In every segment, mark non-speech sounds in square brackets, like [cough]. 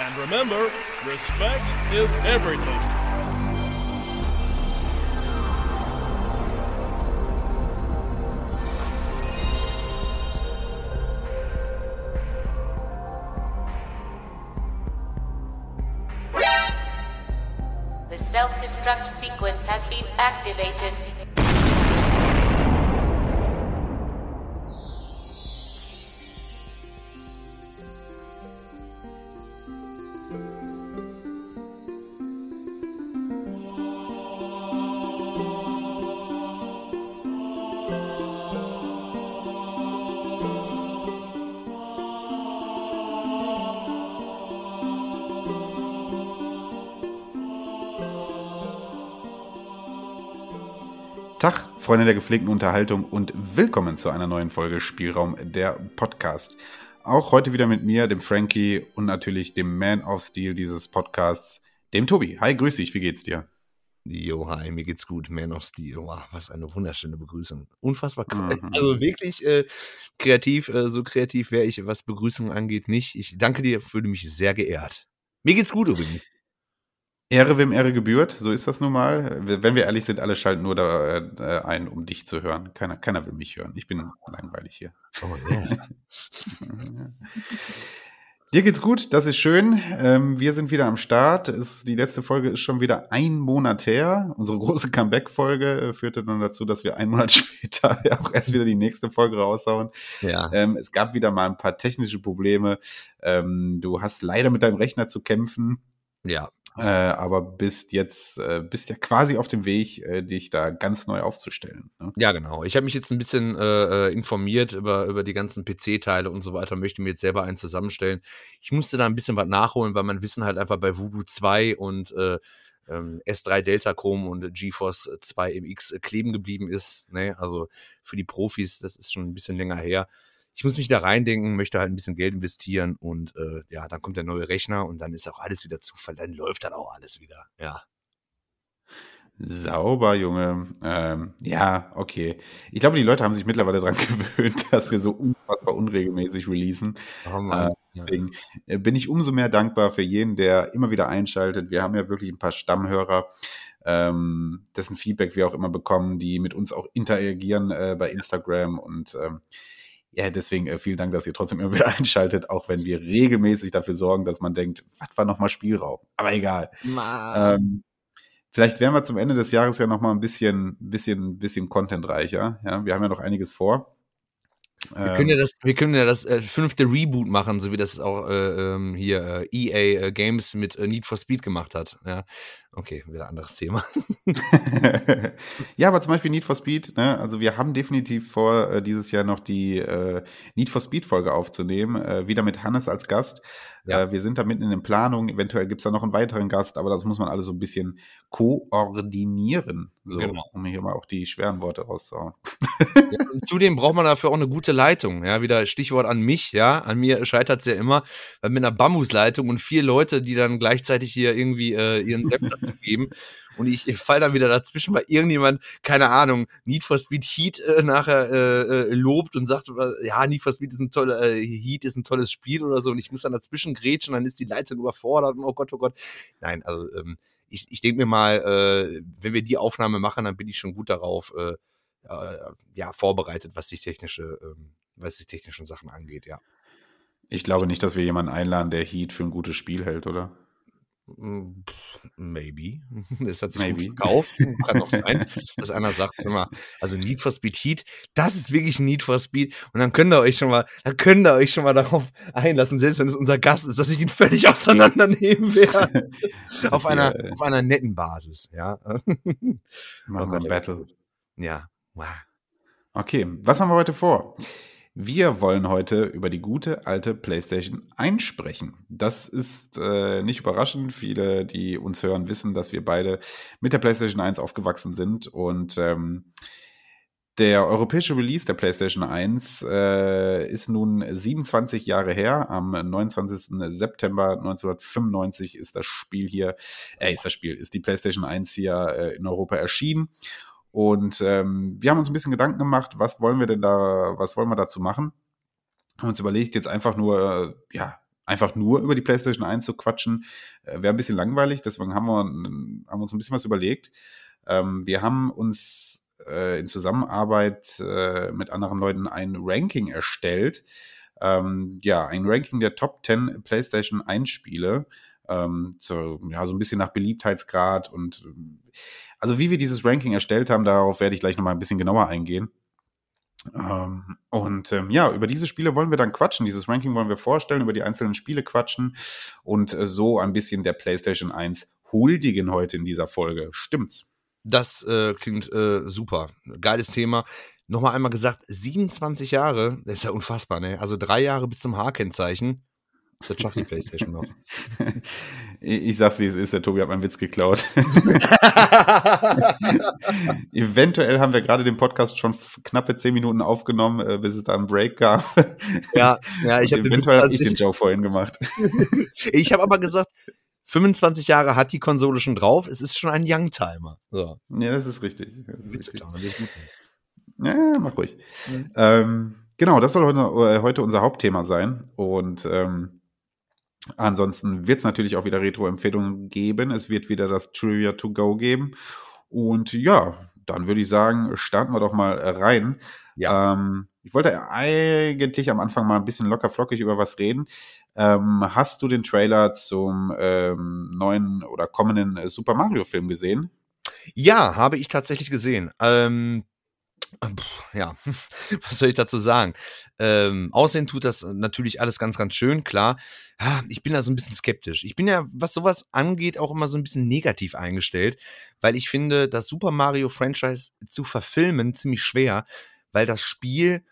And remember, respect is everything. Freunde der gepflegten Unterhaltung und willkommen zu einer neuen Folge Spielraum der Podcast. Auch heute wieder mit mir, dem Frankie und natürlich dem Man of Steel dieses Podcasts, dem Tobi. Hi, grüß dich, wie geht's dir? Jo, hi, mir geht's gut, Man of Steel. Wow, was eine wunderschöne Begrüßung. Unfassbar cool. Mhm. [laughs] Also wirklich äh, kreativ, äh, so kreativ wäre ich, was Begrüßung angeht, nicht. Ich danke dir, fühle mich sehr geehrt. Mir geht's gut übrigens. Ehre wem Ehre gebührt, so ist das nun mal. Wenn wir ehrlich sind, alle schalten nur da äh, ein, um dich zu hören. Keiner, keiner will mich hören. Ich bin langweilig hier. Oh, yeah. [laughs] Dir geht's gut, das ist schön. Ähm, wir sind wieder am Start. Die letzte Folge ist schon wieder ein Monat her. Unsere große Comeback-Folge äh, führte dann dazu, dass wir einen Monat [laughs] später auch erst wieder die nächste Folge raushauen. ja. Ähm, es gab wieder mal ein paar technische Probleme. Ähm, du hast leider mit deinem Rechner zu kämpfen. ja. Äh, aber bist jetzt äh, bist ja quasi auf dem Weg, äh, dich da ganz neu aufzustellen. Ne? Ja, genau. Ich habe mich jetzt ein bisschen äh, äh, informiert über, über die ganzen PC-Teile und so weiter, möchte mir jetzt selber einen zusammenstellen. Ich musste da ein bisschen was nachholen, weil mein Wissen halt einfach bei Voodoo 2 und äh, ähm, S3 Delta Chrome und GeForce 2 MX kleben geblieben ist. Ne? Also für die Profis, das ist schon ein bisschen länger her. Ich muss mich da reindenken, möchte halt ein bisschen Geld investieren und äh, ja, dann kommt der neue Rechner und dann ist auch alles wieder Zufall, dann läuft dann auch alles wieder. Ja. Sauber, Junge. Ähm, ja, okay. Ich glaube, die Leute haben sich mittlerweile daran [laughs] gewöhnt, dass wir so unfassbar unregelmäßig releasen. Oh Äh, deswegen äh, bin ich umso mehr dankbar für jeden, der immer wieder einschaltet. Wir haben ja wirklich ein paar Stammhörer, ähm, dessen Feedback wir auch immer bekommen, die mit uns auch interagieren äh, bei Instagram und ähm, ja, deswegen äh, vielen Dank, dass ihr trotzdem immer wieder [laughs] einschaltet, auch wenn wir regelmäßig dafür sorgen, dass man denkt, was war nochmal Spielraum? Aber egal. Ähm, vielleicht werden wir zum Ende des Jahres ja nochmal ein bisschen, bisschen, bisschen contentreicher. Ja, wir haben ja noch einiges vor. Wir können ja das, wir können ja das äh, fünfte Reboot machen, so wie das auch äh, ähm, hier äh, EA äh, Games mit äh, Need for Speed gemacht hat. Ja, okay, wieder anderes Thema. [laughs] ja, aber zum Beispiel Need for Speed, ne? also wir haben definitiv vor, äh, dieses Jahr noch die äh, Need for Speed Folge aufzunehmen, äh, wieder mit Hannes als Gast. Ja. Äh, wir sind da mitten in den Planungen, eventuell gibt's da noch einen weiteren Gast, aber das muss man alles so ein bisschen koordinieren, so, Genau. um hier mal auch die schweren Worte rauszuhauen. Ja, zudem braucht man dafür auch eine gute Leitung. Ja, wieder Stichwort an mich. Ja, an mir scheitert es ja immer, weil mit einer Bambusleitung und vier Leute, die dann gleichzeitig hier irgendwie äh, ihren dazu geben. Und ich, ich fall dann wieder dazwischen, weil irgendjemand, keine Ahnung, Need for Speed Heat äh, nachher äh, äh, lobt und sagt, äh, ja, Need for Speed ist ein toller, äh, Heat ist ein tolles Spiel oder so. Und ich muss dann dazwischen grätschen, dann ist die Leitung überfordert und oh Gott, oh Gott. Nein, also ähm, ich, ich denke mir mal, äh, wenn wir die Aufnahme machen, dann bin ich schon gut darauf, äh, äh, ja, vorbereitet, was die technische, ähm, was die technischen Sachen angeht, ja. Ich glaube nicht, dass wir jemanden einladen, der Heat für ein gutes Spiel hält, oder? Pff, Maybe. [laughs] Das hat sich Maybe. gut verkauft. [laughs] Kann auch sein, dass einer sagt, hör mal, also Need for Speed Heat, das ist wirklich ein Need for Speed. Und dann könnt ihr euch schon mal, dann könnt ihr euch schon mal darauf einlassen, selbst wenn es unser Gast ist, dass ich ihn völlig [laughs] auseinandernehmen werde. auf einer, äh, auf einer netten Basis, ja. Machen Oh Battle. Ja. Wow. Okay, was haben wir heute vor? Wir wollen heute über die gute alte PlayStation 1 sprechen. Das ist äh, nicht überraschend. Viele, die uns hören, wissen, dass wir beide mit der PlayStation 1 aufgewachsen sind und ähm, der europäische Release der PlayStation 1 äh, ist nun 27 Jahre her. Am 29. September 1995 ist das Spiel hier, äh, ist das Spiel, ist die PlayStation 1 hier äh, in Europa erschienen. Und ähm, wir haben uns ein bisschen Gedanken gemacht, was wollen wir denn da, was wollen wir dazu machen? Haben uns überlegt, jetzt einfach nur, äh, ja, einfach nur über die PlayStation 1 zu quatschen, äh, wäre ein bisschen langweilig. Deswegen haben wir, haben wir uns ein bisschen was überlegt. Ähm, wir haben uns äh, in Zusammenarbeit äh, mit anderen Leuten ein Ranking erstellt. Ähm, ja, ein Ranking der Top 10 PlayStation 1 Spiele. Ähm, so, ja, so ein bisschen nach Beliebtheitsgrad und also wie wir dieses Ranking erstellt haben, darauf werde ich gleich nochmal ein bisschen genauer eingehen. Ähm, und ähm, ja, über diese Spiele wollen wir dann quatschen. Dieses Ranking wollen wir vorstellen, über die einzelnen Spiele quatschen und äh, so ein bisschen der PlayStation 1 huldigen heute in dieser Folge. Stimmt's? Das äh, klingt äh, super. Geiles Thema. Nochmal einmal gesagt, 27 Jahre, das ist ja unfassbar, ne? Also drei Jahre bis zum H-Kennzeichen. Das schafft die Playstation noch. Ich sag's, wie es ist. Der Tobi hat meinen Witz geklaut. [laughs] Eventuell haben wir gerade den Podcast schon knappe zehn Minuten aufgenommen, äh, bis es da einen Break gab. Ja, ja, ich habe eventuell hab ich den Joe vorhin gemacht. [laughs] ich habe aber gesagt, 25 Jahre hat die Konsole schon drauf. Es ist schon ein Youngtimer. So. Ja, das ist richtig. Das ist richtig. Ja, mach ruhig. Mhm. Ähm, genau, das soll heute, äh, heute unser Hauptthema sein. Und ähm, ansonsten wird es natürlich auch wieder Retro-Empfehlungen geben. Es wird wieder das Trivia to Go geben. Und ja, dann würde ich sagen, starten wir doch mal rein. Ja. Ähm, ich wollte eigentlich am Anfang mal ein bisschen locker flockig über was reden. Ähm, hast du den Trailer zum ähm, neuen oder kommenden Super Mario Film gesehen? Ja, habe ich tatsächlich gesehen. Ähm, ja, [laughs] was soll ich dazu sagen? Ähm, aussehen tut das natürlich alles ganz, ganz schön, klar. Ja, Ich bin da so ein bisschen skeptisch. Ich bin ja, was sowas angeht, auch immer so ein bisschen negativ eingestellt, weil ich finde, das Super Mario Franchise zu verfilmen ziemlich schwer, weil das Spiel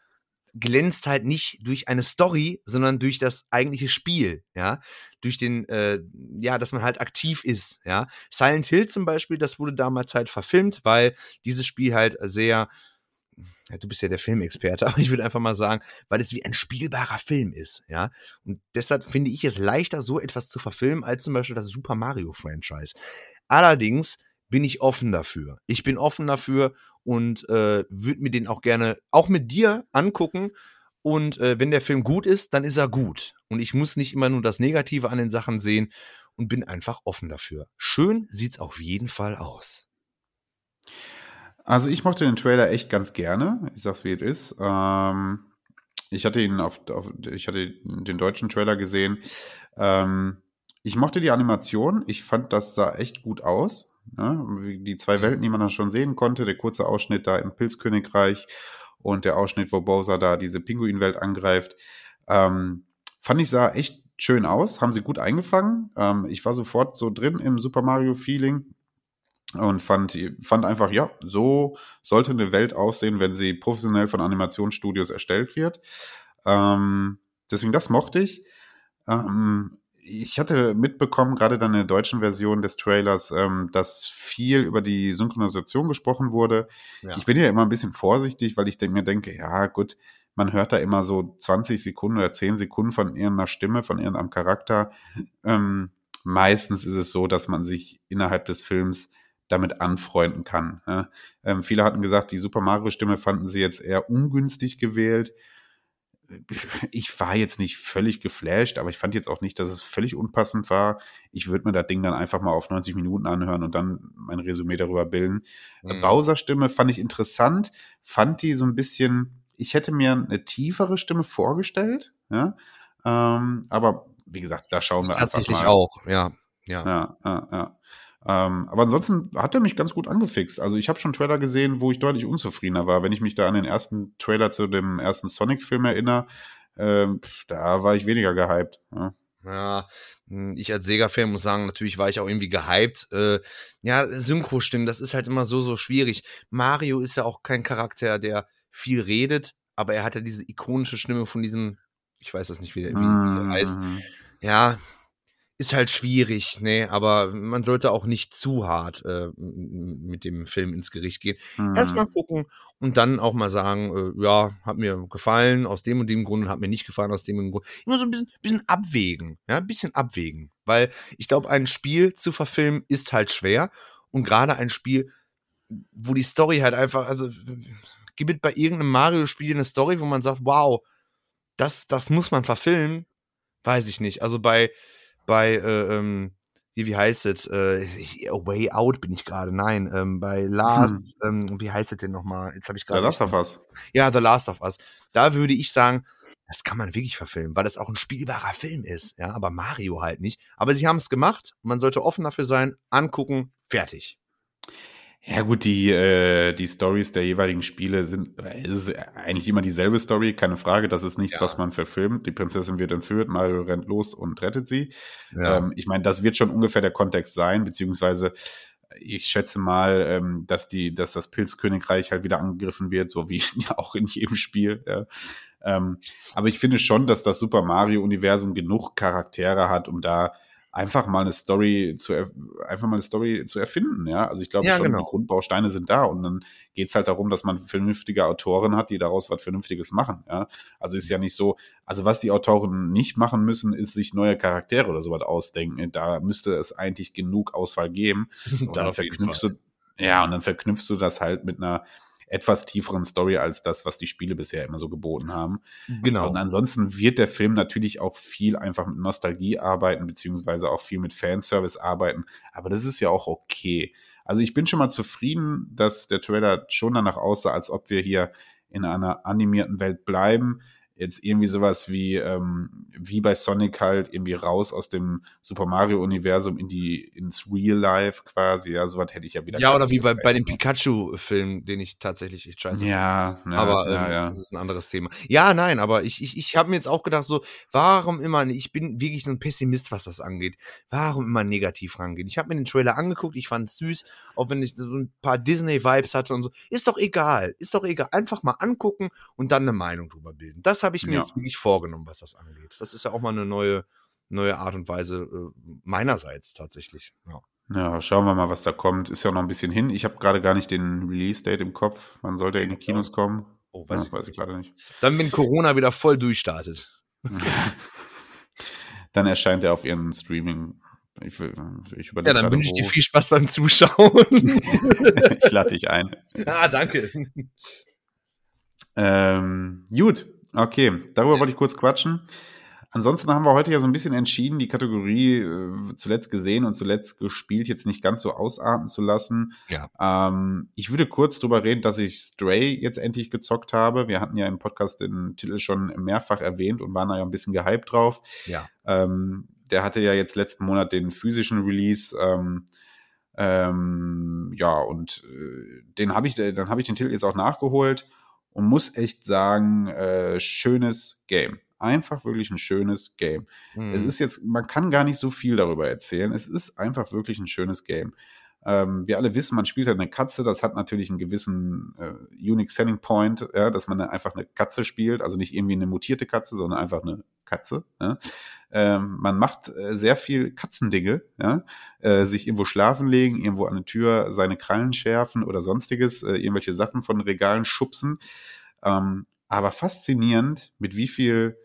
glänzt halt nicht durch eine Story, sondern durch das eigentliche Spiel, ja, durch den, äh, ja, dass man halt aktiv ist, ja. Silent Hill zum Beispiel, das wurde damals halt verfilmt, weil dieses Spiel halt sehr, ja, du bist ja der Filmexperte, [laughs] aber ich würde einfach mal sagen, weil es wie ein spielbarer Film ist, ja. Und deshalb finde ich es leichter, so etwas zu verfilmen, als zum Beispiel das Super Mario Franchise. Allerdings bin ich offen dafür. Ich bin offen dafür und äh, würde mir den auch gerne auch mit dir angucken. Und äh, wenn der Film gut ist, dann ist er gut. Und ich muss nicht immer nur das Negative an den Sachen sehen und bin einfach offen dafür. Schön sieht's auf jeden Fall aus. Also ich mochte den Trailer echt ganz gerne. Ich sag's wie es ist. Ähm, ich hatte ihn auf, auf, ich hatte den deutschen Trailer gesehen. Ähm, ich mochte die Animation. Ich fand, das sah echt gut aus. Ne? Die zwei Welten, die man dann schon sehen konnte. Der kurze Ausschnitt da im Pilzkönigreich und der Ausschnitt, wo Bowser da diese Pinguinwelt angreift. Ähm, fand ich sah echt schön aus. Haben sie gut eingefangen. Ähm, ich war sofort so drin im Super Mario Feeling und fand, fand einfach, ja, so sollte eine Welt aussehen, wenn sie professionell von Animationsstudios erstellt wird. Ähm, deswegen, das mochte ich. Ähm, ich hatte mitbekommen, gerade dann in der deutschen Version des Trailers, ähm, dass viel über die Synchronisation gesprochen wurde. Ja. Ich bin ja immer ein bisschen vorsichtig, weil ich mir denke, ja, gut, man hört da immer so 20 Sekunden oder 10 Sekunden von irgendeiner Stimme, von irgendeinem Charakter. Ähm, meistens ist es so, dass man sich innerhalb des Films damit anfreunden kann. Ja. Ähm, viele hatten gesagt, die Super Mario-Stimme fanden sie jetzt eher ungünstig gewählt. Ich war jetzt nicht völlig geflasht, aber ich fand jetzt auch nicht, dass es völlig unpassend war. Ich würde mir das Ding dann einfach mal auf 90 Minuten anhören und dann mein Resümee darüber bilden. Mhm. Bowser-Stimme fand ich interessant, fand die so ein bisschen, ich hätte mir eine tiefere Stimme vorgestellt, ja. Ähm, aber wie gesagt, da schauen wir Tatsächlich einfach mal. auch, ja. Ja. Ja, ja, ja. Ähm, aber ansonsten hat er mich ganz gut angefixt. Also ich habe schon Trailer gesehen, wo ich deutlich unzufriedener war. Wenn ich mich da an den ersten Trailer zu dem ersten Sonic-Film erinnere, ähm, da war ich weniger gehypt. Ja. Ja, mh, ich als Sega-Fan muss sagen, natürlich war ich auch irgendwie gehypt. Äh, ja, Synchro-Stimmen, das ist halt immer so, so schwierig. Mario ist ja auch kein Charakter, der viel redet, aber er hat ja diese ikonische Stimme von diesem, ich weiß das nicht, wie der, wie, der heißt. Mhm. Ja, ist halt schwierig, ne, aber man sollte auch nicht zu hart äh, mit dem Film ins Gericht gehen. Mhm. Erstmal gucken und dann auch mal sagen, äh, ja, hat mir gefallen aus dem und dem Grund, hat mir nicht gefallen aus dem und dem Grund. Immer so ein bisschen, bisschen abwägen, ja, ein bisschen abwägen. Weil ich glaube, ein Spiel zu verfilmen ist halt schwer und gerade ein Spiel, wo die Story halt einfach, also gibt es bei irgendeinem Mario-Spiel eine Story, wo man sagt, wow, das, das muss man verfilmen, weiß ich nicht. Also bei, bei, äh, ähm, wie, wie heißt es? Äh, Way Out bin ich gerade. Nein, ähm, bei Last, ähm, wie heißt es denn nochmal? Jetzt habe ich The gerade. Last of Us. Ja, The Last of Us. Da würde ich sagen, das kann man wirklich verfilmen, weil das auch ein spielbarer Film ist. Ja, aber Mario halt nicht. Aber sie haben es gemacht. Man sollte offen dafür sein, angucken, fertig. Ja gut, die, äh, die Stories der jeweiligen Spiele sind, äh, es ist eigentlich immer dieselbe Story, keine Frage, das ist nichts, Ja. was man verfilmt. Die Prinzessin wird entführt, Mario rennt los und rettet sie. Ja. Ähm, ich meine, das wird schon ungefähr der Kontext sein, beziehungsweise ich schätze mal, ähm, dass die, dass das Pilzkönigreich halt wieder angegriffen wird, so wie [laughs] ja auch in jedem Spiel. Ja. Ähm, aber ich finde schon, dass das Super Mario-Universum genug Charaktere hat, um da einfach mal eine Story zu einfach mal eine Story zu erfinden, ja. Also ich glaube Ja, schon, genau. die Grundbausteine sind da und dann geht's halt darum, dass man vernünftige Autoren hat, die daraus was Vernünftiges machen, ja. Also ist ja nicht so, also was die Autoren nicht machen müssen, ist sich neue Charaktere oder sowas ausdenken. Da müsste es eigentlich genug Auswahl geben. [laughs] Und Dann verknüpfst du, ja, und dann verknüpfst du das halt mit einer etwas tieferen Story als das, was die Spiele bisher immer so geboten haben. Genau. Und ansonsten wird der Film natürlich auch viel einfach mit Nostalgie arbeiten, beziehungsweise auch viel mit Fanservice arbeiten. Aber das ist ja auch okay. Also ich bin schon mal zufrieden, dass der Trailer schon danach aussah, als ob wir hier in einer animierten Welt bleiben. Jetzt irgendwie sowas wie, ähm, wie bei Sonic halt, irgendwie raus aus dem Super Mario-Universum in die, ins Real Life quasi. Ja, sowas hätte ich ja wieder. Ja, oder wie bei, bei dem Pikachu-Film, den ich tatsächlich echt scheiße Ja, ja, aber ja, ähm, ja. das ist ein anderes Thema. Ja, nein, aber ich, ich, ich habe mir jetzt auch gedacht, so, warum immer, ich bin wirklich so ein Pessimist, was das angeht. Warum immer negativ rangehen? Ich habe mir den Trailer angeguckt, ich fand es süß, auch wenn ich so ein paar Disney-Vibes hatte und so. Ist doch egal, ist doch egal. Einfach mal angucken und dann eine Meinung drüber bilden. Das habe ich mir Ja. jetzt wirklich vorgenommen, was das angeht. Das ist ja auch mal eine neue, neue Art und Weise äh, meinerseits tatsächlich. Ja. Ja, schauen wir mal, was da kommt. Ist ja noch ein bisschen hin. Ich habe gerade gar nicht den Release-Date im Kopf. Wann sollte er in die Kinos kommen? Oh, Weiß, ja, ich weiß ich gerade nicht. Dann, wenn Corona wieder voll durchstartet. [laughs] Dann erscheint er auf ihren Streaming. Ich, ich Ja, dann wünsche ich dir viel Spaß beim Zuschauen. [laughs] ich lade dich ein. [laughs] ah, danke. Ähm, gut, okay. Darüber wollte ich kurz quatschen. Ansonsten haben wir heute ja so ein bisschen entschieden, die Kategorie äh, zuletzt gesehen und zuletzt gespielt jetzt nicht ganz so ausarten zu lassen. Ja. Ähm, ich würde kurz drüber reden, dass ich Stray jetzt endlich gezockt habe. Wir hatten ja im Podcast den Titel schon mehrfach erwähnt und waren da ja ein bisschen gehypt drauf. Ja. Ähm, der hatte ja jetzt letzten Monat den physischen Release. Ähm, ähm, ja, und äh, den habe ich, dann habe ich den Titel jetzt auch nachgeholt und muss echt sagen, äh, schönes Game. Einfach wirklich ein schönes Game. Mhm. Es ist jetzt, man kann gar nicht so viel darüber erzählen. Es ist einfach wirklich ein schönes Game. Ähm, wir alle wissen, man spielt halt eine Katze, das hat natürlich einen gewissen äh, Unique Selling Point, ja, dass man einfach eine Katze spielt, also nicht irgendwie eine mutierte Katze, sondern einfach eine Katze. Ja. Ähm, man macht äh, sehr viel Katzendinge, ja, äh, sich irgendwo schlafen legen, irgendwo an eine Tür seine Krallen schärfen oder sonstiges, äh, irgendwelche Sachen von Regalen schubsen. Ähm, aber faszinierend, mit wie viel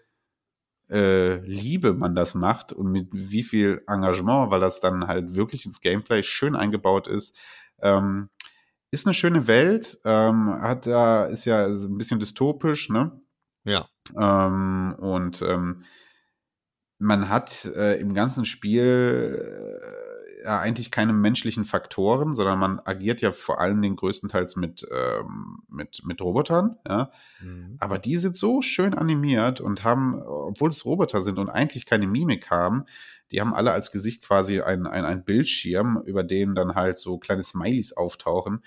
äh, Liebe man das macht und mit wie viel Engagement, weil das dann halt wirklich ins Gameplay schön eingebaut ist. Ähm, ist eine schöne Welt, ähm, hat da, ist ja ein bisschen dystopisch, ne? Ja. Ähm, und ähm, man hat äh, im ganzen Spiel äh, ja eigentlich keine menschlichen Faktoren, sondern man agiert ja vor allen Dingen größtenteils mit, ähm, mit, mit Robotern, ja. Mhm. Aber die sind so schön animiert und haben, obwohl es Roboter sind und eigentlich keine Mimik haben, die haben alle als Gesicht quasi ein, ein, ein Bildschirm, über den dann halt so kleine Smileys auftauchen.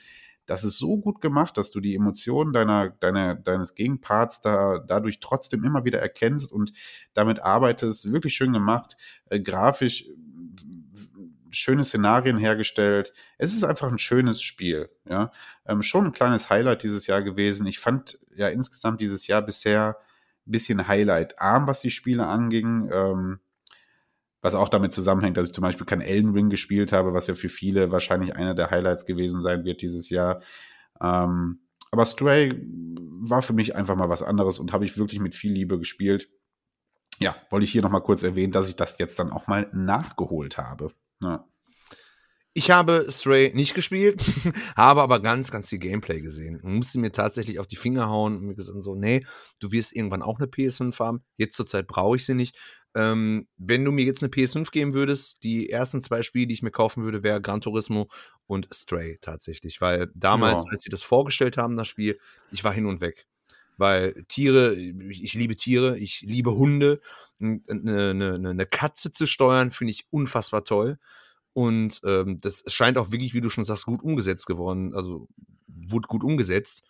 Das ist so gut gemacht, dass du die Emotionen deiner, deiner, deines Gegenparts da, dadurch trotzdem immer wieder erkennst und damit arbeitest. Wirklich schön gemacht, äh, grafisch äh, schöne Szenarien hergestellt. Es ist einfach ein schönes Spiel. Ja, ähm, schon ein kleines Highlight dieses Jahr gewesen. Ich fand ja insgesamt dieses Jahr bisher ein bisschen Highlight-arm, was die Spiele anging. Ähm, was auch damit zusammenhängt, dass ich zum Beispiel kein Elden Ring gespielt habe, was ja für viele wahrscheinlich einer der Highlights gewesen sein wird dieses Jahr. Ähm, aber Stray war für mich einfach mal was anderes und habe ich wirklich mit viel Liebe gespielt. Ja, wollte ich hier nochmal kurz erwähnen, dass ich das jetzt dann auch mal nachgeholt habe. Ja. Ich habe Stray nicht gespielt, [laughs] habe aber ganz, ganz viel Gameplay gesehen und musste mir tatsächlich auf die Finger hauen und mir gesagt so, nee, du wirst irgendwann auch eine PS5 haben. Jetzt zurzeit brauche ich sie nicht. Ähm, wenn du mir jetzt eine PS5 geben würdest, die ersten zwei Spiele, die ich mir kaufen würde, wäre Gran Turismo und Stray tatsächlich. Weil damals, Ja. als sie das vorgestellt haben, das Spiel, ich war hin und weg. Weil Tiere, ich liebe Tiere, ich liebe Hunde. Eine, eine, eine Katze zu steuern, finde ich unfassbar toll. Und ähm, das scheint auch wirklich, wie du schon sagst, gut umgesetzt geworden. Also wurde gut umgesetzt.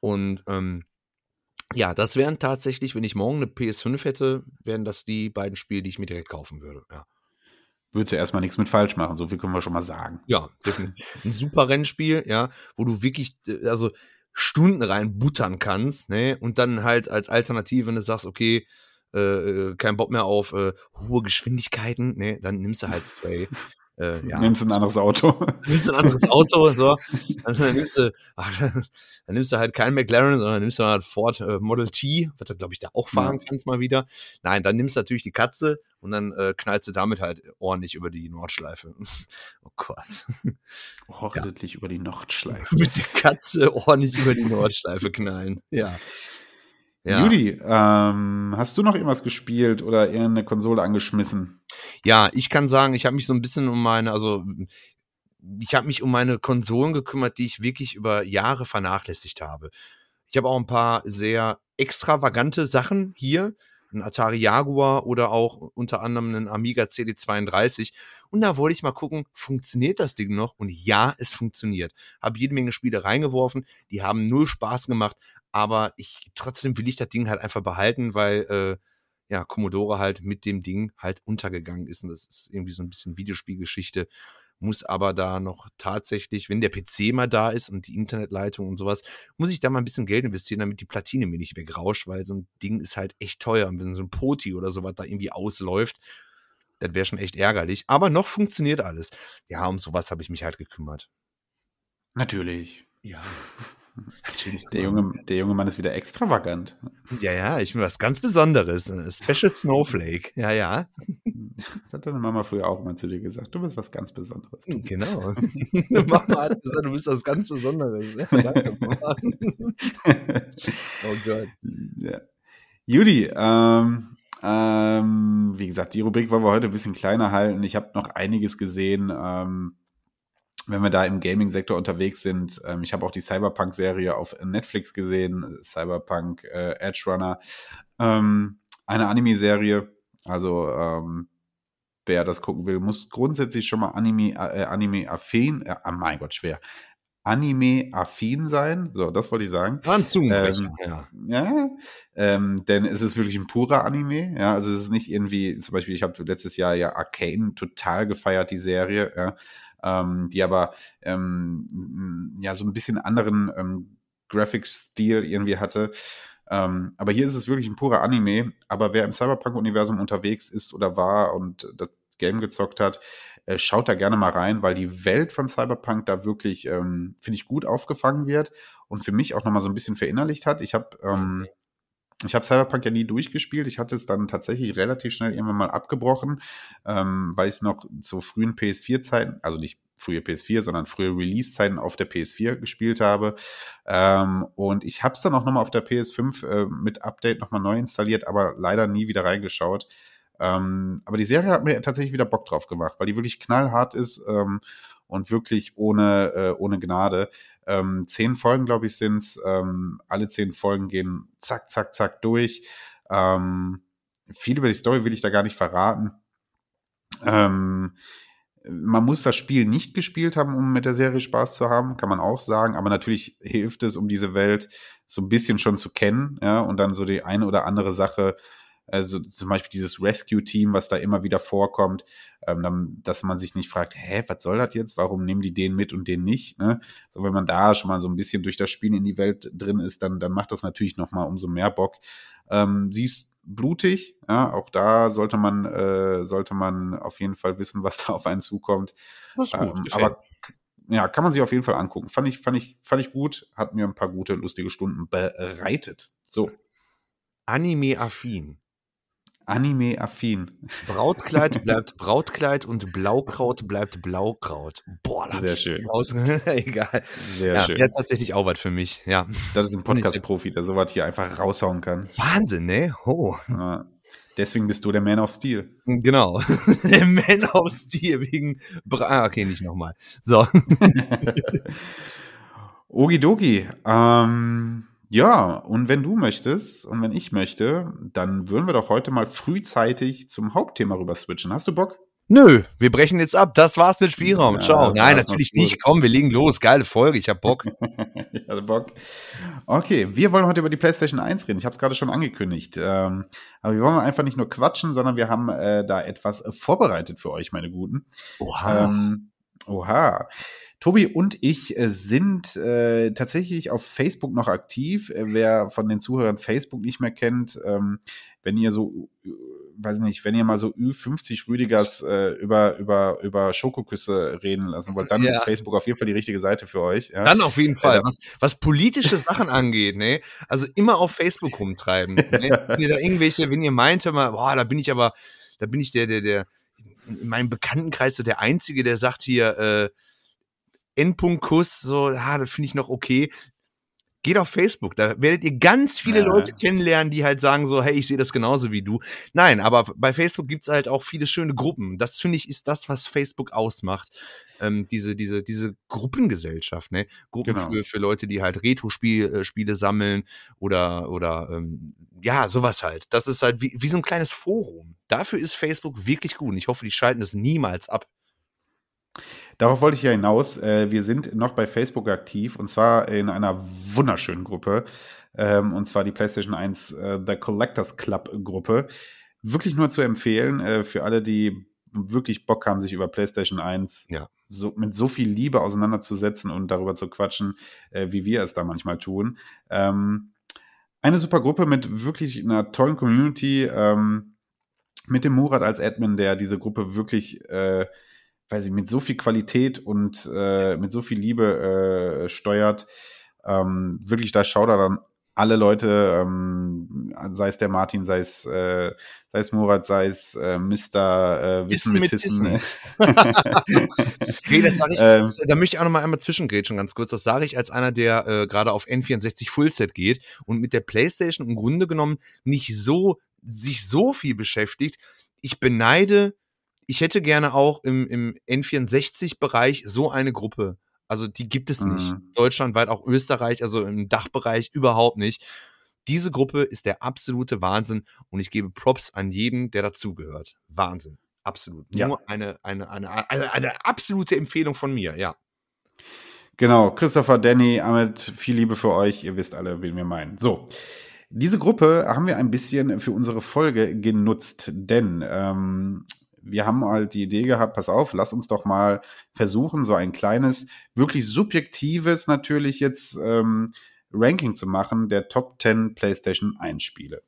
Und ähm, ja, das wären tatsächlich, wenn ich morgen eine PS5 hätte, wären das die beiden Spiele, die ich mir direkt kaufen würde. Ja, Würdest du erstmal nichts mit falsch machen, so viel können wir schon mal sagen. ja. Ein super Rennspiel, ja, wo du wirklich, äh, also Stunden rein buttern kannst, ne? Und dann halt als Alternative, wenn du sagst, okay, äh, äh, kein Bock mehr auf äh, hohe Geschwindigkeiten, ne, dann nimmst du halt Stray. [laughs] Äh, [laughs] ja. Nimmst ein anderes Auto. [laughs] nimmst du ein anderes Auto, so. Dann, dann, nimmst du, ach, dann nimmst du halt kein McLaren, sondern nimmst du halt Ford äh, Model T, was du, glaube ich, da auch fahren kannst mal wieder. Nein, dann nimmst du natürlich die Katze und dann äh, knallst du damit halt ordentlich über die Nordschleife. [laughs] oh Gott. Ordentlich über die Nordschleife. Mit der Katze ordentlich über die Nordschleife knallen. Ja. Ja. Judy, ähm, hast du noch irgendwas gespielt oder irgendeine Konsole angeschmissen? Ja, ich kann sagen, ich habe mich so ein bisschen um meine, also ich habe mich um meine Konsolen gekümmert, die ich wirklich über Jahre vernachlässigt habe. Ich habe auch ein paar sehr extravagante Sachen hier, ein Atari Jaguar oder auch unter anderem einen Amiga CD32. Und da wollte ich mal gucken, funktioniert das Ding noch? Und ja, es funktioniert. Habe jede Menge Spiele reingeworfen, die haben null Spaß gemacht, aber ich trotzdem will ich das Ding halt einfach behalten, weil äh, ja, Commodore halt mit dem Ding halt untergegangen ist. Und das ist irgendwie so ein bisschen Videospielgeschichte. Muss aber da noch tatsächlich, wenn der PC mal da ist und die Internetleitung und sowas, muss ich da mal ein bisschen Geld investieren, damit die Platine mir nicht wegrauscht, weil so ein Ding ist halt echt teuer. Und wenn so ein Poti oder sowas da irgendwie ausläuft, das wäre schon echt ärgerlich. Aber noch funktioniert alles. Ja, um sowas habe ich mich halt gekümmert. Natürlich. Ja. [laughs] [laughs] Natürlich. Der junge, der junge Mann ist wieder extravagant. Ja, ja, ich bin was ganz Besonderes. Äh, Special Snowflake. Ja, ja. Das hat deine Mama früher auch mal zu dir gesagt. Du bist was ganz Besonderes. [laughs] Genau. [laughs] Mama hat gesagt, du bist was ganz Besonderes. Ja, danke, Mama. oh Gott. Ja. Judy, ähm, ähm, wie gesagt, die Rubrik wollen wir heute ein bisschen kleiner halten. Ich habe noch einiges gesehen, ähm, wenn wir da im Gaming-Sektor unterwegs sind. Ähm, ich habe auch die Cyberpunk-Serie auf Netflix gesehen, Cyberpunk äh, Edge Runner. Ähm, eine Anime-Serie, also ähm, wer das gucken will, muss grundsätzlich schon mal Anime, äh, Anime-affin, äh, ah, mein Gott, schwer, Anime-affin sein. So, das wollte ich sagen. War ein Ähm, ja. Ja, ähm, denn es ist wirklich ein purer Anime. Ja, also es ist nicht irgendwie, zum Beispiel, ich habe letztes Jahr ja Arcane total gefeiert, die Serie, ja, ähm, die aber ähm, ja so ein bisschen anderen ähm, Graphics-Stil irgendwie hatte. Ähm, aber hier ist es wirklich ein purer Anime. Aber wer im Cyberpunk-Universum unterwegs ist oder war und das Game gezockt hat, äh, schaut da gerne mal rein, weil die Welt von Cyberpunk da wirklich, ähm, finde ich, gut aufgefangen wird und für mich auch nochmal so ein bisschen verinnerlicht hat. Ich habe ähm, ich habe Cyberpunk ja nie durchgespielt. Ich hatte es dann tatsächlich relativ schnell irgendwann mal abgebrochen, ähm, weil ich es noch zu frühen PS4-Zeiten, also nicht frühe PS4, sondern frühe Release-Zeiten auf der PS4 gespielt habe. Ähm, und ich habe es dann auch nochmal auf der PS5 äh, mit Update nochmal neu installiert, aber leider nie wieder reingeschaut. Ähm, aber die Serie hat mir tatsächlich wieder Bock drauf gemacht, weil die wirklich knallhart ist ähm, und wirklich ohne, äh, ohne Gnade. Ähm, zehn Folgen, glaube ich, sind's. Ähm, alle zehn Folgen gehen zack, zack, zack durch. Ähm, viel über die Story will ich da gar nicht verraten. Ähm, man muss das Spiel nicht gespielt haben, um mit der Serie Spaß zu haben, kann man auch sagen. Aber natürlich hilft es, um diese Welt so ein bisschen schon zu kennen, ja, und dann so die eine oder andere Sache, also zum Beispiel dieses Rescue-Team, was da immer wieder vorkommt, ähm, dann, dass man sich nicht fragt, hä, was soll das jetzt? Warum nehmen die den mit und den nicht? Ne? So, wenn man da schon mal so ein bisschen durch das Spiel in die Welt drin ist, dann, dann macht das natürlich noch mal umso mehr Bock. Ähm, sie ist blutig, ja, auch da sollte man, äh, sollte man auf jeden Fall wissen, was [laughs] da auf einen zukommt. Das ist gut. Ähm, aber ja, kann man sich auf jeden Fall angucken. Fand ich, fand ich, fand ich gut, hat mir ein paar gute, lustige Stunden bereitet. So, Anime-affin. Anime-affin. Brautkleid [laughs] bleibt Brautkleid und Blaukraut bleibt Blaukraut. Boah, da hab Sehr schön. [laughs] Egal. Sehr ja, schön. Der hat tatsächlich auch was für mich. Ja. Das ist ein Podcast-Profi, der sowas hier einfach raushauen kann. Wahnsinn, ne? Oh. Ja. Deswegen bist du der Man of Steel. Genau. [laughs] der Man of Steel wegen. Bra ah, okay, nicht nochmal. So. Okidoki. Ähm, ja, und wenn du möchtest und wenn ich möchte, dann würden wir doch heute mal frühzeitig zum Hauptthema rüber switchen. Hast du Bock? Nö, wir brechen jetzt ab. Das war's mit Spielraum. Ja, Ciao. Nein, natürlich nicht. Komm, wir legen los. Geile Folge. Ich hab Bock. [laughs] ich hatte Bock. Okay, wir wollen heute über die PlayStation 1 reden. Ich habe es gerade schon angekündigt. Ähm, aber wir wollen einfach nicht nur quatschen, sondern wir haben äh, da etwas vorbereitet für euch, meine Guten. Oha. Ähm, oha. Tobi und ich äh, sind äh, tatsächlich auf Facebook noch aktiv. Äh, wer von den Zuhörern Facebook nicht mehr kennt, ähm, wenn ihr so, äh, weiß nicht, wenn ihr mal so Ü50 Rüdigers äh, über, über, über Schokoküsse reden lassen wollt, dann Ja. ist Facebook auf jeden Fall die richtige Seite für euch. Ja? Dann auf jeden Fall. Was, was politische Sachen [laughs] angeht, ne? Also immer auf Facebook rumtreiben. Ne? [laughs] Wenn ihr da irgendwelche, wenn ihr meint, hör mal, boah, da bin ich aber, da bin ich der, der, der, in meinem Bekanntenkreis so der Einzige, der sagt hier, äh, Endpunkt Kuss, so, ja, das finde ich noch okay. Geht auf Facebook, da werdet ihr ganz viele Ja. Leute kennenlernen, die halt sagen so, hey, ich sehe das genauso wie du. Nein, aber bei Facebook gibt's halt auch viele schöne Gruppen. Das finde ich ist das, was Facebook ausmacht. Ähm, diese, diese, diese Gruppengesellschaft, ne? Gruppen Genau. für, für Leute, die halt Retro-Spiele äh, Spiele sammeln oder, oder ähm, ja, sowas halt. Das ist halt wie, wie so ein kleines Forum. Dafür ist Facebook wirklich gut. Und ich hoffe, die schalten es niemals ab. Darauf wollte ich ja hinaus. Äh, wir sind noch bei Facebook aktiv und zwar in einer wunderschönen Gruppe. Ähm, und zwar die PlayStation 1 äh, The Collectors Club Gruppe. Wirklich nur zu empfehlen äh, für alle, die wirklich Bock haben, sich über PlayStation 1 Ja. so, mit so viel Liebe auseinanderzusetzen und darüber zu quatschen, wie wir es da manchmal tun. Ähm, eine super Gruppe mit wirklich einer tollen Community. Ähm, mit dem Murat als Admin, der diese Gruppe wirklich weiß ich, mit so viel Qualität und äh, mit so viel Liebe äh, steuert. Ähm, wirklich, da schaut er dann alle Leute, ähm, sei es der Martin, sei es, äh, sei es Murat, sei es äh, Mr. Äh, Wissen mit Tissen. Okay, [laughs] das sag ich, Ähm, da möchte ich auch noch mal einmal zwischengrätschen, ganz kurz. Das sage ich als einer, der äh, gerade auf N64 Fullset geht und mit der PlayStation im Grunde genommen nicht so sich so viel beschäftigt. Ich beneide, ich hätte gerne auch im, im N64-Bereich so eine Gruppe. Also die gibt es nicht. Mhm. Deutschlandweit, auch Österreich, also im Dachbereich überhaupt nicht. Diese Gruppe ist der absolute Wahnsinn und ich gebe Props an jeden, der dazugehört. Wahnsinn. Absolut. Ja. Nur eine, eine, eine, eine, eine absolute Empfehlung von mir, ja. Genau, Christopher, Danny, Ahmed, viel Liebe für euch. Ihr wisst alle, wen wir meinen. So, diese Gruppe haben wir ein bisschen für unsere Folge genutzt, denn ähm, wir haben halt die Idee gehabt, pass auf, lass uns doch mal versuchen, so ein kleines, wirklich subjektives natürlich jetzt ähm, Ranking zu machen der Top 10 PlayStation 1 Spiele.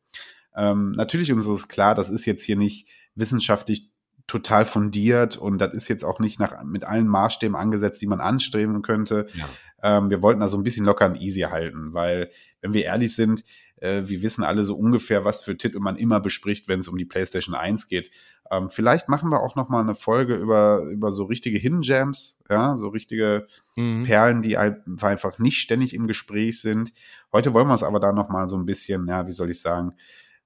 Ähm, natürlich uns ist klar, das ist jetzt hier nicht wissenschaftlich total fundiert und das ist jetzt auch nicht nach, mit allen Maßstäben angesetzt, die man anstreben könnte. Ja. Ähm, wir wollten also ein bisschen locker und easy halten, weil, wenn wir ehrlich sind, äh, wir wissen alle so ungefähr, was für Titel man immer bespricht, wenn es um die PlayStation 1 geht. Ähm, vielleicht machen wir auch noch mal eine Folge über, über so richtige Hidden Gems, ja, so richtige Mhm. Perlen, die einfach nicht ständig im Gespräch sind. Heute wollen wir uns aber da noch mal so ein bisschen, ja, wie soll ich sagen,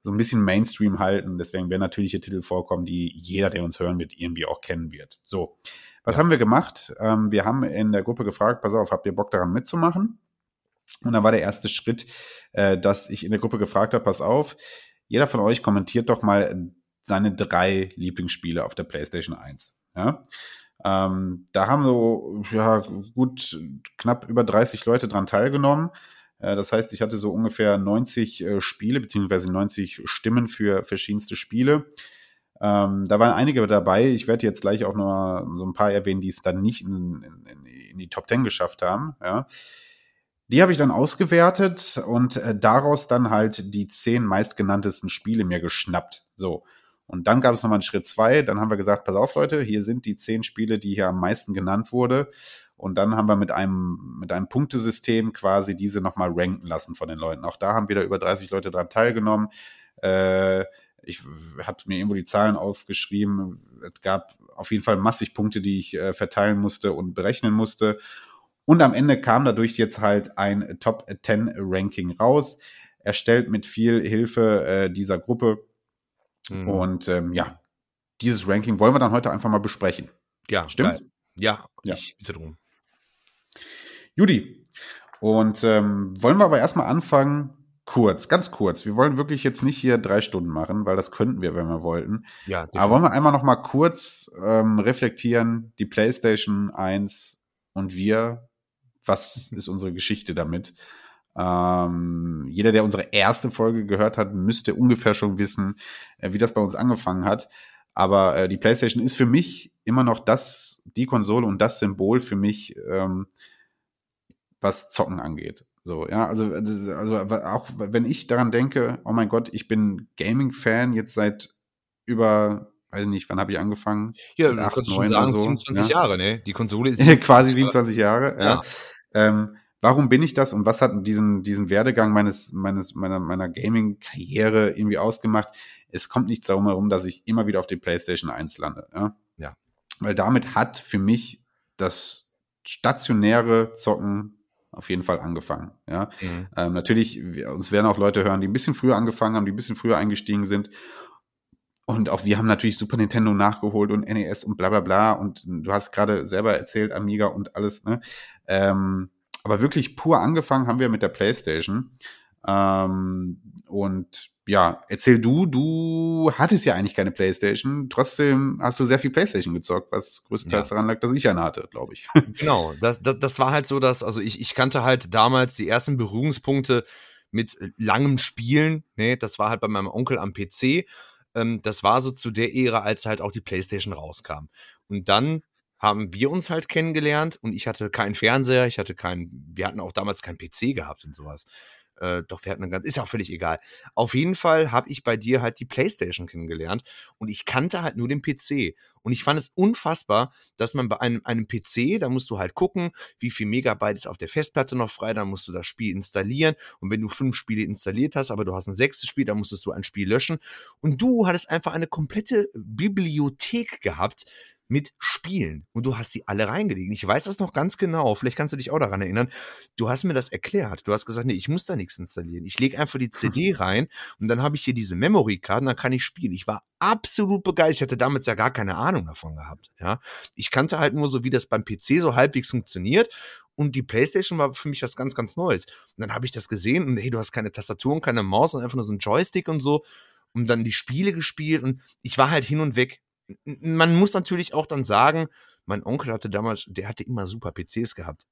so ein bisschen Mainstream halten. Deswegen werden natürliche Titel vorkommen, die jeder, der uns hören wird, irgendwie auch kennen wird. So, was haben wir gemacht? Ähm, wir haben in der Gruppe gefragt, pass auf, habt ihr Bock daran mitzumachen? Und dann war der erste Schritt, äh, dass ich in der Gruppe gefragt habe, pass auf, jeder von euch kommentiert doch mal seine drei Lieblingsspiele auf der PlayStation 1. Ja? Ähm, da haben so ja, gut knapp über 30 Leute dran teilgenommen. Äh, das heißt, ich hatte so ungefähr 90 äh, Spiele beziehungsweise 90 Stimmen für verschiedenste Spiele. Ähm, da waren einige dabei. Ich werde jetzt gleich auch noch so ein paar erwähnen, die es dann nicht in, in, in die Top 10 geschafft haben. Ja. Die habe ich dann ausgewertet und äh, daraus dann halt die zehn meistgenanntesten Spiele mir geschnappt. So. Und dann gab es nochmal einen Schritt zwei. Dann haben wir gesagt, pass auf, Leute, hier sind die zehn Spiele, die hier am meisten genannt wurde. Und dann haben wir mit einem, mit einem Punktesystem quasi diese nochmal ranken lassen von den Leuten. Auch da haben wieder über 30 Leute dran teilgenommen. Äh, ich habe mir irgendwo die Zahlen aufgeschrieben. Es gab auf jeden Fall massig Punkte, die ich äh, verteilen musste und berechnen musste. Und am Ende kam dadurch jetzt halt ein Top 10 Ranking raus, erstellt mit viel Hilfe äh, dieser Gruppe. Mhm. Und ähm, ja, dieses Ranking wollen wir dann heute einfach mal besprechen. Ja, stimmt. Ja, ja, ich bitte drum. Judy, und ähm, wollen wir aber erstmal anfangen, kurz, ganz kurz. Wir wollen wirklich jetzt nicht hier drei Stunden machen, weil das könnten wir, wenn wir wollten. Ja, definitiv. aber wollen wir einmal noch mal kurz ähm, reflektieren, die PlayStation 1 und wir, was ist unsere Geschichte damit? Ähm, jeder, der unsere erste Folge gehört hat, müsste ungefähr schon wissen, äh, wie das bei uns angefangen hat. Aber äh, die PlayStation ist für mich immer noch das, die Konsole und das Symbol für mich, ähm, was Zocken angeht. So, ja, also, also auch wenn ich daran denke, oh mein Gott, ich bin Gaming-Fan jetzt seit über, weiß ich nicht, wann habe ich angefangen? Ja, du acht, kannst schon sagen, so, 27 ja. Jahre, ne? Die Konsole [laughs] ist quasi 27 Jahre. Ja. Ja. Ähm, warum bin ich das und was hat diesen, diesen Werdegang meines, meines, meiner, meiner Gaming-Karriere irgendwie ausgemacht? Es kommt nichts darum herum, dass ich immer wieder auf die PlayStation 1 lande. Ja. Ja. Weil damit hat für mich das stationäre Zocken auf jeden Fall angefangen. Ja. Mhm. Ähm, natürlich, wir, uns werden auch Leute hören, die ein bisschen früher angefangen haben, die ein bisschen früher eingestiegen sind. Und auch wir haben natürlich Super Nintendo nachgeholt und NES und bla bla bla. Und du hast gerade selber erzählt, Amiga und alles, ne? Ähm, aber wirklich pur angefangen haben wir mit der PlayStation. Ähm, und ja, erzähl du, du hattest ja eigentlich keine PlayStation. Trotzdem hast du sehr viel PlayStation gezockt, was größtenteils Ja. daran lag, dass ich eine hatte, glaube ich. [laughs] Genau, das, das, das war halt so, dass, also ich, ich kannte halt damals die ersten Berührungspunkte mit langem Spielen. Ne, das war halt bei meinem Onkel am PC. Ähm, das war so zu der Ära, als halt auch die PlayStation rauskam. Und dann haben wir uns halt kennengelernt und ich hatte keinen Fernseher, ich hatte keinen, wir hatten auch damals keinen PC gehabt und sowas. Äh, doch, wir hatten einen ganz, ist ja auch völlig egal. Auf jeden Fall habe ich bei dir halt die PlayStation kennengelernt und ich kannte halt nur den PC. Und ich fand es unfassbar, dass man bei einem, einem PC, da musst du halt gucken, wie viel Megabyte ist auf der Festplatte noch frei, dann musst du das Spiel installieren. Und wenn du fünf Spiele installiert hast, aber du hast ein sechstes Spiel, dann musstest du ein Spiel löschen. Und du hattest einfach eine komplette Bibliothek gehabt mit Spielen. Und du hast die alle reingelegt. Ich weiß das noch ganz genau. Vielleicht kannst du dich auch daran erinnern. Du hast mir das erklärt. Du hast gesagt, nee, ich muss da nichts installieren. Ich lege einfach die [laughs] CD rein und dann habe ich hier diese Memory-Card und dann kann ich spielen. Ich war absolut begeistert. Ich hatte damals ja gar keine Ahnung davon gehabt. Ja, ich kannte halt nur so, wie das beim PC so halbwegs funktioniert. Und die PlayStation war für mich was ganz, ganz Neues. Und dann habe ich das gesehen und hey, du hast keine Tastatur und keine Maus und einfach nur so ein Joystick und so. Und dann die Spiele gespielt und ich war halt hin und weg. Man muss natürlich auch dann sagen, mein Onkel hatte damals, der hatte immer super PCs gehabt.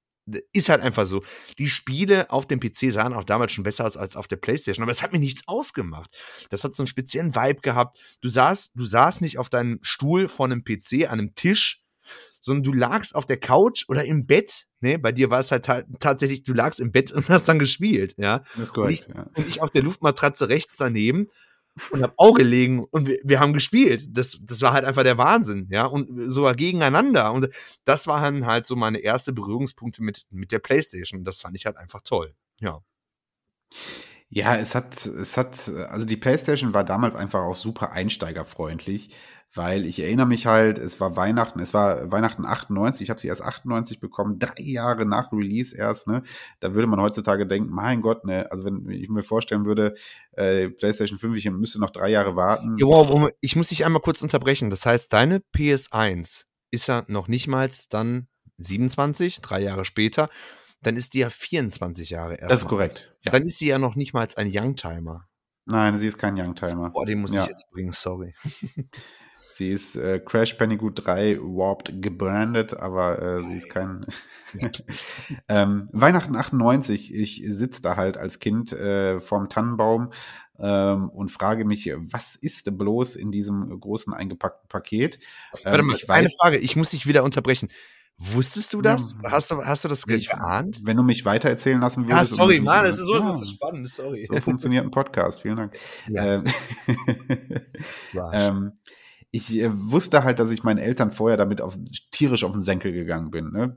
Ist halt einfach so. Die Spiele auf dem PC sahen auch damals schon besser aus als auf der Playstation, aber es hat mir nichts ausgemacht. Das hat so einen speziellen Vibe gehabt. Du saßt, du saßt nicht auf deinem Stuhl vor einem PC an einem Tisch, sondern du lagst auf der Couch oder im Bett. Ne, bei dir war es halt ta tatsächlich, du lagst im Bett und hast dann gespielt, ja. Das ist Und korrekt, ich, ja. und ich auf der Luftmatratze rechts daneben und hab auch gelegen und wir, wir haben gespielt. Das, das war halt einfach der Wahnsinn, ja, und sogar gegeneinander. Und das waren halt so meine erste Berührungspunkte mit, mit der Playstation. Das fand ich halt einfach toll. Ja. Ja, es hat, es hat, also die PlayStation war damals einfach auch super einsteigerfreundlich, weil ich erinnere mich halt, es war Weihnachten, es war Weihnachten 98, ich habe sie erst 98 bekommen, drei Jahre nach Release erst, ne? Da würde man heutzutage denken, mein Gott, ne, also wenn ich mir vorstellen würde, äh, PlayStation 5, ich müsste noch drei Jahre warten. Moment, ich muss dich einmal kurz unterbrechen. Das heißt, deine PS1 ist ja noch nicht mal dann 27, drei Jahre später. Dann ist die ja 24 Jahre erst. Das ist korrekt. Ja. Dann ist sie ja noch nicht mal ein Youngtimer. Nein, sie ist kein Youngtimer. Boah, den muss Ja. ich jetzt bringen, sorry. [laughs] Sie ist äh, Crash Bandicoot 3 Warped gebrandet, aber äh, sie ist kein. [laughs] ähm, Weihnachten 98, ich sitze da halt als Kind äh, vorm Tannenbaum ähm, und frage mich, was ist denn bloß in diesem großen eingepackten Paket? Ähm, Warte mal, ich eine weiß, Frage, ich muss dich wieder unterbrechen. Wusstest du das? Ja. Hast du, hast du das ich, geahnt? wenn du mich weitererzählen lassen würdest. und sorry, Mann, das ist so, das ist so spannend, sorry. so funktioniert ein Podcast, vielen Dank. Ja. Ähm, [laughs] ich äh, wusste halt, dass ich meinen Eltern vorher damit auf, tierisch auf den Senkel gegangen bin. Ne?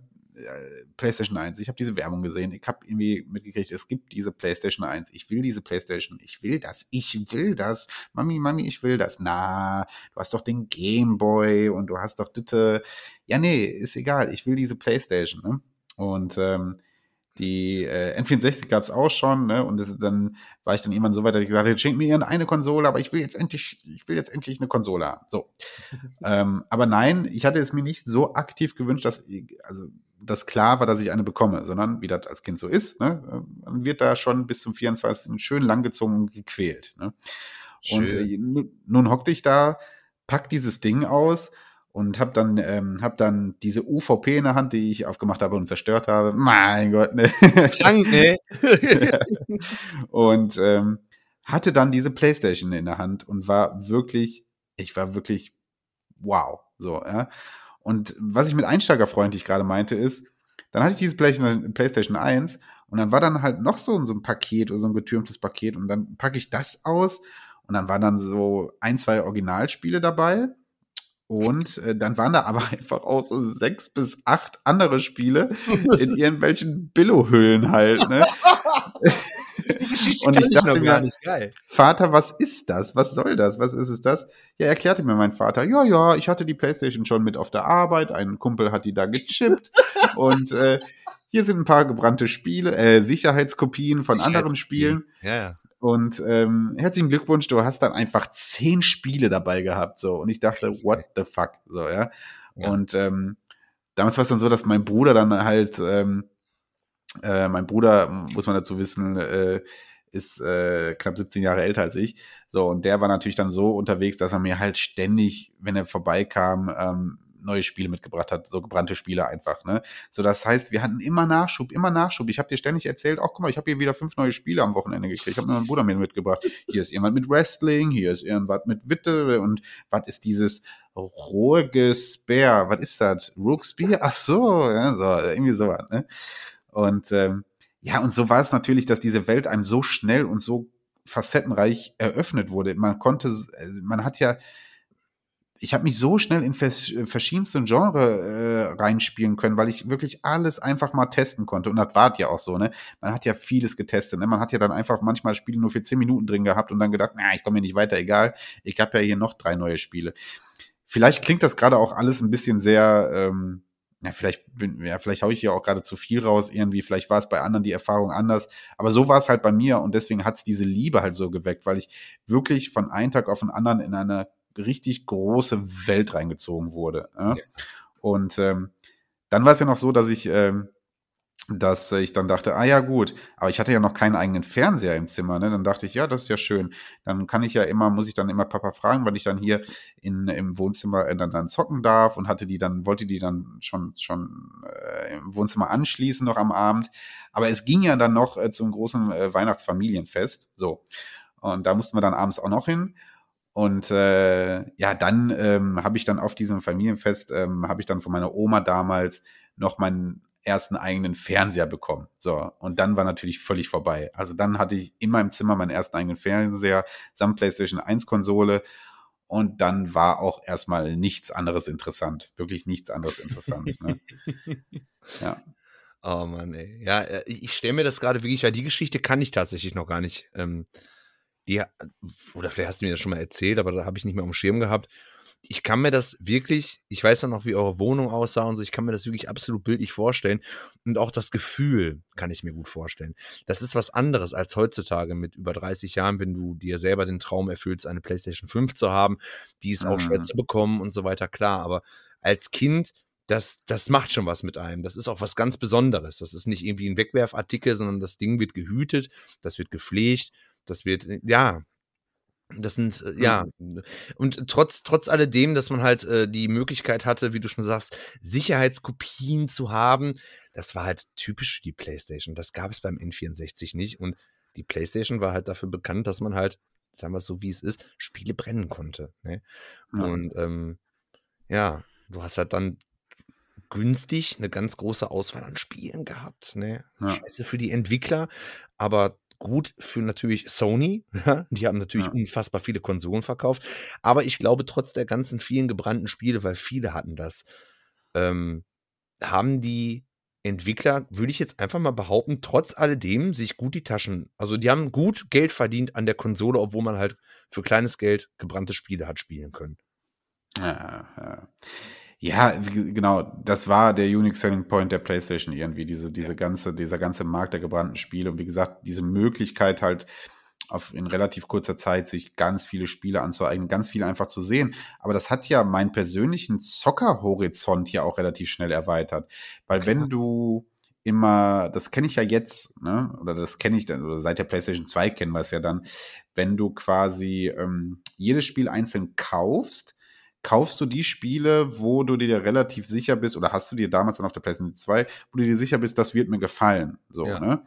PlayStation 1, ich habe diese Werbung gesehen, ich habe irgendwie mitgekriegt, es gibt diese PlayStation 1, ich will diese PlayStation, ich will das, ich will das, Mami, Mami, ich will das. Na, du hast doch den Game Boy und du hast doch bitte, ja nee, ist egal, ich will diese PlayStation. Ne? Und ähm, die äh, N64 gab es auch schon, ne? Und das, dann war ich dann irgendwann so weit, dass ich gesagt habe, schenkt mir eine Konsole, aber ich will jetzt endlich, ich will jetzt endlich eine Konsole haben. So. [laughs] ähm, aber nein, ich hatte es mir nicht so aktiv gewünscht, dass, also das klar war, dass ich eine bekomme, sondern wie das als Kind so ist, ne? Man wird da schon bis zum 24. schön langgezogen und gequält. Ne? Und äh, nun hockte ich da, pack dieses Ding aus und habe dann ähm, hab dann diese UVP in der Hand, die ich aufgemacht habe und zerstört habe. Mein Gott, ne. Krank, ne? [laughs] und ähm, hatte dann diese Playstation in der Hand und war wirklich, ich war wirklich wow, so, ja. Und was ich mit einsteigerfreundlich gerade meinte ist, dann hatte ich diese PlayStation 1 und dann war dann halt noch so, so ein Paket oder so ein getürmtes Paket und dann packe ich das aus und dann waren dann so ein, zwei Originalspiele dabei und äh, dann waren da aber [laughs] einfach auch so sechs bis acht andere Spiele in [laughs] irgendwelchen Billo-Hüllen halt. Ne? [laughs] und ich dachte mir, Vater, was ist das? Was soll das? Was ist es das? Ja, erklärte mir mein Vater, ja, ja, ich hatte die Playstation schon mit auf der Arbeit, ein Kumpel hat die da gechippt und äh, hier sind ein paar gebrannte Spiele, äh, Sicherheitskopien von anderen Spielen. Ja, ja. Und ähm, herzlichen Glückwunsch, du hast dann einfach zehn Spiele dabei gehabt, so. Und ich dachte, what the fuck, so, ja. ja. Und ähm, damals war es dann so, dass mein Bruder dann halt, ähm, äh, mein Bruder, muss man dazu wissen, äh, ist äh, knapp 17 Jahre älter als ich. So, und der war natürlich dann so unterwegs, dass er mir halt ständig, wenn er vorbeikam, ähm, neue Spiele mitgebracht hat, so gebrannte Spiele einfach. Ne? So, das heißt, wir hatten immer Nachschub, immer Nachschub. Ich habe dir ständig erzählt, oh, guck mal, ich habe hier wieder fünf neue Spiele am Wochenende gekriegt. Ich habe meinen Bruder mit mitgebracht. Hier ist jemand mit Wrestling, hier ist irgendwas mit Witte und was ist dieses rohe Spear? Was ist das? Rook Spear? Ach so, ja, so, irgendwie sowas. Ne? Und ähm, ja, und so war es natürlich, dass diese Welt einem so schnell und so facettenreich eröffnet wurde. Man konnte, äh, man hat ja ich habe mich so schnell in vers verschiedensten Genre äh, reinspielen können, weil ich wirklich alles einfach mal testen konnte. Und das war ja auch so, ne? Man hat ja vieles getestet, ne? Man hat ja dann einfach manchmal Spiele nur für zehn Minuten drin gehabt und dann gedacht, na, ich komme hier nicht weiter, egal. Ich habe ja hier noch drei neue Spiele. Vielleicht klingt das gerade auch alles ein bisschen sehr, ähm, ja, vielleicht bin, ja, vielleicht haue ich hier auch gerade zu viel raus irgendwie. Vielleicht war es bei anderen die Erfahrung anders. Aber so war es halt bei mir und deswegen hat es diese Liebe halt so geweckt, weil ich wirklich von einem Tag auf den anderen in eine richtig große Welt reingezogen wurde. Ja? Ja. Und ähm, dann war es ja noch so, dass ich, ähm, dass ich dann dachte, ah ja gut, aber ich hatte ja noch keinen eigenen Fernseher im Zimmer. Ne? Dann dachte ich, ja, das ist ja schön. Dann kann ich ja immer, muss ich dann immer Papa fragen, weil ich dann hier in, im Wohnzimmer äh, dann, dann zocken darf und hatte die dann, wollte die dann schon, schon äh, im Wohnzimmer anschließen noch am Abend. Aber es ging ja dann noch äh, zum großen äh, Weihnachtsfamilienfest. So. Und da mussten wir dann abends auch noch hin. Und äh, ja, dann ähm, habe ich dann auf diesem Familienfest, ähm, habe ich dann von meiner Oma damals noch meinen ersten eigenen Fernseher bekommen. So, und dann war natürlich völlig vorbei. Also dann hatte ich in meinem Zimmer meinen ersten eigenen Fernseher samt PlayStation 1 Konsole und dann war auch erstmal nichts anderes interessant. Wirklich nichts anderes interessant. ne? [laughs] Ja. Oh Mann, ey. Ja, äh, ich stelle mir das gerade wirklich, weil die Geschichte kann ich tatsächlich noch gar nicht ähm, die, oder vielleicht hast du mir das schon mal erzählt, aber da habe ich nicht mehr am Schirm gehabt. Ich kann mir das wirklich, ich weiß dann noch, wie eure Wohnung aussah und so, ich kann mir das wirklich absolut bildlich vorstellen. Und auch das Gefühl kann ich mir gut vorstellen. Das ist was anderes als heutzutage mit über 30 Jahren, wenn du dir selber den Traum erfüllst, eine PlayStation 5 zu haben. Die ist auch mhm. schwer zu bekommen und so weiter, klar. Aber als Kind, das, das macht schon was mit einem. Das ist auch was ganz Besonderes. Das ist nicht irgendwie ein Wegwerfartikel, sondern das Ding wird gehütet, das wird gepflegt das wird, äh, ja, das sind, äh, ja, mhm. und trotz, trotz alledem, dass man halt äh, die Möglichkeit hatte, wie du schon sagst, Sicherheitskopien zu haben, das war halt typisch für die PlayStation. Das gab es beim N64 nicht. Und die PlayStation war halt dafür bekannt, dass man halt, sagen wir es so, wie es ist, Spiele brennen konnte. Ne? Ja. Und ähm, ja, du hast halt dann günstig eine ganz große Auswahl an Spielen gehabt. Ne? Ja. Scheiße für die Entwickler, aber gut für natürlich Sony. [laughs] die haben natürlich ja. unfassbar viele Konsolen verkauft. Aber ich glaube, trotz der ganzen vielen gebrannten Spiele, weil viele hatten das, ähm, haben die Entwickler, würde ich jetzt einfach mal behaupten, trotz alledem sich gut die Taschen, also die haben gut Geld verdient an der Konsole, obwohl man halt für kleines Geld gebrannte Spiele hat spielen können. Ja, ja. Ja, genau, das war der Unique Selling Point der PlayStation irgendwie, diese, diese ganze, dieser ganze Markt der gebrannten Spiele und wie gesagt, diese Möglichkeit halt auf, in relativ kurzer Zeit sich ganz viele Spiele anzueignen, ganz viele einfach zu sehen. Aber das hat ja meinen persönlichen Zocker-Horizont ja auch relativ schnell erweitert. Weil Klar. wenn du immer, das kenne ich ja jetzt, ne? oder das kenne ich dann, oder seit der PlayStation 2 kennen wir es ja dann, wenn du quasi ähm, jedes Spiel einzeln kaufst, kaufst du die Spiele, wo du dir relativ sicher bist, oder hast du dir damals dann auf der PlayStation 2, wo du dir sicher bist, das wird mir gefallen. So, ja. ne?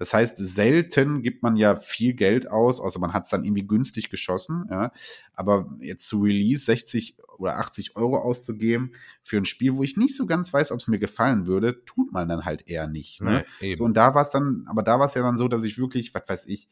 Das heißt, selten gibt man ja viel Geld aus, außer man hat es dann irgendwie günstig geschossen. Ja. Aber jetzt zu Release 60 oder 80 Euro auszugeben für ein Spiel, wo ich nicht so ganz weiß, ob es mir gefallen würde, tut man dann halt eher nicht. Ne? Nee, so, und da war es dann, aber da war es ja dann so, dass ich wirklich, was weiß ich,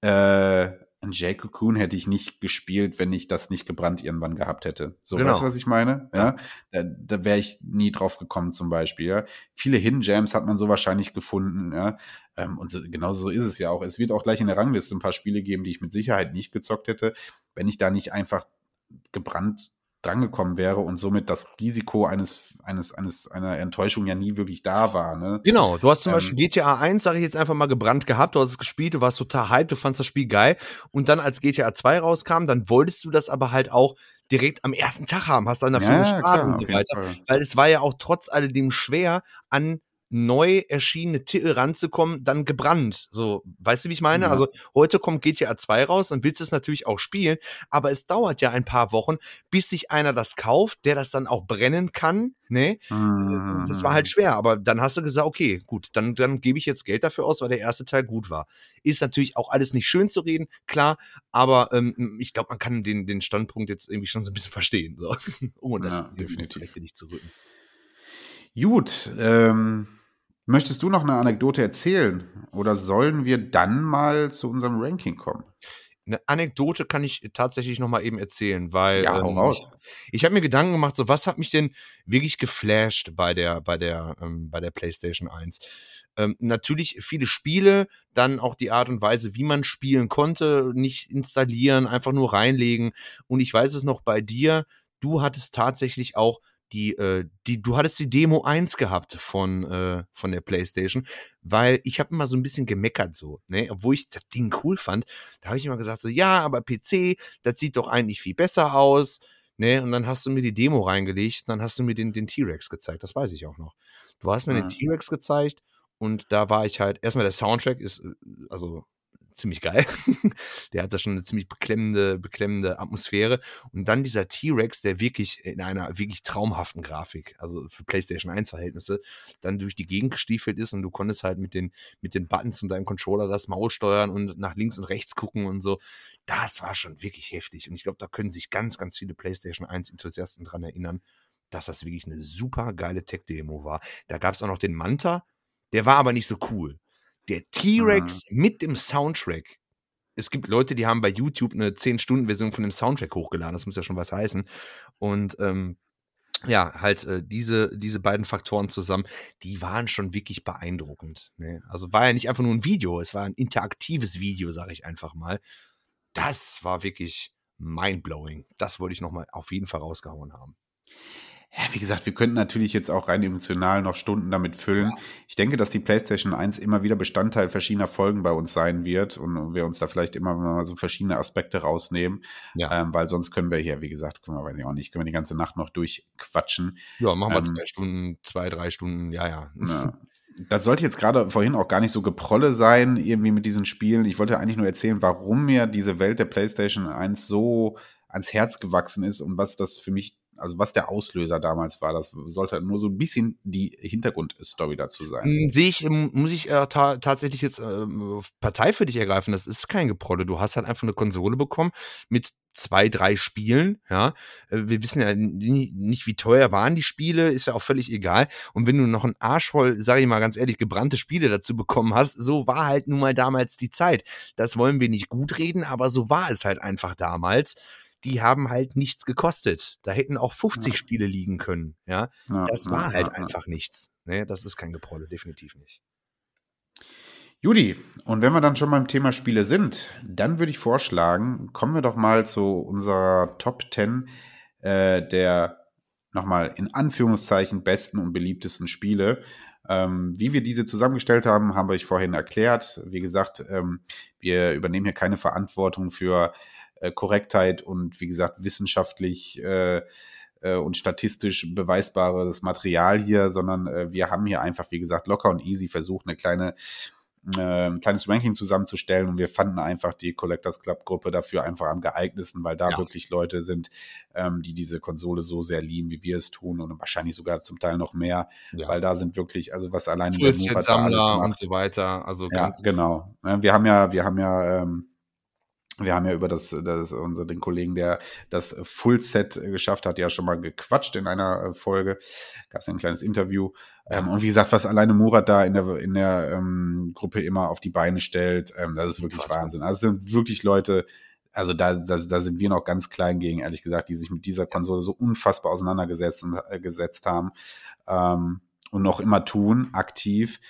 äh, Jay Cocoon hätte ich nicht gespielt, wenn ich das nicht gebrannt irgendwann gehabt hätte. So, genau. weißt du, was ich meine? Ja, da, da wäre ich nie drauf gekommen, zum Beispiel. Ja? Viele Hidden Jams hat man so wahrscheinlich gefunden. Ja? Ähm, und so, genauso so ist es ja auch. Es wird auch gleich in der Rangliste ein paar Spiele geben, die ich mit Sicherheit nicht gezockt hätte, wenn ich da nicht einfach gebrannt drangekommen wäre und somit das Risiko eines, eines, eines, einer Enttäuschung ja nie wirklich da war. Ne? Genau, du hast zum ähm, Beispiel GTA 1, sage ich jetzt einfach mal, gebrannt gehabt, du hast es gespielt, du warst total hyped, du fandest das Spiel geil und dann als GTA 2 rauskam, dann wolltest du das aber halt auch direkt am ersten Tag haben, hast dann dafür ja, gespart und so weiter, weil es war ja auch trotz alledem schwer, an neu erschienene Titel ranzukommen, dann gebrannt. So, weißt du, wie ich meine? Ja. Also heute kommt GTA 2 raus und willst es natürlich auch spielen, aber es dauert ja ein paar Wochen, bis sich einer das kauft, der das dann auch brennen kann. Ne? Mhm. Das war halt mhm. schwer, aber dann hast du gesagt, okay, gut, dann, dann gebe ich jetzt Geld dafür aus, weil der erste Teil gut war. Ist natürlich auch alles nicht schön zu reden, klar, aber ähm, ich glaube, man kann den, den Standpunkt jetzt irgendwie schon so ein bisschen verstehen. So. [laughs] oh, das ja, ist definitiv. Nicht zu rücken. Gut, ähm, Möchtest du noch eine Anekdote erzählen oder sollen wir dann mal zu unserem Ranking kommen? Eine Anekdote kann ich tatsächlich noch mal eben erzählen, weil ja, ähm, raus. ich, ich habe mir Gedanken gemacht, so was hat mich denn wirklich geflasht bei der bei der ähm, bei der PlayStation 1? Ähm, natürlich viele Spiele, dann auch die Art und Weise, wie man spielen konnte, nicht installieren, einfach nur reinlegen. Und ich weiß es noch bei dir, du hattest tatsächlich auch die, äh, die, du hattest die Demo 1 gehabt von, äh, von der PlayStation, weil ich habe immer so ein bisschen gemeckert so, ne, obwohl ich das Ding cool fand, da habe ich immer gesagt so, ja, aber PC, das sieht doch eigentlich viel besser aus, ne, und dann hast du mir die Demo reingelegt, und dann hast du mir den, den T-Rex gezeigt, das weiß ich auch noch. Du hast mir ja. den T-Rex gezeigt und da war ich halt, erstmal der Soundtrack ist, äh, also ziemlich geil. [laughs] der hat da schon eine ziemlich beklemmende, beklemmende Atmosphäre. Und dann dieser T-Rex, der wirklich in einer wirklich traumhaften Grafik, also für PlayStation 1 Verhältnisse, dann durch die Gegend gestiefelt ist und du konntest halt mit den, mit den Buttons und deinem Controller das Maus steuern und nach links und rechts gucken und so. Das war schon wirklich heftig. Und ich glaube, da können sich ganz, ganz viele PlayStation 1 Enthusiasten dran erinnern, dass das wirklich eine super geile Tech-Demo war. Da gab es auch noch den Manta, der war aber nicht so cool. Der T-Rex mhm. mit dem Soundtrack. Es gibt Leute, die haben bei YouTube eine 10-Stunden-Version von dem Soundtrack hochgeladen. Das muss ja schon was heißen. Und ähm, ja, halt äh, diese, diese beiden Faktoren zusammen, die waren schon wirklich beeindruckend. Ne? Also war ja nicht einfach nur ein Video, es war ein interaktives Video, sage ich einfach mal. Das war wirklich mindblowing. Das wollte ich nochmal auf jeden Fall rausgehauen haben. Ja, wie gesagt, wir könnten natürlich jetzt auch rein emotional noch Stunden damit füllen. Ja. Ich denke, dass die PlayStation 1 immer wieder Bestandteil verschiedener Folgen bei uns sein wird und wir uns da vielleicht immer mal so verschiedene Aspekte rausnehmen. Ja. Ähm, weil sonst können wir hier, wie gesagt, können wir, weiß ich auch nicht, können wir die ganze Nacht noch durchquatschen. Ja, machen wir ähm, zwei Stunden, zwei, drei Stunden, ja, ja. ja. Das sollte jetzt gerade vorhin auch gar nicht so geprolle sein, irgendwie mit diesen Spielen. Ich wollte eigentlich nur erzählen, warum mir diese Welt der PlayStation 1 so ans Herz gewachsen ist und was das für mich also was der Auslöser damals war. Das sollte nur so ein bisschen die Hintergrundstory dazu sein. Hm, sehe ich, muss ich äh, ta tatsächlich jetzt äh, Partei für dich ergreifen. Das ist kein Geprolle. Du hast halt einfach eine Konsole bekommen mit zwei, drei Spielen, ja. Äh, wir wissen ja nicht, wie teuer waren die Spiele, ist ja auch völlig egal. Und wenn du noch ein Arsch voll, sag ich mal ganz ehrlich, gebrannte Spiele dazu bekommen hast, so war halt nun mal damals die Zeit. Das wollen wir nicht gut reden, aber so war es halt einfach damals die haben halt nichts gekostet. Da hätten auch 50 ja. Spiele liegen können. Ja, ja das war ja, halt einfach nichts. Ne? Das ist kein Geprolle, definitiv nicht. Judy, und wenn wir dann schon beim Thema Spiele sind, dann würde ich vorschlagen, kommen wir doch mal zu unserer Top 10 äh, der nochmal in Anführungszeichen besten und beliebtesten Spiele. Ähm, wie wir diese zusammengestellt haben, haben wir euch vorhin erklärt. Wie gesagt, ähm, wir übernehmen hier keine Verantwortung für äh, Korrektheit und wie gesagt wissenschaftlich äh, äh, und statistisch beweisbares Material hier, sondern äh, wir haben hier einfach, wie gesagt, locker und easy versucht, eine kleine ein kleines Ranking zusammenzustellen und wir fanden einfach die Collectors Club Gruppe dafür einfach am geeignetsten, weil da ja. wirklich Leute sind, ähm, die diese Konsole so sehr lieben, wie wir es tun und wahrscheinlich sogar zum Teil noch mehr, ja. weil da sind wirklich, also was alleine der Sammler und so weiter, also ja, genau. Wir haben ja, wir haben ja ähm, wir haben ja über das, das unser den Kollegen, der das Full-Set geschafft hat, ja schon mal gequatscht in einer äh, Folge. Gab es ein kleines Interview. Ähm, und wie gesagt, was alleine Murat da in der, in der ähm, Gruppe immer auf die Beine stellt, ähm, das ist wirklich Krass. Wahnsinn. Also es sind wirklich Leute, also da, da, da sind wir noch ganz klein gegen, ehrlich gesagt, die sich mit dieser Konsole so unfassbar auseinandergesetzt äh, gesetzt haben ähm, und noch immer tun, aktiv.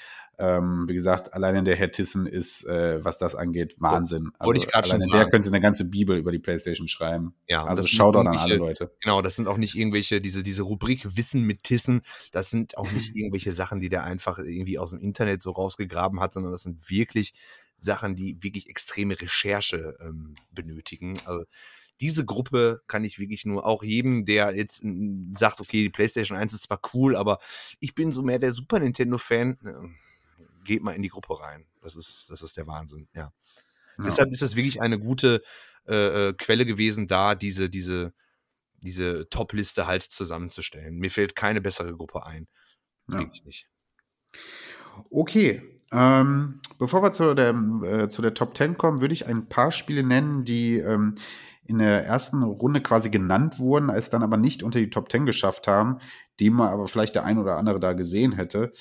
Ähm, wie gesagt, alleine der Herr Tissen ist, äh, was das angeht, Wahnsinn. Also, Wollte ich gerade schon sagen. Der könnte eine ganze Bibel über die PlayStation schreiben. Ja, also Shoutout an alle Leute. Genau, das sind auch nicht irgendwelche, diese, diese Rubrik Wissen mit Tissen, das sind auch nicht [laughs] irgendwelche Sachen, die der einfach irgendwie aus dem Internet so rausgegraben hat, sondern das sind wirklich Sachen, die wirklich extreme Recherche ähm, benötigen. Also diese Gruppe kann ich wirklich nur auch jedem, der jetzt sagt, okay, die PlayStation 1 ist zwar cool, aber ich bin so mehr der Super Nintendo-Fan. Äh, geht mal in die Gruppe rein. Das ist, das ist der Wahnsinn, ja. ja. Deshalb ist es wirklich eine gute äh, äh, Quelle gewesen, da diese, diese, diese Top-Liste halt zusammenzustellen. Mir fällt keine bessere Gruppe ein. Ja. Wirklich nicht. Okay. Ähm, bevor wir zu der, äh, zu der Top 10 kommen, würde ich ein paar Spiele nennen, die ähm, in der ersten Runde quasi genannt wurden, als dann aber nicht unter die Top 10 geschafft haben, die man aber vielleicht der ein oder andere da gesehen hätte.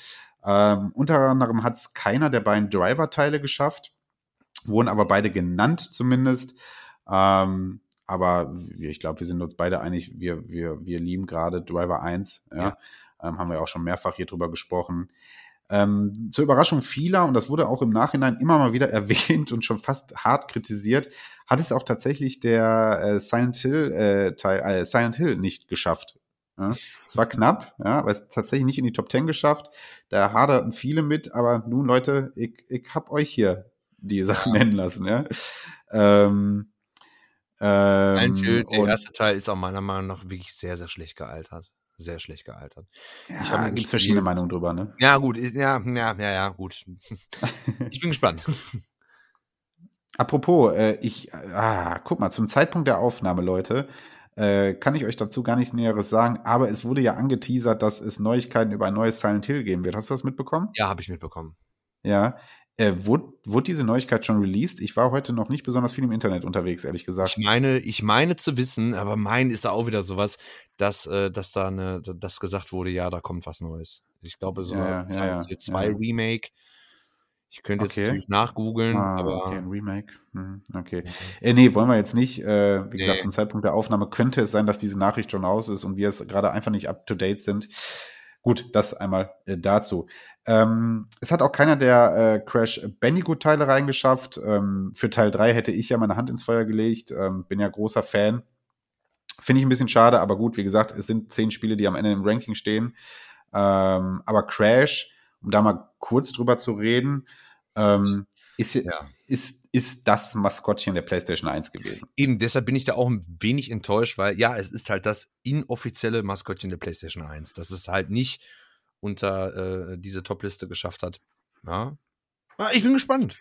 Ähm, unter anderem hat es keiner der beiden Driver-Teile geschafft, wurden aber beide genannt zumindest. Ähm, aber ich glaube, wir sind uns beide einig, wir, wir, wir lieben gerade Driver 1. Ja? ja. Ähm, haben wir auch schon mehrfach hier drüber gesprochen. Ähm, zur Überraschung vieler, und das wurde auch im Nachhinein immer mal wieder [laughs] erwähnt und schon fast hart kritisiert, hat es auch tatsächlich der äh, Silent Hill äh, Teil, äh, Silent Hill nicht geschafft. Ja, es war knapp, ja, aber es tatsächlich nicht in die Top 10 geschafft. Da haderten viele mit, aber nun, Leute, ich, ich hab euch hier die Sachen nennen lassen, ja. Ähm, ähm, Hill, der erste Teil ist auch meiner Meinung nach wirklich sehr, sehr schlecht gealtert. Sehr schlecht gealtert. Ja, gibt es verschiedene Meinungen drüber, ne? Ja, gut, ja, ja, ja, ja, gut. [laughs] ich bin gespannt. Apropos, äh, ich, ah, guck mal, zum Zeitpunkt der Aufnahme, Leute, äh, kann ich euch dazu gar nichts Näheres sagen, aber es wurde ja angeteasert, dass es Neuigkeiten über ein neues Silent Hill geben wird. Hast du das mitbekommen? Ja, habe ich mitbekommen. Ja. Äh, wurde, wurde diese Neuigkeit schon released? Ich war heute noch nicht besonders viel im Internet unterwegs, ehrlich gesagt. Ich meine, ich meine zu wissen, aber mein ist da auch wieder sowas, dass, äh, dass da eine, dass gesagt wurde, ja, da kommt was Neues. Ich glaube, so ja, ein ja, ja, 2 ja. Remake ich könnte okay. jetzt natürlich nachgoogeln, ah, aber. Okay, ein Remake. Hm, okay. Äh, nee, wollen wir jetzt nicht. Äh, wie nee. gesagt, zum Zeitpunkt der Aufnahme könnte es sein, dass diese Nachricht schon aus ist und wir es gerade einfach nicht up to date sind. Gut, das einmal äh, dazu. Ähm, es hat auch keiner der äh, Crash Bandicoot-Teile reingeschafft. Ähm, für Teil 3 hätte ich ja meine Hand ins Feuer gelegt. Ähm, bin ja großer Fan. Finde ich ein bisschen schade, aber gut, wie gesagt, es sind zehn Spiele, die am Ende im Ranking stehen. Ähm, aber Crash um da mal kurz drüber zu reden, ähm, ist, ja. ist, ist das Maskottchen der PlayStation 1 gewesen. Eben, deshalb bin ich da auch ein wenig enttäuscht, weil ja, es ist halt das inoffizielle Maskottchen der PlayStation 1, dass es halt nicht unter äh, diese Top-Liste geschafft hat. Ja. Ah, ich bin gespannt.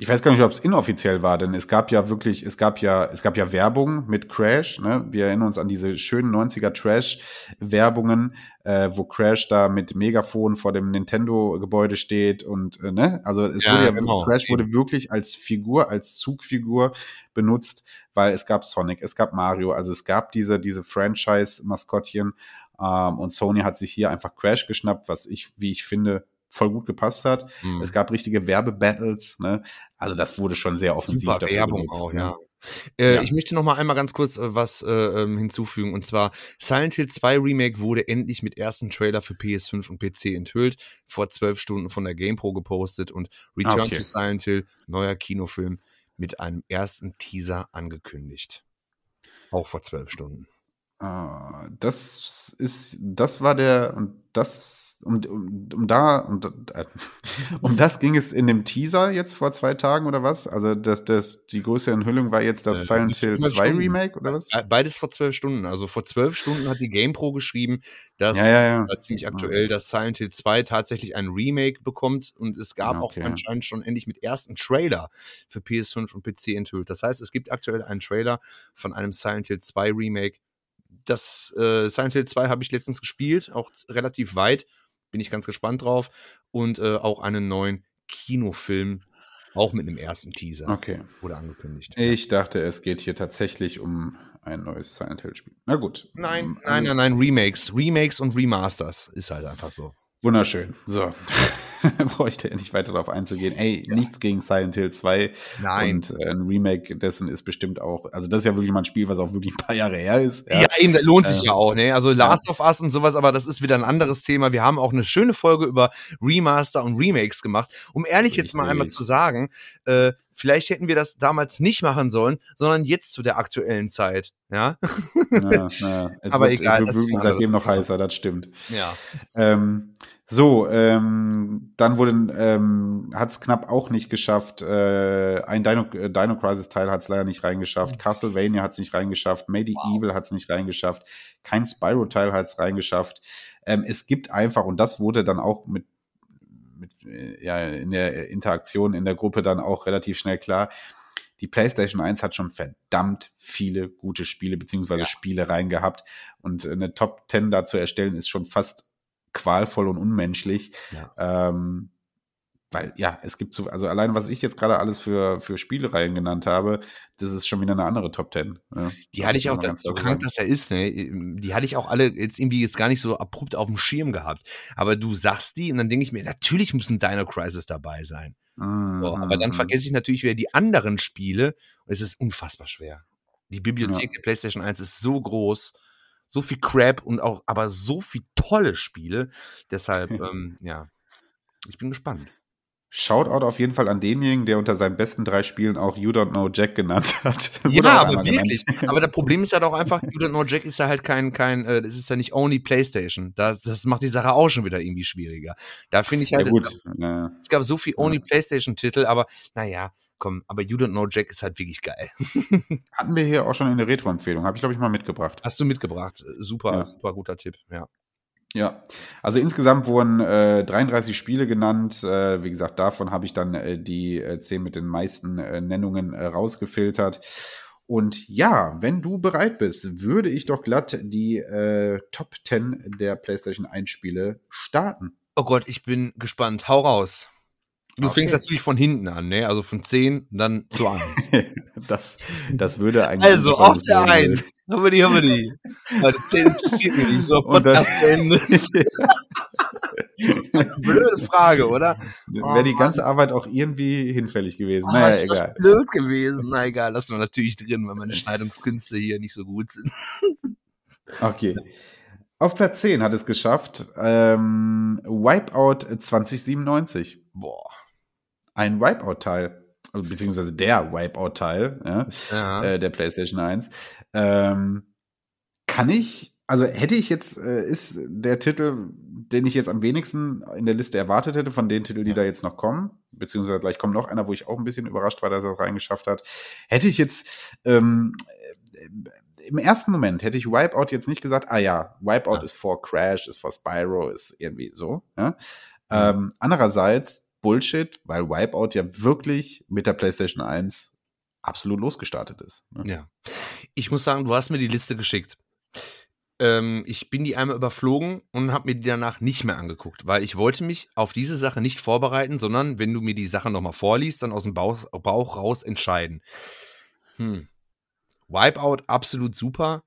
Ich weiß gar nicht, ob es inoffiziell war, denn es gab ja wirklich, es gab ja, es gab ja Werbung mit Crash. Ne? Wir erinnern uns an diese schönen 90er Trash-Werbungen, äh, wo Crash da mit Megafon vor dem Nintendo-Gebäude steht und äh, ne, also es ja, wurde ja genau. Crash wurde wirklich als Figur, als Zugfigur benutzt, weil es gab Sonic, es gab Mario, also es gab diese diese Franchise-Maskottchen ähm, und Sony hat sich hier einfach Crash geschnappt, was ich, wie ich finde, voll gut gepasst hat. Mhm. Es gab richtige Werbebattles, ne? Also das wurde schon sehr offensiv Super dafür Werbung benutzt, auch, ne? ja. Äh, ja. Ich möchte noch mal einmal ganz kurz äh, was äh, ähm, hinzufügen und zwar Silent Hill 2 Remake wurde endlich mit ersten Trailer für PS5 und PC enthüllt, vor zwölf Stunden von der GamePro gepostet und Return okay. to Silent Hill, neuer Kinofilm, mit einem ersten Teaser angekündigt. Auch vor zwölf Stunden. Äh, das ist, das war der, und das, um, um, um da, um, äh, [laughs] um das ging es in dem Teaser jetzt vor zwei Tagen oder was? Also das, das, die größte Enthüllung war jetzt das Äh, Silent Hill 2 Stunden. Remake oder was? Be- Beides vor zwölf Stunden. Also vor zwölf Stunden hat die GamePro geschrieben, dass Ja, ja, ja. äh, ziemlich aktuell, dass Silent Hill 2 tatsächlich ein Remake bekommt und es gab Ah, okay. auch anscheinend schon endlich mit ersten Trailer für PS5 und PC enthüllt. Das heißt, es gibt aktuell einen Trailer von einem Silent Hill 2 Remake. Das äh, Silent Hill 2 habe ich letztens gespielt, auch relativ weit. Bin ich ganz gespannt drauf. Und äh, auch einen neuen Kinofilm, auch mit einem ersten Teaser, Okay. wurde angekündigt. Ich dachte, es geht hier tatsächlich um ein neues Silent Hill Spiel. Na gut. Nein, Ähm, nein, nein, nein, Remakes. Remakes und Remasters ist halt einfach so. Wunderschön. So. [laughs] Brauche ich da nicht weiter darauf einzugehen. Ey, nichts gegen Silent Hill 2. Nein. Und äh, ein Remake dessen ist bestimmt auch, also das ist ja wirklich mal ein Spiel, was auch wirklich ein paar Jahre her ist. Ja, eben, das lohnt sich Äh, ja auch, ne? Also Last of Us und sowas, aber das ist wieder ein anderes Thema. Wir haben auch eine schöne Folge über Remaster und Remakes gemacht. Um ehrlich jetzt mal Richtig. einmal zu sagen, äh, vielleicht hätten wir das damals nicht machen sollen, sondern jetzt zu der aktuellen Zeit, ja? Ja. [laughs] Es Aber wird, egal, ein wirklich seitdem noch heißer, das stimmt. Ja. Ähm, so, ähm, dann wurde, ähm, hat es knapp auch nicht geschafft. Äh, ein Dino, äh, Dino Crisis Teil hat es leider nicht reingeschafft. Castlevania hat es nicht reingeschafft. Medieval hat es nicht reingeschafft. Kein Spyro Teil hat es reingeschafft. Ähm, es gibt einfach, und das wurde dann auch mit, mit äh, ja, in der Interaktion in der Gruppe dann auch relativ schnell klar. Die PlayStation 1 hat schon verdammt viele gute Spiele beziehungsweise Ja. Spiele reingehabt. Und eine Top 10 da zu erstellen, ist schon fast qualvoll und unmenschlich. Ähm, weil, ja, es gibt so, also allein was ich jetzt gerade alles für, für Spielereien genannt habe, das ist schon wieder eine andere Top 10. Ja, Die hatte ich auch, ganz so krank, dass er ist, ne? Die hatte ich auch alle jetzt irgendwie jetzt gar nicht so abrupt auf dem Schirm gehabt. Aber du sagst die und dann denke ich mir, natürlich muss ein Dino Crisis dabei sein. Mhm, So, aber dann mhm. vergesse ich natürlich wieder die anderen Spiele und es ist unfassbar schwer. Die Bibliothek der PlayStation 1 ist so groß, so viel Crap und auch aber so viel tolle Spiele. Deshalb, [laughs] ähm, ja, ich bin gespannt. Shoutout auf jeden Fall an denjenigen, der unter seinen besten drei Spielen auch You Don't Know Jack genannt hat. [laughs] Ja, aber wirklich. genannt. Aber das Problem ist halt auch einfach, You Don't Know Jack ist ja halt kein, kein, äh, das ist ja nicht only PlayStation. Da, das macht die Sache auch schon wieder irgendwie schwieriger. Da finde ich Ja halt, es, gut. gab, Ja. es gab so viel only PlayStation-Titel, aber naja, komm, aber You Don't Know Jack ist halt wirklich geil. Hatten wir hier auch schon eine Retro-Empfehlung. Habe ich, glaube ich, mal mitgebracht. Hast du mitgebracht. Super, Ja. super guter Tipp, ja. Ja, also insgesamt wurden äh, 33 Spiele genannt. Äh, wie gesagt, davon habe ich dann äh, die äh, 10 mit den meisten äh, Nennungen äh, rausgefiltert. Und ja, wenn du bereit bist, würde ich doch glatt die äh, Top 10 der PlayStation 1 Spiele starten. Oh Gott, ich bin gespannt. Hau raus. Du Okay. fängst natürlich von hinten an, ne? Also von 10 dann zu 1. [laughs] Das, das würde eigentlich. Also auf der werden. 1. Haben wir die, haben wir die. Weil 10 interessiert mich nicht. So, [laughs] Podcast. [laughs] Blöde Frage, oder? Wäre die Oh ganze Arbeit auch irgendwie hinfällig gewesen. Oh, naja, egal. blöd gewesen. Na egal, lassen wir natürlich drin, weil meine Schneidungskünste hier nicht so gut sind. Okay. Auf Platz 10 hat es geschafft ähm, Wipeout 2097. Boah. Ein Wipeout-Teil. Also, beziehungsweise der Wipeout-Teil ja, Ja. äh, der PlayStation 1. Ähm, kann ich, also hätte ich jetzt, äh, ist der Titel, den ich jetzt am wenigsten in der Liste erwartet hätte, von den Titeln, die Ja. da jetzt noch kommen, beziehungsweise gleich kommt noch einer, wo ich auch ein bisschen überrascht war, dass er es reingeschafft hat, hätte ich jetzt ähm, äh, im ersten Moment hätte ich Wipeout jetzt nicht gesagt, ah ja, Wipeout ist vor Crash, ist vor Spyro, ist irgendwie so. Ähm, andererseits Bullshit, weil Wipeout ja wirklich mit der PlayStation 1 absolut losgestartet ist. Ne? Ja. Ich muss sagen, du hast mir die Liste geschickt. Ähm, ich bin die einmal überflogen und habe mir die danach nicht mehr angeguckt, weil ich wollte mich auf diese Sache nicht vorbereiten, sondern wenn du mir die Sache nochmal vorliest, dann aus dem Bauch, Bauch raus entscheiden. Hm. Wipeout absolut super,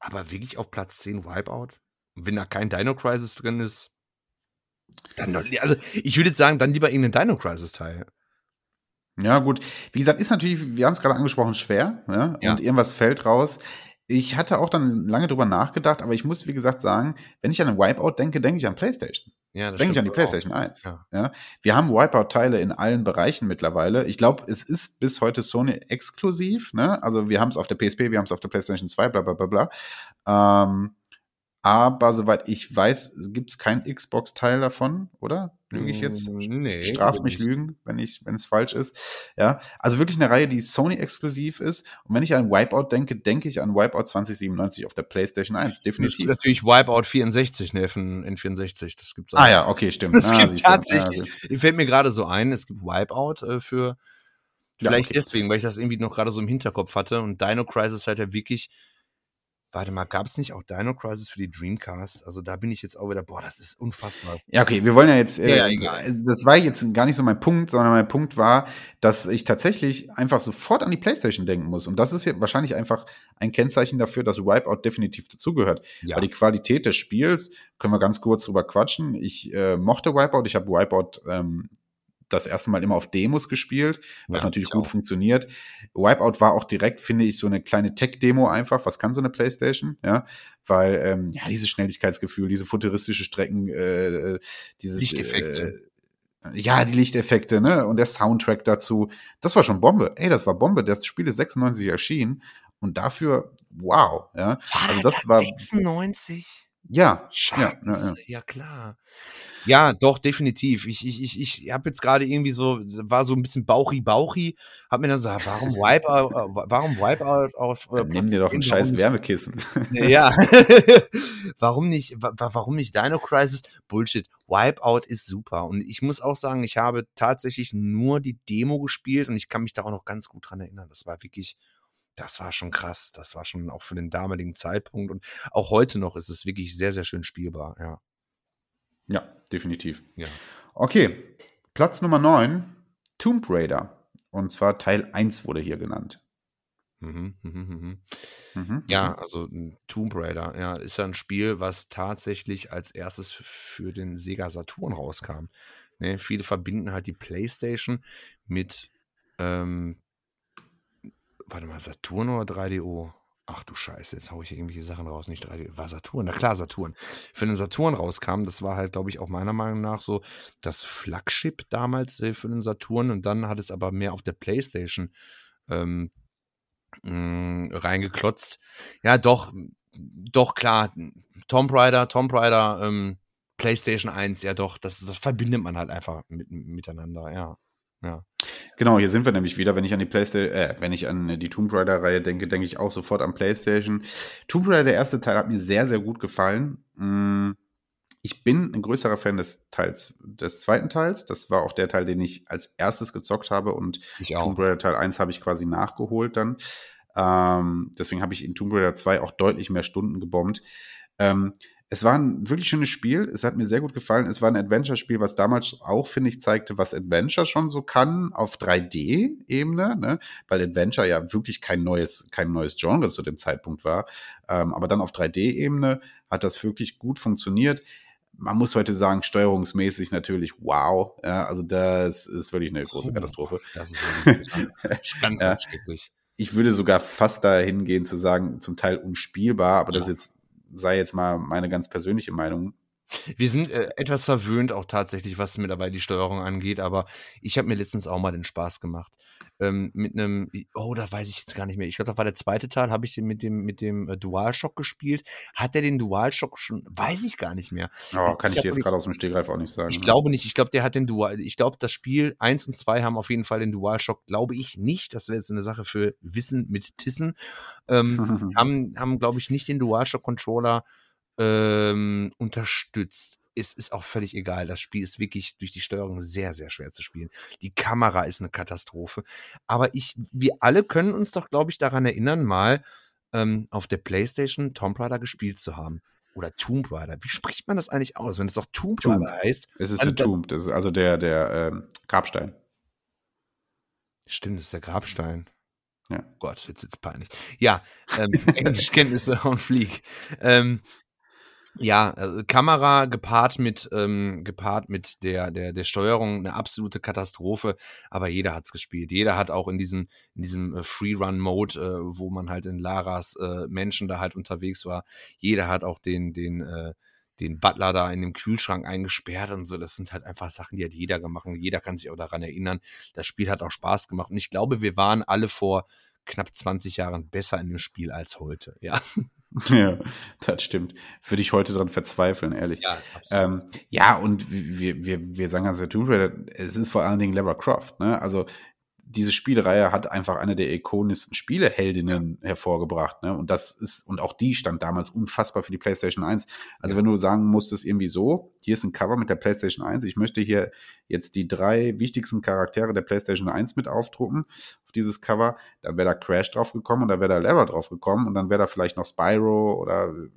aber wirklich auf Platz 10 Wipeout? Und wenn da kein Dino Crisis drin ist, dann doch, also ich würde jetzt sagen, dann lieber irgendein Dino Crisis Teil. Ja, gut. Wie gesagt, ist natürlich, wir haben es gerade angesprochen, schwer. Ja? Ja. Und irgendwas fällt raus. Ich hatte auch dann lange drüber nachgedacht, aber ich muss, wie gesagt, sagen, wenn ich an ein Wipeout denke, denke ich an PlayStation. Ja, das Denke ich an die stimmt auch. PlayStation 1. Ja. Ja. Wir haben Wipeout-Teile in allen Bereichen mittlerweile. Ich glaube, es ist bis heute Sony exklusiv. Ne? Also wir haben es auf der PSP, wir haben es auf der PlayStation 2, bla bla bla bla. Ähm, aber soweit ich weiß, gibt es kein Xbox-Teil davon, oder? Lüge ich jetzt? Mm, Nee. Straft glaub mich lügen, wenn ich, wenn es falsch ist. Ja, also wirklich eine Reihe, die Sony exklusiv ist. Und wenn ich an Wipeout denke, denke ich an Wipeout 2097 auf der PlayStation 1, Das ist definitiv. natürlich Wipeout 64, ne, von N64. Das gibt's auch. Ah ja, okay, stimmt. Es ah, gibt tatsächlich, Ja, fällt mir gerade so ein, es gibt Wipeout äh, für, Ja, vielleicht okay. deswegen, weil ich das irgendwie noch gerade so im Hinterkopf hatte und Dino Crisis halt ja wirklich, warte mal, gab es nicht auch Dino Crisis für die Dreamcast? Also da bin ich jetzt auch wieder, boah, das ist unfassbar. Ja, okay, wir wollen ja jetzt, äh, Ja, das war jetzt gar nicht so mein Punkt, sondern mein Punkt war, dass ich tatsächlich einfach sofort an die Playstation denken muss. Und das ist ja wahrscheinlich einfach ein Kennzeichen dafür, dass Wipeout definitiv dazugehört. Ja. Weil die Qualität des Spiels, können wir ganz kurz drüber quatschen. Ich äh, mochte Wipeout, ich habe Wipeout ähm, das erste Mal immer auf Demos gespielt, was Ja, natürlich ich gut auch. funktioniert. Wipeout war auch direkt, finde ich, so eine kleine Tech-Demo einfach. Was kann so eine Playstation? Ja, weil ähm, ja dieses Schnelligkeitsgefühl, diese futuristische Strecken, äh, äh, diese Lichteffekte. Äh, ja, die Lichteffekte, ne? Und der Soundtrack dazu. Das war schon Bombe. Ey, das war Bombe. Das Spiel ist 96 erschienen. Und dafür, wow, ja. Also das war, 96? Ja, Scheiße, ja, ja, ja, klar. Ja, doch, definitiv. Ich, ich, ich, ich habe jetzt gerade irgendwie so, war so ein bisschen bauchi-bauchi, hab mir dann so, ah, warum Wipeout, warum Wipeout auf. äh, nimm dir doch ein scheiß 10, Wärmekissen. Ja. [laughs] warum nicht, wa- wa- warum nicht Dino Crisis? Bullshit. Wipeout ist super. Und ich muss auch sagen, ich habe tatsächlich nur die Demo gespielt und ich kann mich da auch noch ganz gut dran erinnern. Das war wirklich, das war schon krass. Das war schon auch für den damaligen Zeitpunkt und auch heute noch ist es wirklich sehr, sehr schön spielbar. Ja. Ja, definitiv. Ja. Okay, Platz Nummer 9, Tomb Raider. Und zwar Teil 1 wurde hier genannt. Mhm, mhm, mhm. Ja, also ein Tomb Raider, ja, ist ja ein Spiel, was tatsächlich als erstes für den Sega Saturn rauskam. Ne, viele verbinden halt die PlayStation mit, ähm, warte mal, Saturn oder 3DO? Ach du Scheiße, jetzt hau ich hier irgendwelche Sachen raus, nicht 3D. War Saturn, na klar, Saturn. Für den Saturn rauskam, das war halt, glaube ich, auch meiner Meinung nach so das Flagship damals äh, für den Saturn und dann hat es aber mehr auf der PlayStation ähm, mh, reingeklotzt. Ja, doch, doch, klar. Tomb Raider, Tomb Raider, ähm, PlayStation 1, ja doch, das, das verbindet man halt einfach mit, miteinander, ja. Ja. Genau, hier sind wir nämlich wieder. Wenn ich an die PlayStation, äh, wenn ich an die Tomb Raider-Reihe denke, denke ich auch sofort an PlayStation. Tomb Raider, der erste Teil, hat mir sehr, sehr gut gefallen. Mm, Ich bin ein größerer Fan des Teils, des zweiten Teils. Das war auch der Teil, den ich als erstes gezockt habe und Ich auch. Tomb Raider Teil 1 habe ich quasi nachgeholt dann. Ähm, deswegen habe ich in Tomb Raider 2 auch deutlich mehr Stunden gebombt. Ähm, es war ein wirklich schönes Spiel. Es hat mir sehr gut gefallen. Es war ein Adventure-Spiel, was damals auch, finde ich, zeigte, was Adventure schon so kann auf 3D-Ebene, ne? weil Adventure ja wirklich kein neues, kein neues Genre zu dem Zeitpunkt war. Ähm, aber dann auf 3D-Ebene hat das wirklich gut funktioniert. Man muss heute sagen, steuerungsmäßig natürlich wow. Ja, also das ist wirklich eine große Katastrophe. Das ist [laughs] ganz, ganz, Ja. schrecklich. ich würde sogar fast dahin gehen zu sagen, zum Teil unspielbar, aber das Ja. jetzt sei jetzt mal meine ganz persönliche Meinung. Wir sind äh, etwas verwöhnt auch tatsächlich, was mittlerweile die Steuerung angeht, aber ich habe mir letztens auch mal den Spaß gemacht. Ähm, mit einem, oh, da weiß ich jetzt gar nicht mehr. Ich glaube, das war der zweite Teil, habe ich den mit dem, mit dem äh, DualShock gespielt. Hat er den DualShock schon? Weiß ich gar nicht mehr. Oh, kann ich ja jetzt gerade aus dem Stegreif auch nicht sagen. Ich glaube nicht. Ich glaube, der hat den Dual. Ich glaube, das Spiel 1 und 2 haben auf jeden Fall den DualShock. Glaube ich nicht. Das wäre jetzt eine Sache für Wissen mit Tissen. Ähm, [laughs] haben, haben glaube ich, nicht den DualShock-Controller ähm, unterstützt. Es ist auch völlig egal. Das Spiel ist wirklich durch die Steuerung sehr, sehr schwer zu spielen. Die Kamera ist eine Katastrophe. Aber ich, wir alle können uns doch, glaube ich, daran erinnern, mal ähm, auf der Playstation Tomb Raider gespielt zu haben. Oder Tomb Raider. Wie spricht man das eigentlich aus? Wenn es doch Tomb Tomb. Raider heißt. es ist dann- der Tomb, das ist also der, der ähm, Grabstein. Stimmt, das ist der Grabstein. Ja. Gott, jetzt ist peinlich. Ja, ähm, [laughs] Englischkenntnisse on fleek. Ähm, ja, also Kamera gepaart mit ähm, gepaart mit der der der Steuerung eine absolute Katastrophe. Aber jeder hat's gespielt. Jeder hat auch in diesem in diesem äh, Free-Run Mode, äh, wo man halt in Laras äh, Menschen da halt unterwegs war. Jeder hat auch den den äh, den Butler da in dem Kühlschrank eingesperrt und so. Das sind halt einfach Sachen, die hat jeder gemacht. Und jeder kann sich auch daran erinnern. Das Spiel hat auch Spaß gemacht. Und ich glaube, wir waren alle vor knapp 20 Jahren besser in dem Spiel als heute. Ja. [laughs] Ja, das stimmt. Würde ich heute dran verzweifeln, ehrlich. Ja. Ähm, ja, und wir, wir, wir sagen ganz Tomb Raider, es ist vor allen Dingen Lara Croft, ne? Also diese Spielreihe hat einfach eine der ikonischsten Spieleheldinnen hervorgebracht. Ne? Und das ist, und auch die stand damals unfassbar für die PlayStation 1. Also Ja. wenn du sagen musstest, irgendwie so, hier ist ein Cover mit der PlayStation 1, ich möchte hier jetzt die drei wichtigsten Charaktere der PlayStation 1 mit aufdrucken auf dieses Cover, dann wäre da Crash drauf gekommen und dann wäre da Lara drauf gekommen und dann wäre da vielleicht noch Spyro oder äh,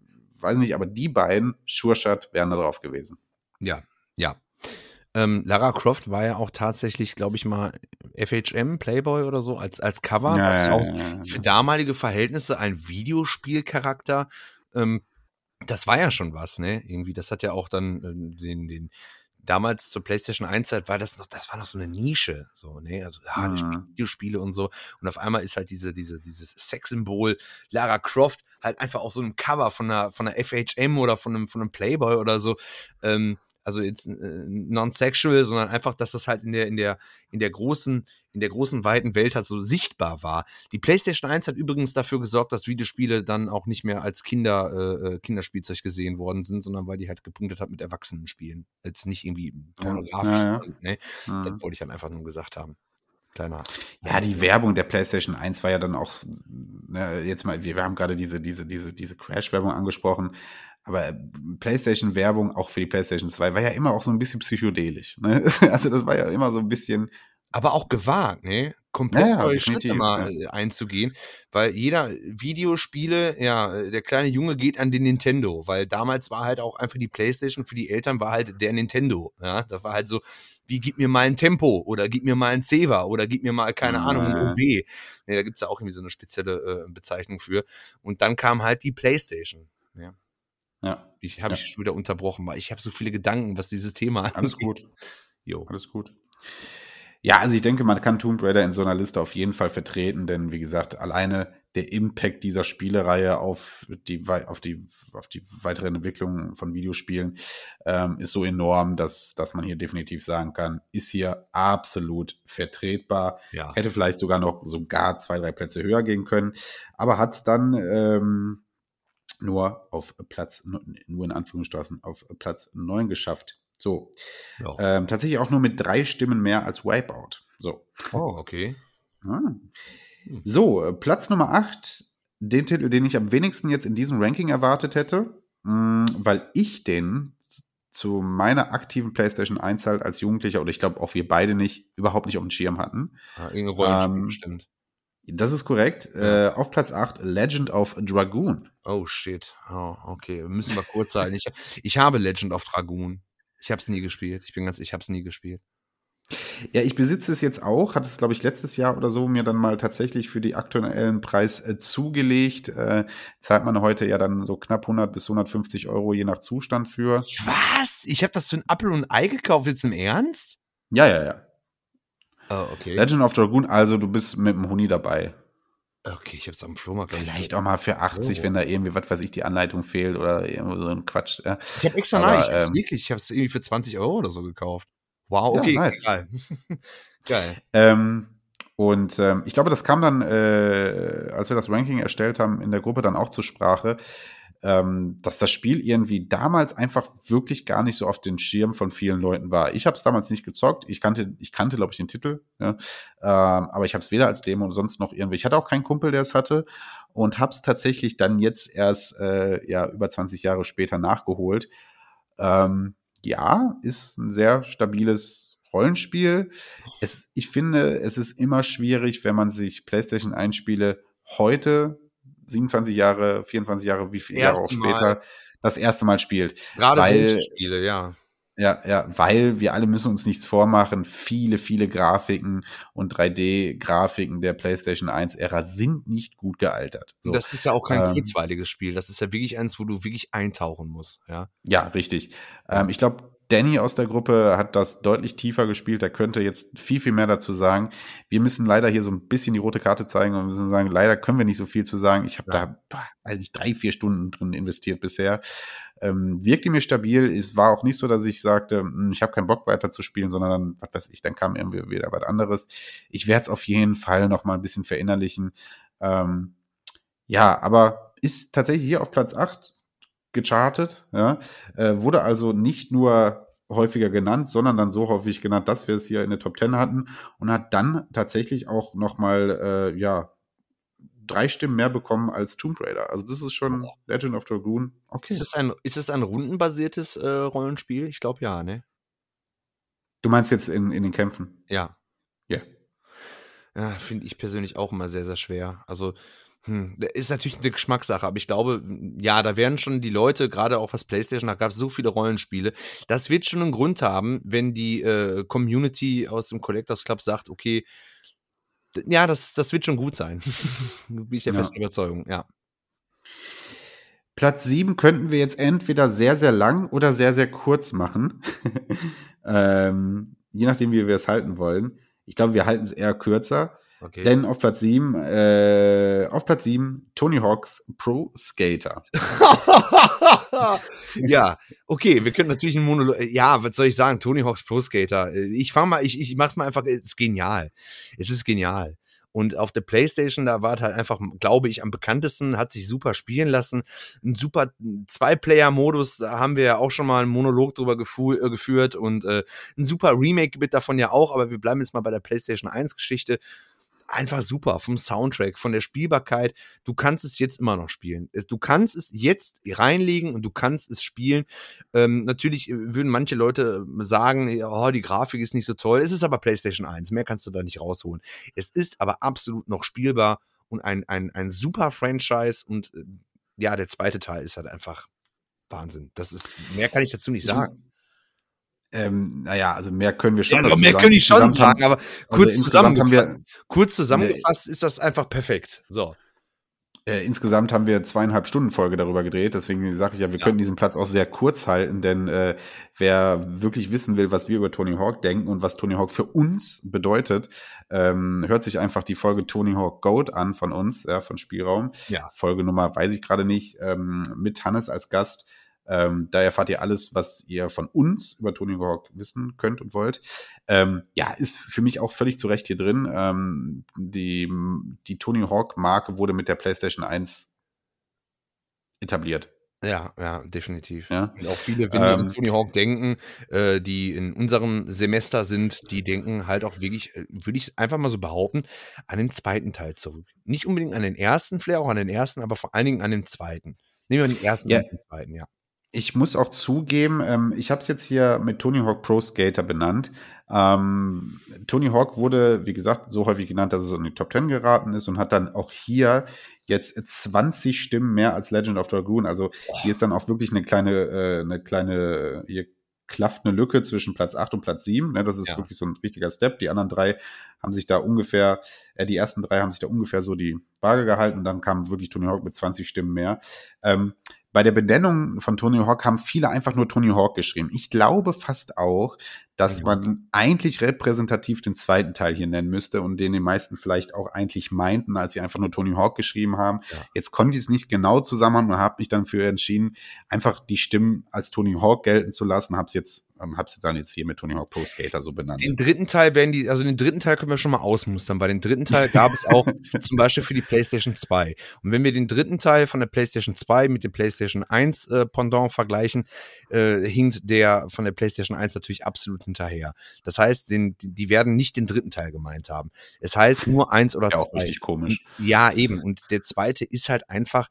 weiß nicht, aber die beiden, Sure Shot, wären da drauf gewesen. Ja, ja. Ähm, Lara Croft war ja auch tatsächlich, glaube ich mal, FHM, Playboy oder so, als, als Cover, Ja, was ja, auch ja, für damalige Verhältnisse ein Videospielcharakter, ähm, das war ja schon was, ne? Irgendwie, das hat ja auch dann äh, den, den, damals zur PlayStation 1 Zeit war das noch, das war noch so eine Nische, so, ne? Also, spielen Mhm. Videospiele und so. Und auf einmal ist halt diese, diese, dieses Sexsymbol Lara Croft halt einfach auf so einem Cover von einer, von einer FHM oder von einem, von einem Playboy oder so. Ähm, also jetzt äh, non-sexual, sondern einfach, dass das halt in der, in der, in der großen, in der großen, weiten Welt halt so sichtbar war. Die PlayStation 1 hat übrigens dafür gesorgt, dass Videospiele dann auch nicht mehr als Kinder, äh, äh, Kinderspielzeug gesehen worden sind, sondern weil die halt gepunktet hat mit Erwachsenenspielen. Jetzt nicht irgendwie pornografisch. Ja, ja. Ne? Mhm. Das wollte ich halt einfach nur gesagt haben. Kleiner. Ja, die Werbung der PlayStation 1 war ja dann auch, ne, jetzt mal, wir, wir haben gerade diese, diese, diese, diese Crash-Werbung angesprochen, aber äh, PlayStation-Werbung auch für die PlayStation 2 war ja immer auch so ein bisschen psychedelisch. Ne? [laughs] Also das war ja immer so ein bisschen, aber auch gewagt, ne? Komplett Ja, neue Schritte mal ja. äh, einzugehen, weil jeder Videospiele, ja, äh, der kleine Junge geht an den Nintendo, weil damals war halt auch einfach die Playstation für die Eltern war halt der Nintendo, ja, das war halt so, wie gib mir mal ein Tempo oder gib mir mal ein Ceva oder gib mir mal, keine. Ahnung, ein OB. Ne, da gibt's ja auch irgendwie so eine spezielle äh, Bezeichnung für. Und dann kam halt die Playstation. Ja. Ja, Ich habe Ja. ich schon wieder unterbrochen, weil ich habe so viele Gedanken, was dieses Thema [laughs] alles angeht. gut, Jo. alles gut. Ja, also ich denke, man kann Tomb Raider in so einer Liste auf jeden Fall vertreten, denn wie gesagt, alleine der Impact dieser Spielereihe auf die, auf die, auf die weitere Entwicklung von Videospielen ähm, ist so enorm, dass, dass man hier definitiv sagen kann, ist hier absolut vertretbar. Ja. Hätte vielleicht sogar noch sogar zwei, drei Plätze höher gehen können, aber hat es dann ähm, nur auf Platz, nur in Anführungsstrichen, auf Platz neun geschafft. So, ja. ähm, tatsächlich auch nur mit drei Stimmen mehr als Wipeout. So. Oh, okay. Ah. Hm. So, Platz Nummer 8, den Titel, den ich am wenigsten jetzt in diesem Ranking erwartet hätte, mh, weil ich den zu meiner aktiven PlayStation 1 halt als Jugendlicher, oder ich glaube auch wir beide nicht, überhaupt nicht auf dem Schirm hatten. Ah, irgendeine Rollenspiel Ähm, bestimmt. Das ist korrekt. Ja. Äh, auf Platz 8, Legend of Dragoon. Oh shit. Oh, okay. Müssen wir kurz halten. Ich, ich habe Legend of Dragoon. Ich habe es nie gespielt. Ich bin ganz, ich habe es nie gespielt. Ja, ich besitze es jetzt auch, hatte es, glaube ich, letztes Jahr oder so mir dann mal tatsächlich für die aktuellen Preis äh, zugelegt. Äh, zahlt man heute ja dann so knapp 100 bis 150 Euro je nach Zustand für. Was? Ich habe das für ein Apfel und ein Ei gekauft. Jetzt im Ernst? Ja, ja, ja. Oh, okay. Legend of Dragoon, also du bist mit dem Huni dabei. Okay, ich habe es am Flohmarkt. Vielleicht auch mal für 80, Oh. wenn da irgendwie, was weiß ich, die Anleitung fehlt oder irgendwo so ein Quatsch. Ja. Ich habe extra Aber, nein, ich hab's ähm, wirklich, ich habe es irgendwie für 20 Euro oder so gekauft. Wow, Ja, okay, nice. geil. [laughs] geil. Ähm, und ähm, ich glaube, das kam dann, äh, als wir das Ranking erstellt haben, in der Gruppe dann auch zur Sprache, ähm, dass das Spiel irgendwie damals einfach wirklich gar nicht so auf den Schirm von vielen Leuten war. Ich habe es damals nicht gezockt. Ich kannte, ich kannte, glaube ich, den Titel, ja? ähm, aber ich habe es weder als Demo und sonst noch irgendwie. Ich hatte auch keinen Kumpel, der es hatte und habe es tatsächlich dann jetzt erst äh, ja über 20 Jahre später nachgeholt. Ähm, ja, ist ein sehr stabiles Rollenspiel. Es, ich finde, es ist immer schwierig, wenn man sich PlayStation 1 Spiele heute, 27 Jahre, 24 Jahre, wie viele Jahre auch erste Mal. später, das erste Mal spielt. Gerade Weil- solche Spiele, ja. Ja, ja, weil wir alle müssen uns nichts vormachen. Viele, viele Grafiken und 3D-Grafiken der PlayStation 1-Ära sind nicht gut gealtert. So. Das ist ja auch kein Ähm, kurzweiliges Spiel. Das ist ja wirklich eins, wo du wirklich eintauchen musst, ja. Ja, richtig. Ähm, ich glaube, Danny aus der Gruppe hat das deutlich tiefer gespielt. Er könnte jetzt viel, viel mehr dazu sagen. Wir müssen leider hier so ein bisschen die rote Karte zeigen und müssen sagen, leider können wir nicht so viel zu sagen. Ich habe Ja. da, weiß nicht, drei, vier Stunden drin investiert bisher. ähm, wirkte mir stabil. Es war auch nicht so, dass ich sagte, hm, ich habe keinen Bock weiter zu spielen, sondern dann, was weiß ich, dann kam irgendwie wieder was anderes. Ich werde es auf jeden Fall noch mal ein bisschen verinnerlichen. Ähm, ja, aber ist tatsächlich hier auf Platz 8 gechartet, ja, äh, wurde also nicht nur häufiger genannt, sondern dann so häufig genannt, dass wir es hier in der Top 10 hatten und hat dann tatsächlich auch noch mal, äh, ja, drei Stimmen mehr bekommen als Tomb Raider. Also das ist schon Legend of Dragoon. Okay. Ist es ein, ist es ein rundenbasiertes äh, Rollenspiel? Ich glaube ja, ne? Du meinst jetzt in, in den Kämpfen? Ja. Ja. Yeah. Ja, finde ich persönlich auch immer sehr, sehr schwer. Also, hm, ist natürlich eine Geschmackssache, aber ich glaube, ja, da werden schon die Leute, gerade auch was PlayStation, da gab es so viele Rollenspiele. Das wird schon einen Grund haben, wenn die äh, Community aus dem Collectors Club sagt, okay, ja, das, das wird schon gut sein. [laughs] Bin ich der ja. festen Überzeugung, ja. Platz 7 könnten wir jetzt entweder sehr, sehr lang oder sehr, sehr kurz machen. [laughs] ähm, je nachdem, wie wir es halten wollen. Ich glaube, wir halten es eher kürzer. Okay. Denn auf Platz 7, äh, auf Platz 7, Tony Hawks Pro Skater. [laughs] ja, okay, wir können natürlich einen Monolog. Ja, was soll ich sagen? Tony Hawks Pro Skater. Ich fang mal, ich, ich mach's mal einfach, es ist genial. Es ist genial. Und auf der Playstation, da war es halt einfach, glaube ich, am bekanntesten, hat sich super spielen lassen. Ein super Zwei-Player-Modus, da haben wir ja auch schon mal einen Monolog drüber äh, geführt und äh, ein super Remake wird davon ja auch, aber wir bleiben jetzt mal bei der Playstation 1-Geschichte einfach super vom Soundtrack, von der Spielbarkeit. Du kannst es jetzt immer noch spielen. Äh, du kannst es jetzt reinlegen und du kannst es spielen. Ähm, natürlich äh, würden manche Leute äh, sagen, oh, die Grafik ist nicht so toll. Es ist aber PlayStation 1. Mehr kannst du da nicht rausholen. Es ist aber absolut noch spielbar und ein, ein, ein super Franchise. Und ja, der zweite Teil ist halt einfach Wahnsinn. Das ist, mehr kann ich dazu nicht sagen. Ähm, naja, also mehr können wir schon. Ja, mehr können ich schon sagen, aber kurz also zusammengefasst, kurz zusammengefasst ne, ist das einfach perfekt. So. Äh, insgesamt haben wir zweieinhalb Stunden Folge darüber gedreht, deswegen sage ich ja, wir ja. können diesen Platz auch sehr kurz halten, denn äh, wer wirklich wissen will, was wir über Tony Hawk denken und was Tony Hawk für uns bedeutet, ähm, hört sich einfach die Folge Tony Hawk Goat an von uns, ja, von Spielraum. Ja. Folgenummer weiß ich gerade nicht, ähm, mit Hannes als Gast. Ähm, da erfahrt ihr alles, was ihr von uns über Tony Hawk wissen könnt und wollt. Ähm, ja, ist für mich auch völlig zu Recht hier drin. Ähm, die, die Tony Hawk-Marke wurde mit der PlayStation 1 etabliert. Ja, ja, definitiv. Ja. Und auch viele, wenn die an ähm, Tony Hawk denken, äh, die in unserem Semester sind, die denken halt auch wirklich, äh, würde ich einfach mal so behaupten, an den zweiten Teil zurück. Nicht unbedingt an den ersten, vielleicht auch an den ersten, aber vor allen Dingen an den zweiten. Nehmen wir den ersten ja. und den zweiten, ja. Ich muss auch zugeben, ähm, ich habe es jetzt hier mit Tony Hawk Pro Skater benannt. Ähm, Tony Hawk wurde, wie gesagt, so häufig genannt, dass es in die Top 10 geraten ist und hat dann auch hier jetzt 20 Stimmen mehr als Legend of Dragoon. Also hier ist dann auch wirklich eine kleine, äh, eine kleine, hier klafft eine Lücke zwischen Platz 8 und Platz 7. Ne, das ist ja. wirklich so ein richtiger Step. Die anderen drei haben sich da ungefähr, äh, die ersten drei haben sich da ungefähr so die Waage gehalten. Dann kam wirklich Tony Hawk mit 20 Stimmen mehr. Ähm, bei der Benennung von Tony Hawk haben viele einfach nur Tony Hawk geschrieben. Ich glaube fast auch, dass man eigentlich repräsentativ den zweiten Teil hier nennen müsste und den die meisten vielleicht auch eigentlich meinten, als sie einfach nur Tony Hawk geschrieben haben. Ja. Jetzt konnte ich es nicht genau zusammen und habe mich dann für entschieden, einfach die Stimmen als Tony Hawk gelten zu lassen, habe es jetzt ähm, habe sie dann jetzt hier mit Tony Hawk Pro Skater so benannt. Den dritten Teil werden die, also den dritten Teil können wir schon mal ausmustern. Bei den dritten Teil [laughs] gab es auch zum Beispiel für die PlayStation 2. Und wenn wir den dritten Teil von der PlayStation 2 mit dem PlayStation 1 äh, Pendant vergleichen, äh, hinkt der von der PlayStation 1 natürlich absolut hinterher. Das heißt, den, die werden nicht den dritten Teil gemeint haben. Es heißt nur [laughs] eins oder ja, zwei. Auch richtig komisch. Ja, eben. Und der zweite ist halt einfach,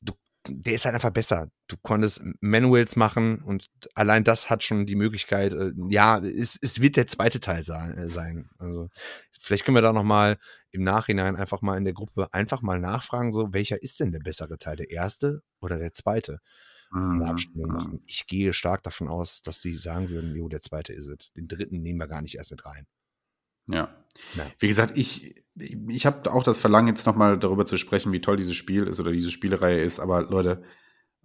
du, der ist halt einfach besser. Du konntest Manuals machen und allein das hat schon die Möglichkeit, äh, ja, es, es wird der zweite Teil äh, sein. Also vielleicht können wir da nochmal im Nachhinein einfach mal in der Gruppe einfach mal nachfragen, so welcher ist denn der bessere Teil, der erste oder der zweite? Mhm. machen. Ich gehe stark davon aus, dass sie sagen würden, jo, der zweite ist es. Den dritten nehmen wir gar nicht erst mit rein. Ja. ja. Wie gesagt, ich, ich habe auch das Verlangen, jetzt nochmal darüber zu sprechen, wie toll dieses Spiel ist oder diese Spielereihe ist. Aber Leute,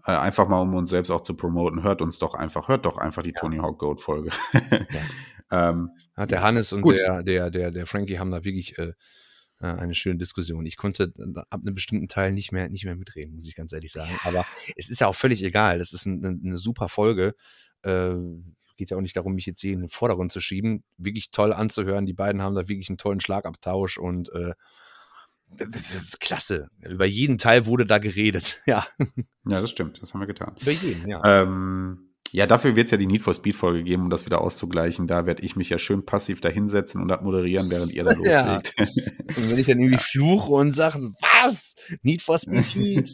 äh, einfach mal, um uns selbst auch zu promoten, hört uns doch einfach, hört doch einfach die ja. Tony Hawk Goat Folge. ja. [laughs] ähm, der Hannes und der, der, der, der Frankie haben da wirklich äh, eine schöne Diskussion. Ich konnte äh, ab einem bestimmten Teil nicht mehr, nicht mehr mitreden, muss ich ganz ehrlich sagen. Aber es ist ja auch völlig egal. Das ist eine, eine super Folge. Äh, geht ja auch nicht darum, mich jetzt hier in den Vordergrund zu schieben. Wirklich toll anzuhören. Die beiden haben da wirklich einen tollen Schlagabtausch und äh, das ist klasse. Über jeden Teil wurde da geredet. [laughs] Ja. Ja, das stimmt. Das haben wir getan. Über jeden, ja. Ähm, ja, dafür wird es ja die Need for Speed Folge geben, um das wieder auszugleichen. Da werde ich mich ja schön passiv da hinsetzen und das moderieren, während ihr da [laughs] loslegt. Ja. Und wenn ich dann irgendwie [laughs] ja. fluche und sage, was? Need for Speed? [laughs]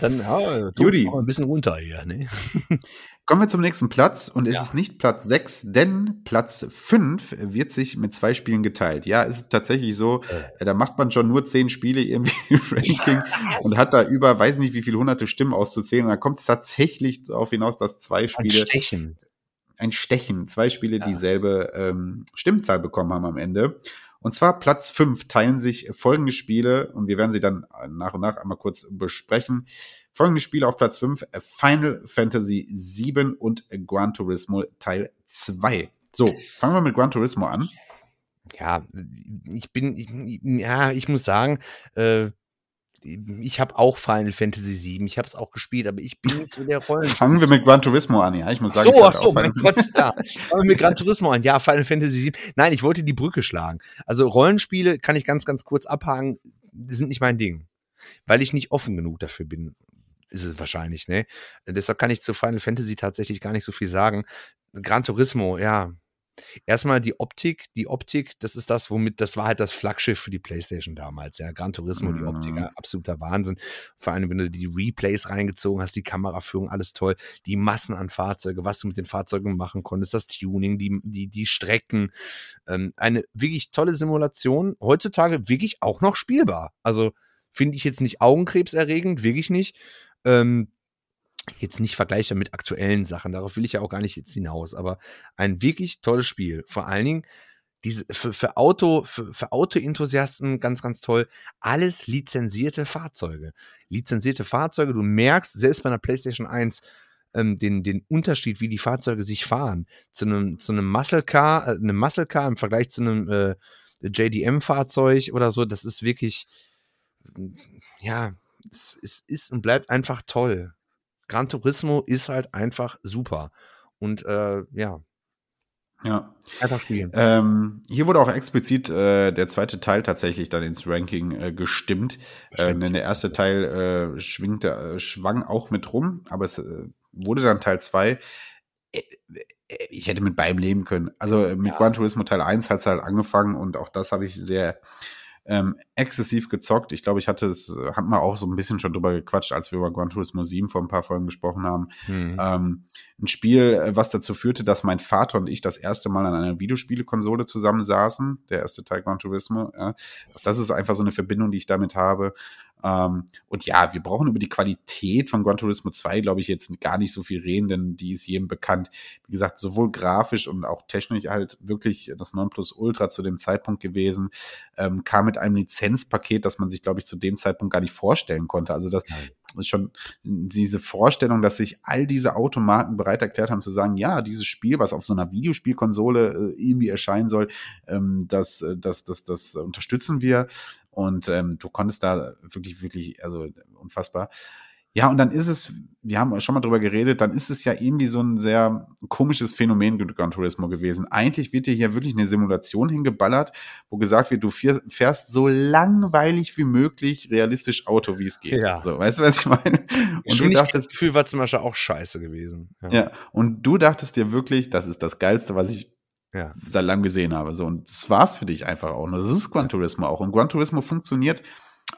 dann ja, Judy. ein bisschen runter hier. Ne? Kommen wir zum nächsten Platz und es ja. ist nicht Platz 6, denn Platz 5 wird sich mit zwei Spielen geteilt. Ja, es ist tatsächlich so, äh. da macht man schon nur zehn Spiele irgendwie [laughs] im Ranking yes. und hat da über, weiß nicht wie viele hunderte Stimmen auszuzählen und da kommt es tatsächlich darauf hinaus, dass zwei Spiele. Ein Stechen. Ein Stechen, zwei Spiele ja. dieselbe ähm, Stimmzahl bekommen haben am Ende. Und zwar Platz 5 teilen sich folgende Spiele und wir werden sie dann nach und nach einmal kurz besprechen. Folgende Spiele auf Platz 5, Final Fantasy 7 und Gran Turismo Teil 2. So, fangen wir mit Gran Turismo an. Ja, ich bin, ich, ja, ich muss sagen, äh, ich habe auch Final Fantasy 7, ich habe es auch gespielt, aber ich bin so der Rollen. Fangen wir mit Gran Turismo an, ja. Ich muss sagen, so, ach so, mein Gott, ja. Fangen wir mit Gran Turismo an. Ja, Final Fantasy 7. Nein, ich wollte die Brücke schlagen. Also Rollenspiele kann ich ganz, ganz kurz abhaken, sind nicht mein Ding. Weil ich nicht offen genug dafür bin ist es wahrscheinlich, ne? Deshalb kann ich zu Final Fantasy tatsächlich gar nicht so viel sagen. Gran Turismo, ja. Erstmal die Optik, die Optik, das ist das, womit, das war halt das Flaggschiff für die PlayStation damals, ja. Gran Turismo, die Optik, ja, mhm. absoluter Wahnsinn. Vor allem, wenn du die Replays reingezogen hast, die Kameraführung, alles toll. Die Massen an Fahrzeuge, was du mit den Fahrzeugen machen konntest, das Tuning, die, die, die Strecken. Ähm, eine wirklich tolle Simulation. Heutzutage wirklich auch noch spielbar. Also, finde ich jetzt nicht augenkrebserregend, wirklich nicht. Ähm, jetzt nicht vergleichbar mit aktuellen Sachen, darauf will ich ja auch gar nicht jetzt hinaus, aber ein wirklich tolles Spiel. Vor allen Dingen diese, für, für Auto, für, für Auto-Enthusiasten ganz, ganz toll. Alles lizenzierte Fahrzeuge. Lizenzierte Fahrzeuge, du merkst selbst bei einer PlayStation 1 ähm, den, den Unterschied, wie die Fahrzeuge sich fahren. Zu einem, zu einem Muscle Car, äh, einem Muscle Car im Vergleich zu einem äh, JDM-Fahrzeug oder so, das ist wirklich, ja, es, es ist und bleibt einfach toll. Gran Turismo ist halt einfach super. Und äh, ja. Ja. Einfach spielen. Ähm, hier wurde auch explizit äh, der zweite Teil tatsächlich dann ins Ranking äh, gestimmt. Ähm, denn der erste Teil äh, schwingte, äh, schwang auch mit rum, aber es äh, wurde dann Teil 2 äh, ich hätte mit beidem leben können. Also mit ja. Gran Turismo Teil 1 hat es halt angefangen und auch das habe ich sehr ähm, exzessiv gezockt. Ich glaube, ich hatte es, haben wir auch so ein bisschen schon drüber gequatscht, als wir über Gran Turismo 7 vor ein paar Folgen gesprochen haben. Mhm. Ähm, ein Spiel, äh, was dazu führte, dass mein Vater und ich das erste Mal an einer Videospielekonsole zusammensaßen. Der erste Teil Gran Turismo. Ja. Das ist einfach so eine Verbindung, die ich damit habe. Ähm, und ja, wir brauchen über die Qualität von Gran Turismo 2, glaube ich, jetzt gar nicht so viel reden, denn die ist jedem bekannt. Wie gesagt, sowohl grafisch und auch technisch halt wirklich das 9 Plus Ultra zu dem Zeitpunkt gewesen, ähm, kam mit einem Lizenzpaket, das man sich, glaube ich, zu dem Zeitpunkt gar nicht vorstellen konnte. Also das schon diese Vorstellung, dass sich all diese Automaten bereit erklärt haben zu sagen, ja, dieses Spiel, was auf so einer Videospielkonsole äh, irgendwie erscheinen soll, ähm, das, äh, das, das, das unterstützen wir. Und ähm, du konntest da wirklich, wirklich, also unfassbar. Ja, und dann ist es, wir haben schon mal drüber geredet, dann ist es ja irgendwie so ein sehr komisches Phänomen Gran Turismo gewesen. Eigentlich wird dir hier wirklich eine Simulation hingeballert, wo gesagt wird, du fährst so langweilig wie möglich realistisch Auto, wie es geht. Ja. So, weißt du, was ich meine? Und du dachtest, das Gefühl war zum Beispiel auch scheiße gewesen. Ja. ja, und du dachtest dir wirklich, das ist das Geilste, was ich ja. seit langem gesehen habe. So, und das war's für dich einfach auch. Und das ist Gran Turismo auch. Und Gran Turismo funktioniert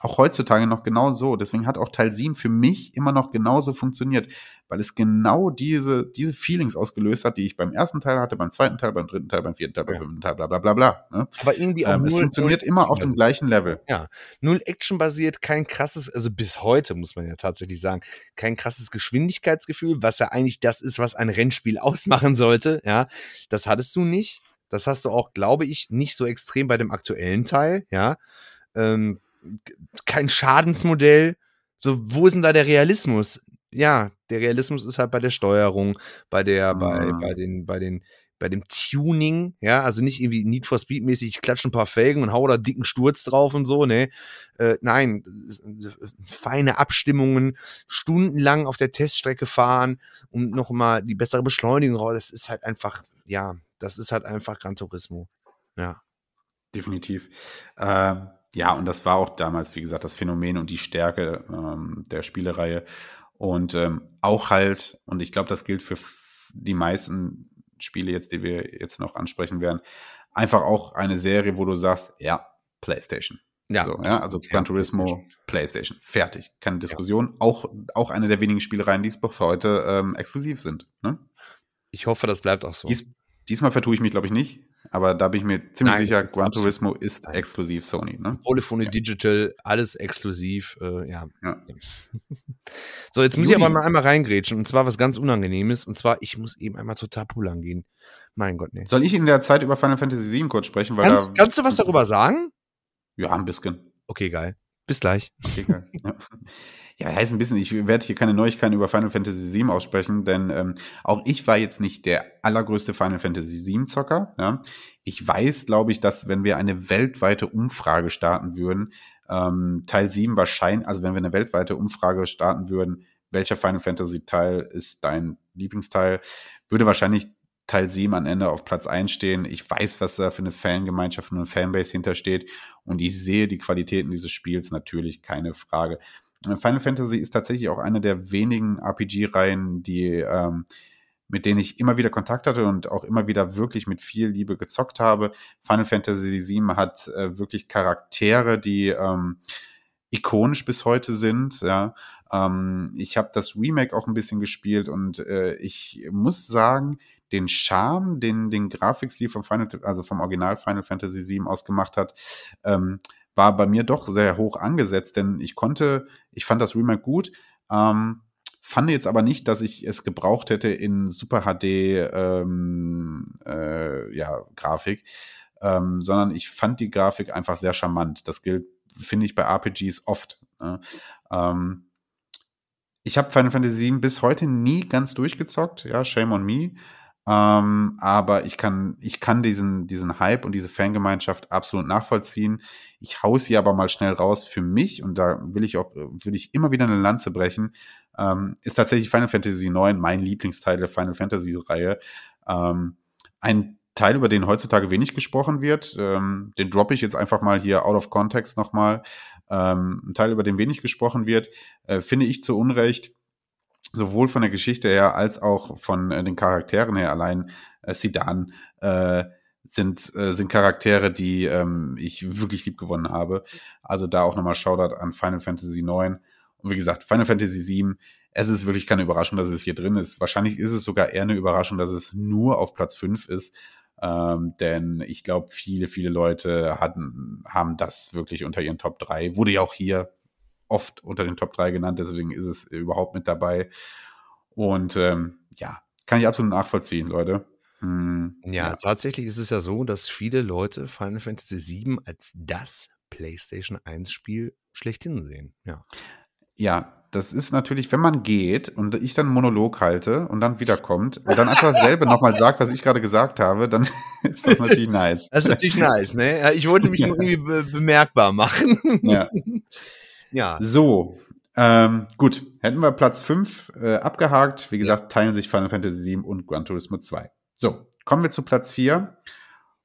auch heutzutage noch genau so. Deswegen hat auch Teil 7 für mich immer noch genauso funktioniert, weil es genau diese, diese Feelings ausgelöst hat, die ich beim ersten Teil hatte, beim zweiten Teil, beim dritten Teil, beim vierten Teil, beim ja. fünften Teil, bla bla bla bla. Ne? Aber irgendwie auch ähm, Es funktioniert immer auf dem gleichen Level. Ja, null Action basiert, kein krasses, also bis heute muss man ja tatsächlich sagen, kein krasses Geschwindigkeitsgefühl, was ja eigentlich das ist, was ein Rennspiel [laughs] ausmachen sollte. Ja, das hattest du nicht. Das hast du auch, glaube ich, nicht so extrem bei dem aktuellen Teil, ja. Ähm, kein Schadensmodell. So, wo ist denn da der Realismus? Ja, der Realismus ist halt bei der Steuerung, bei der, bei, ah. bei den, bei den, bei dem Tuning, ja, also nicht irgendwie Need for Speed mäßig, ich klatsche ein paar Felgen und hau da dicken Sturz drauf und so, ne? Äh, nein, feine Abstimmungen, stundenlang auf der Teststrecke fahren und nochmal die bessere Beschleunigung raus, das ist halt einfach, ja, das ist halt einfach Gran Turismo. Ja. Definitiv. Äh, ja, und das war auch damals, wie gesagt, das Phänomen und die Stärke ähm, der Spielereihe. Und ähm, auch halt, und ich glaube, das gilt für die meisten Spiele jetzt, die wir jetzt noch ansprechen werden, einfach auch eine Serie, wo du sagst, ja, PlayStation. Ja, so, ja also Gran Turismo, PlayStation. PlayStation. Fertig. Keine Diskussion. Ja. Auch, auch eine der wenigen Spielereien, die es bis heute ähm, exklusiv sind. Ne? Ich hoffe, das bleibt auch so. Dies, diesmal vertue ich mich, glaube ich, nicht. Aber da bin ich mir ziemlich Nein, sicher, Gran Turismo ist Nein. exklusiv Sony. Ne? Polyphony ja. Digital, alles exklusiv. Äh, ja. ja. [laughs] so, jetzt muss Juni. ich aber mal einmal reingrätschen. Und zwar was ganz Unangenehmes. Und zwar, ich muss eben einmal total pullern gehen. Mein Gott, nee. Soll ich in der Zeit über Final Fantasy VII kurz sprechen? Weil kannst, da, kannst du was darüber sagen? Ja, ein bisschen. Okay, geil. Bis gleich. Okay, geil. ja. [laughs] Ja, heißt ein bisschen, ich werde hier keine Neuigkeiten über Final Fantasy VII aussprechen, denn ähm, auch ich war jetzt nicht der allergrößte Final Fantasy VII-Zocker. Ja. Ich weiß, glaube ich, dass wenn wir eine weltweite Umfrage starten würden, ähm, Teil 7 wahrscheinlich, also wenn wir eine weltweite Umfrage starten würden, welcher Final Fantasy Teil ist dein Lieblingsteil, würde wahrscheinlich Teil 7 am Ende auf Platz 1 stehen. Ich weiß, was da für eine Fangemeinschaft und eine Fanbase hintersteht und ich sehe die Qualitäten dieses Spiels natürlich, keine Frage. Final Fantasy ist tatsächlich auch eine der wenigen RPG-Reihen, die ähm, mit denen ich immer wieder Kontakt hatte und auch immer wieder wirklich mit viel Liebe gezockt habe. Final Fantasy VII hat äh, wirklich Charaktere, die ähm, ikonisch bis heute sind. Ja. Ähm, ich habe das Remake auch ein bisschen gespielt und äh, ich muss sagen, den Charme, den den Grafikstil vom Final, also vom Original Final Fantasy VII ausgemacht hat, ähm, war bei mir doch sehr hoch angesetzt, denn ich konnte, ich fand das Remake gut, ähm, fand jetzt aber nicht, dass ich es gebraucht hätte in Super HD ähm, äh, ja, Grafik, ähm, sondern ich fand die Grafik einfach sehr charmant. Das gilt, finde ich, bei RPGs oft. Ne? Ähm, ich habe Final Fantasy VII bis heute nie ganz durchgezockt, ja, shame on me. Ähm, aber ich kann, ich kann diesen, diesen Hype und diese Fangemeinschaft absolut nachvollziehen. Ich hau sie aber mal schnell raus für mich und da will ich auch, will ich immer wieder eine Lanze brechen. Ähm, ist tatsächlich Final Fantasy IX mein Lieblingsteil der Final Fantasy Reihe. Ähm, ein Teil, über den heutzutage wenig gesprochen wird. Ähm, den droppe ich jetzt einfach mal hier out of context nochmal. Ähm, ein Teil, über den wenig gesprochen wird, äh, finde ich zu Unrecht sowohl von der Geschichte her als auch von äh, den Charakteren her. Allein äh, Sidan äh, sind, äh, sind Charaktere, die ähm, ich wirklich lieb gewonnen habe. Also da auch nochmal Shoutout an Final Fantasy IX. Und wie gesagt, Final Fantasy VII, es ist wirklich keine Überraschung, dass es hier drin ist. Wahrscheinlich ist es sogar eher eine Überraschung, dass es nur auf Platz 5 ist. Ähm, denn ich glaube, viele, viele Leute hatten, haben das wirklich unter ihren Top 3. Wurde ja auch hier oft unter den Top 3 genannt, deswegen ist es überhaupt mit dabei. Und ähm, ja, kann ich absolut nachvollziehen, Leute. Hm, ja, ja, tatsächlich ist es ja so, dass viele Leute Final Fantasy VII als das PlayStation 1 Spiel schlechthin sehen. Ja. Ja, das ist natürlich, wenn man geht und ich dann einen Monolog halte und dann wiederkommt und dann einfach dasselbe nochmal sagt, was ich gerade gesagt habe, dann [laughs] ist das natürlich nice. Das ist natürlich nice, ne? Ich wollte mich [laughs] ja. irgendwie be bemerkbar machen. Ja. [laughs] Ja. So, ähm, gut, hätten wir Platz 5 äh, abgehakt. Wie gesagt, ja. teilen sich Final Fantasy 7 und Gran Turismo 2. So, kommen wir zu Platz 4.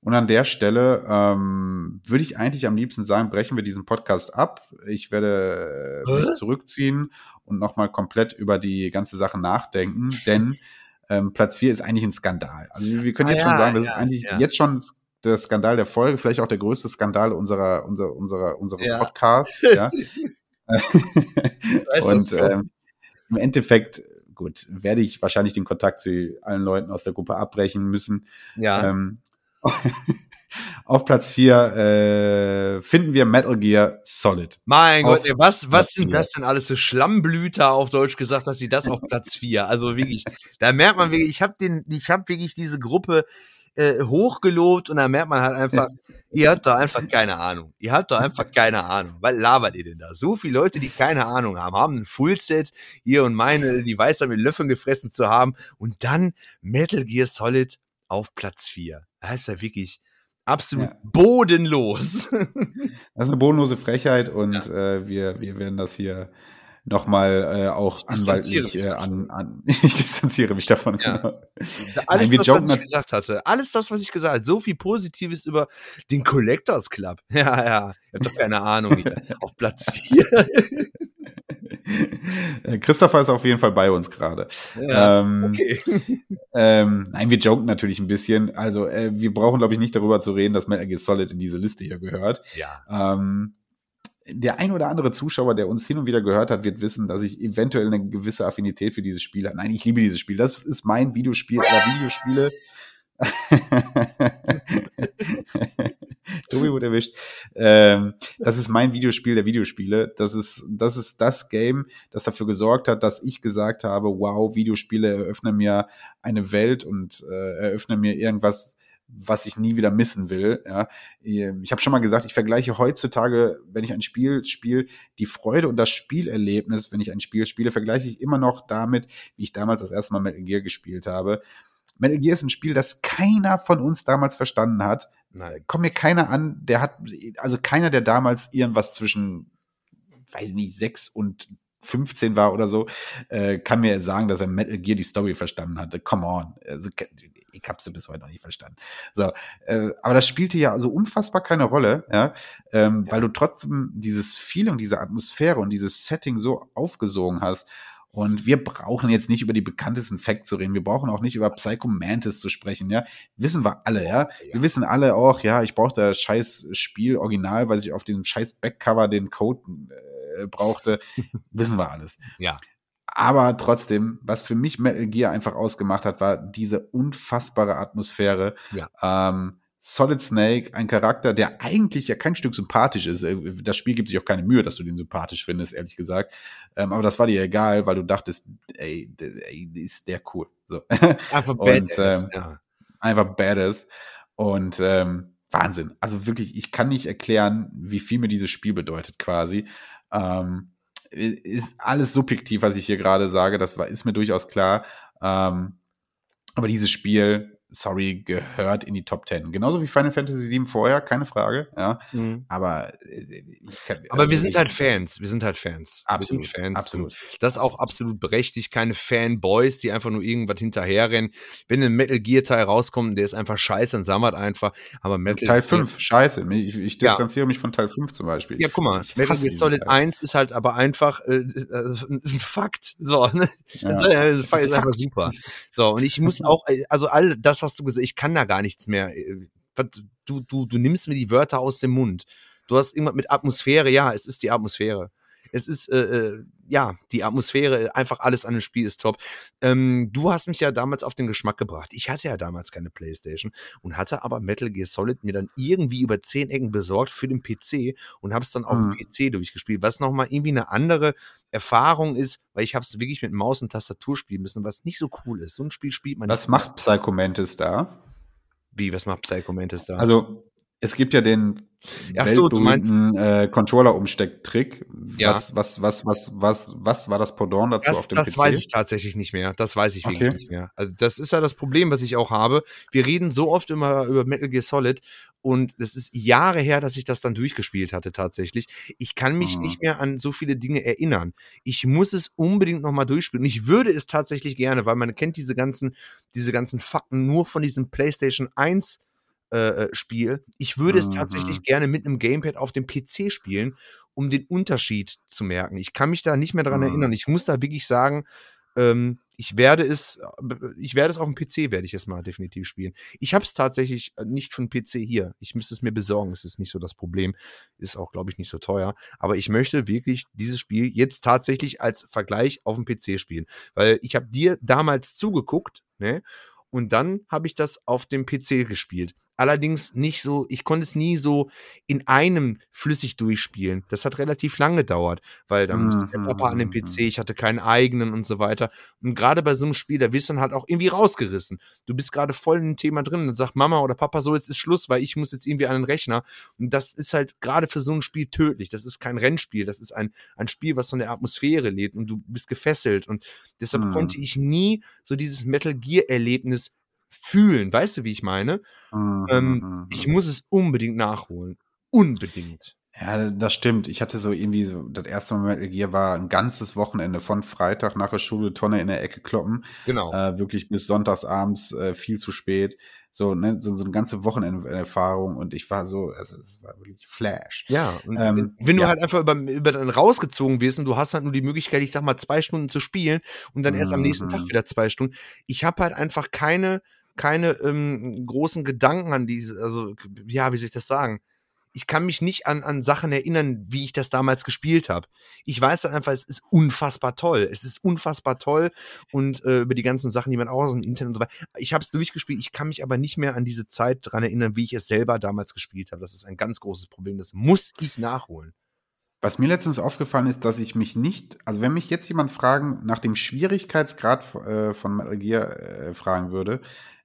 Und an der Stelle ähm, würde ich eigentlich am liebsten sagen, brechen wir diesen Podcast ab. Ich werde äh, mich zurückziehen und nochmal komplett über die ganze Sache nachdenken, denn ähm, Platz 4 ist eigentlich ein Skandal. Also wir können ah, jetzt ja, schon sagen, das ja, ist eigentlich ja. jetzt schon der Skandal der Folge, vielleicht auch der größte Skandal unserer, unserer, unserer unseres. Podcasts. Ja. [laughs] [laughs] und ähm, im Endeffekt, gut, werde ich wahrscheinlich den Kontakt zu allen Leuten aus der Gruppe abbrechen müssen. Ja. Ähm, [laughs] auf Platz 4 äh, finden wir Metal Gear Solid. Mein auf Gott, ey, was, was sind das denn alles für Schlammblüter auf Deutsch gesagt, dass sie das auf Platz 4? Also wirklich, da merkt man wirklich, ich habe habe wirklich diese Gruppe äh, hochgelobt und dann merkt man halt [laughs] einfach, ihr habt da einfach keine Ahnung. Ihr habt da einfach keine Ahnung. Was labert ihr denn da? So viele Leute, die keine Ahnung haben, haben ein Fullset, ihr und meine, die weiß mit Löffeln gefressen zu haben und dann Metal Gear Solid auf Platz 4. Das ist ja wirklich absolut Ja. bodenlos. [laughs] Das ist eine bodenlose Frechheit und äh, wir, wir werden das hier nochmal äh, auch Ich anwaltlich äh, an, an. [laughs] Ich distanziere mich davon. Ja. Genau. Alles Nein, das, was ich gesagt hatte. Alles das, was ich gesagt habe. So viel Positives über den Collectors Club. [laughs] Ja, ja. Ihr habt doch keine Ahnung. Auf Platz [laughs] 4. Äh, Christopher ist auf jeden Fall bei uns gerade. Ja, ähm, okay. ähm, nein, wir joken natürlich ein bisschen. Also äh, wir brauchen, glaube ich, nicht darüber zu reden, dass Metal Gear Solid in diese Liste hier gehört. Ja. Ähm, der ein oder andere Zuschauer, der uns hin und wieder gehört hat, wird wissen, dass ich eventuell eine gewisse Affinität für dieses Spiel habe. Nein, ich liebe dieses Spiel. Das ist mein Videospiel aller Videospiele. [laughs] Tobi wurde erwischt. Ähm, das ist mein Videospiel der Videospiele. Das ist, das ist das Game, das dafür gesorgt hat, dass ich gesagt habe, wow, Videospiele eröffnen mir eine Welt und äh, eröffnen mir irgendwas, was ich nie wieder missen will. Ja. Ich habe schon mal gesagt, ich vergleiche heutzutage, wenn ich ein Spiel spiele, die Freude und das Spielerlebnis, wenn ich ein Spiel spiele, vergleiche ich immer noch damit, wie ich damals das erste Mal Metal Gear gespielt habe. Metal Gear ist ein Spiel, das keiner von uns damals verstanden hat. Nein. Kommt mir keiner an, der hat, also keiner, der damals irgendwas zwischen, weiß nicht, sechs und 15 war oder so, äh, kann mir sagen, dass er Metal Gear die Story verstanden hatte. Come on. Also, ich hab's bis heute noch nicht verstanden. So, äh, aber das spielte ja so unfassbar keine Rolle, ja, ähm, weil du trotzdem dieses Feeling, diese Atmosphäre und dieses Setting so aufgesogen hast. Und wir brauchen jetzt nicht über die bekanntesten Facts zu reden. Wir brauchen auch nicht über Psycho Mantis zu sprechen, ja. Wissen wir alle, ja. Wir wissen alle auch, ja, ich brauche das scheiß Spiel original, weil ich auf diesem scheiß Backcover den Code äh, brauchte. [laughs] wissen wir alles. Ja. Aber trotzdem, was für mich Metal Gear einfach ausgemacht hat, war diese unfassbare Atmosphäre. Ja. Ähm, Solid Snake, ein Charakter, der eigentlich ja kein Stück sympathisch ist. Äh, Das Spiel gibt sich auch keine Mühe, dass du den sympathisch findest, ehrlich gesagt. Ähm, aber das war dir egal, weil du dachtest, ey, ey ist der cool. So. Einfach [laughs] Und, badass. ähm, ja. einfach badass. Und ähm, Wahnsinn. Also wirklich, ich kann nicht erklären, wie viel mir dieses Spiel bedeutet, quasi. Ähm, ist alles subjektiv, was ich hier gerade sage, das war, ist mir durchaus klar. Ähm, aber dieses Spiel, sorry, gehört in die Top 10. Genauso wie Final Fantasy VII vorher, keine Frage. Ja, Mhm. aber äh, kann, Aber also wir sind halt Fans. Wir sind halt Fans. Absolut, wir sind Fans. absolut. Das ist auch absolut berechtigt. Keine Fanboys, die einfach nur irgendwas hinterherrennen. Wenn ein Metal Gear Teil rauskommt, der ist einfach scheiße, dann halt einfach. Aber Metal Teil Gear- 5, scheiße. Ich, ich Ja. distanziere mich von Teil 5 zum Beispiel. Ja, guck mal, Metal Gear Solid Teil. 1 ist halt aber einfach äh, ist ein Fakt. So, ne? Ja. [laughs] Das ist, ja, das Das ist, ist einfach super. So, und ich muss auch, äh, also all das, was du gesagt hast, ich kann da gar nichts mehr. äh, Du, du, du nimmst mir die Wörter aus dem Mund. Du hast irgendwas mit Atmosphäre, ja, es ist die Atmosphäre. Es ist, äh, äh, ja, die Atmosphäre, einfach alles an dem Spiel ist top. Ähm, du hast mich ja damals auf den Geschmack gebracht. Ich hatte ja damals keine Playstation und hatte aber Metal Gear Solid mir dann irgendwie über zehn Ecken besorgt für den PC und habe es dann auf Mhm. dem PC durchgespielt, was nochmal irgendwie eine andere Erfahrung ist, weil ich habe es wirklich mit Maus und Tastatur spielen müssen, was nicht so cool ist. So ein Spiel spielt man Was macht Psycho Mantis da? Wie, was macht Psycho Mantis da? Also, es gibt ja den Ach so, du meinst- äh, Controller-Umstecktrick. Ja. Was, was, was, was, was, was war das Pendant dazu Das, auf dem das PC? weiß ich tatsächlich nicht mehr. Das weiß ich wirklich Okay. nicht mehr. Also das ist ja das Problem, was ich auch habe. Wir reden so oft immer über Metal Gear Solid und es ist Jahre her, dass ich das dann durchgespielt hatte tatsächlich. Ich kann mich Mhm. nicht mehr an so viele Dinge erinnern. Ich muss es unbedingt noch mal durchspielen. Und ich würde es tatsächlich gerne, weil man kennt diese ganzen, diese ganzen Fakten nur von diesem PlayStation 1 äh, äh, Spiel. Ich würde es Mhm. tatsächlich gerne mit einem Gamepad auf dem PC spielen, um den Unterschied zu merken. Ich kann mich da nicht mehr dran Mhm. erinnern. Ich muss da wirklich sagen, ähm, ich werde es, ich werde es auf dem PC, werde ich es mal definitiv spielen. Ich habe es tatsächlich äh, nicht von PC hier. Ich müsste es mir besorgen. Es ist nicht so das Problem. Ist auch, glaube ich, nicht so teuer. Aber ich möchte wirklich dieses Spiel jetzt tatsächlich als Vergleich auf dem PC spielen. Weil ich habe dir damals zugeguckt, ne? Und dann habe ich das auf dem PC gespielt. Allerdings nicht so, ich konnte es nie so in einem flüssig durchspielen. Das hat relativ lange gedauert, weil da musste der Mhm, Papa an den mhm, PC, ich hatte keinen eigenen und so weiter. Und gerade bei so einem Spiel, da wirst du dann halt auch irgendwie rausgerissen. Du bist gerade voll in dem Thema drin und sagst Mama oder Papa, so jetzt ist Schluss, weil ich muss jetzt irgendwie an den Rechner. Und das ist halt gerade für so ein Spiel tödlich. Das ist kein Rennspiel, das ist ein, ein Spiel, was von der Atmosphäre lebt und du bist gefesselt. Und deshalb Mhm. konnte ich nie so dieses Metal Gear Erlebnis fühlen. Weißt du, wie ich meine? Mhm, Ähm, mhm, ich mhm. muss es unbedingt nachholen. Unbedingt. Ja, das stimmt. Ich hatte so irgendwie so, das erste Mal Metal Gear war ein ganzes Wochenende von Freitag nach der Schule Tonne in der Ecke kloppen. Genau. Äh, wirklich bis sonntagsabends äh, viel zu spät. So, ne, so, so eine ganze Wochenenderfahrung und ich war so, also es war wirklich Flash. Ja, und Ähm, wenn du ja. halt einfach über, über dann rausgezogen wirst und du hast halt nur die Möglichkeit, ich sag mal, zwei Stunden zu spielen und dann erst am nächsten Tag Mhm. wieder zwei Stunden. Ich habe halt einfach keine, keine ähm, großen Gedanken an diese, also ja, wie soll ich das sagen? Ich kann mich nicht an, an Sachen erinnern, wie ich das damals gespielt habe. Ich weiß dann einfach, es ist unfassbar toll. Es ist unfassbar toll und äh, über die ganzen Sachen, die man auch aus dem Internet und so weiter. Ich habe es durchgespielt, ich kann mich aber nicht mehr an diese Zeit dran erinnern, wie ich es selber damals gespielt habe. Das ist ein ganz großes Problem. Das muss ich nachholen. Was mir letztens aufgefallen ist, dass ich mich nicht, also wenn mich jetzt jemand fragen, nach dem Schwierigkeitsgrad äh, von Metal Gear äh, fragen würde,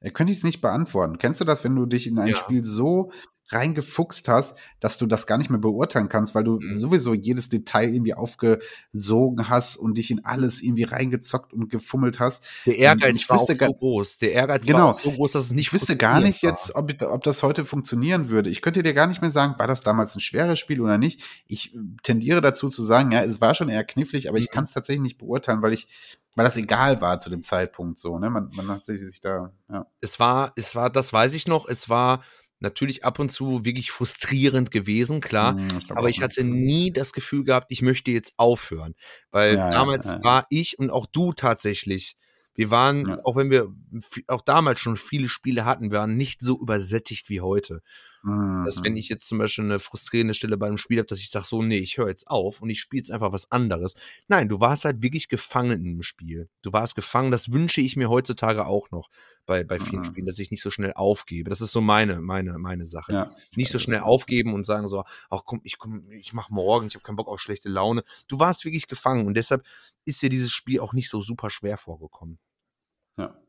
könnte ich es nicht beantworten. Kennst du das, wenn du dich in ein Ja. Spiel so reingefuchst hast, dass du das gar nicht mehr beurteilen kannst, weil du Mhm. sowieso jedes Detail irgendwie aufgesogen hast und dich in alles irgendwie reingezockt und gefummelt hast. Der Und Ehrgeiz ich war auch so groß. Der Ehrgeiz Genau. war so groß, dass es nicht Ich wüsste gar nicht frustrierend jetzt, ob, ich- ob das heute funktionieren würde. Ich könnte dir gar nicht mehr sagen, war das damals ein schweres Spiel oder nicht. Ich äh, tendiere dazu zu sagen, ja, es war schon eher knifflig, aber ich Mhm. kann es tatsächlich nicht beurteilen, weil ich, weil das egal war zu dem Zeitpunkt so. Ne? Man, man hat sich, sich da, ja. Es war, es war, das weiß ich noch, es war natürlich ab und zu wirklich frustrierend gewesen, klar. Hm, ich Aber ich ne? hatte nie das Gefühl gehabt, ich möchte jetzt aufhören. Weil Ja, damals ja, war ich und auch du tatsächlich, wir waren, auch wenn wir auch damals schon viele Spiele hatten, wir waren nicht so übersättigt wie heute. Mhm. Dass wenn ich jetzt zum Beispiel eine frustrierende Stelle bei einem Spiel habe, dass ich sage, so, nee, ich höre jetzt auf und ich spiele jetzt einfach was anderes. Nein, du warst halt wirklich gefangen im Spiel. Du warst gefangen, das wünsche ich mir heutzutage auch noch bei, bei vielen Mhm. Spielen, dass ich nicht so schnell aufgebe. Das ist so meine, meine, meine Sache. ja. Nicht so schnell aufgeben und sagen so, ach komm, ich komm, ich mach morgen, ich habe keinen Bock auf schlechte Laune. Du warst wirklich gefangen und deshalb ist dir dieses Spiel auch nicht so super schwer vorgekommen. Ja.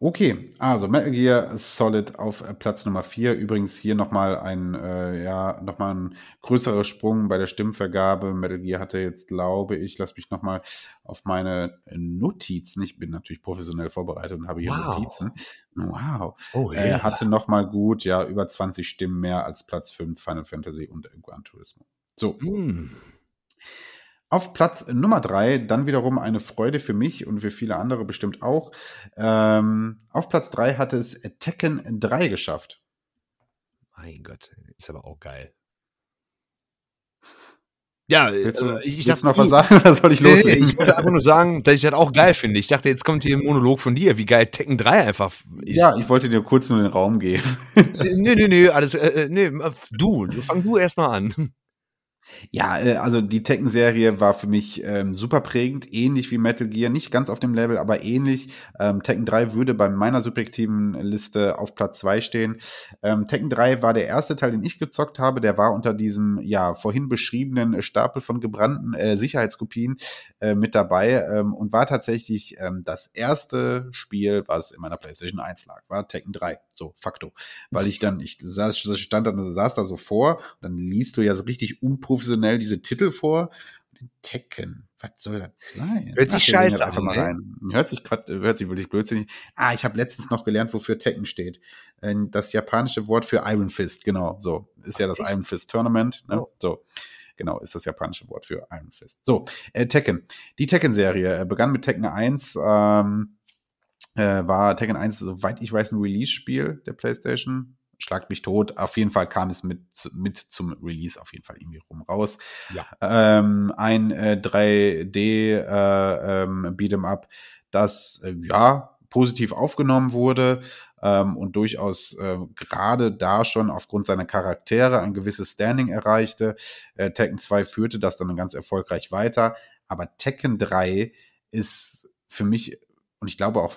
Okay, also Metal Gear Solid auf äh, Platz Nummer 4. Übrigens hier nochmal ein, äh, ja, nochmal ein größerer Sprung bei der Stimmvergabe. Metal Gear hatte jetzt, glaube ich, lass mich nochmal auf meine Notizen. Ich bin natürlich professionell vorbereitet und habe hier Wow. Notizen. Wow. Oh Er hatte nochmal gut, ja, über 20 Stimmen mehr als Platz 5 Final Fantasy und äh, Gran Turismo. So. Hm. Auf Platz Nummer drei, dann wiederum eine Freude für mich und für viele andere bestimmt auch. Ähm, auf Platz drei hat es Tekken 3 geschafft. Mein Gott, ist aber auch geil. Ja, Willst du, äh, ich willst noch was sagen [laughs] oder soll ich Nee, nee, loslegen? ich wollte einfach nur sagen, dass ich das auch geil finde. Ich dachte, jetzt kommt hier ein Monolog von dir, wie geil Tekken 3 einfach ist. ja, ich wollte dir kurz nur den Raum geben. nee, nee, nee, alles, äh, äh, nee, du, fang du erstmal an. Ja, äh, also die Tekken-Serie war für mich ähm, super prägend, ähnlich wie Metal Gear, nicht ganz auf dem Level, aber ähnlich. Ähm, Tekken 3 würde bei meiner subjektiven Liste auf Platz 2 stehen. Ähm, Tekken 3 war der erste Teil, den ich gezockt habe. Der war unter diesem, ja, vorhin beschriebenen Stapel von gebrannten äh, Sicherheitskopien äh, mit dabei ähm, und war tatsächlich ähm, das erste Spiel, was in meiner PlayStation 1 lag, war Tekken 3. So, facto. Weil ich dann, ich saß, stand dann, saß da so vor und dann liest du ja so richtig unprofessionell diese Titel vor. Tekken, was soll das sein? Hört sich Ach, scheiße an, mal ne? rein. Hört sich, hört sich wirklich blödsinnig. Ah, ich habe letztens noch gelernt, wofür Tekken steht. Äh, Das japanische Wort für Iron Fist, genau, so. Ist ja das? Iron Fist Tournament, ne? Oh. So. Genau, ist das japanische Wort für Iron Fist. So, äh, Tekken. Die Tekken-Serie äh, begann mit Tekken 1, ähm, äh, war Tekken 1, soweit ich weiß, ein Release-Spiel der PlayStation. Schlagt mich tot. Auf jeden Fall kam es mit, mit zum Release auf jeden Fall irgendwie rum raus. Ja. Ähm, ein äh, 3D äh, ähm, Beat'em Up, das äh, ja positiv aufgenommen wurde ähm, und durchaus äh, gerade da schon aufgrund seiner Charaktere ein gewisses Standing erreichte. Äh, Tekken 2 führte das dann ganz erfolgreich weiter, aber Tekken 3 ist für mich und ich glaube auch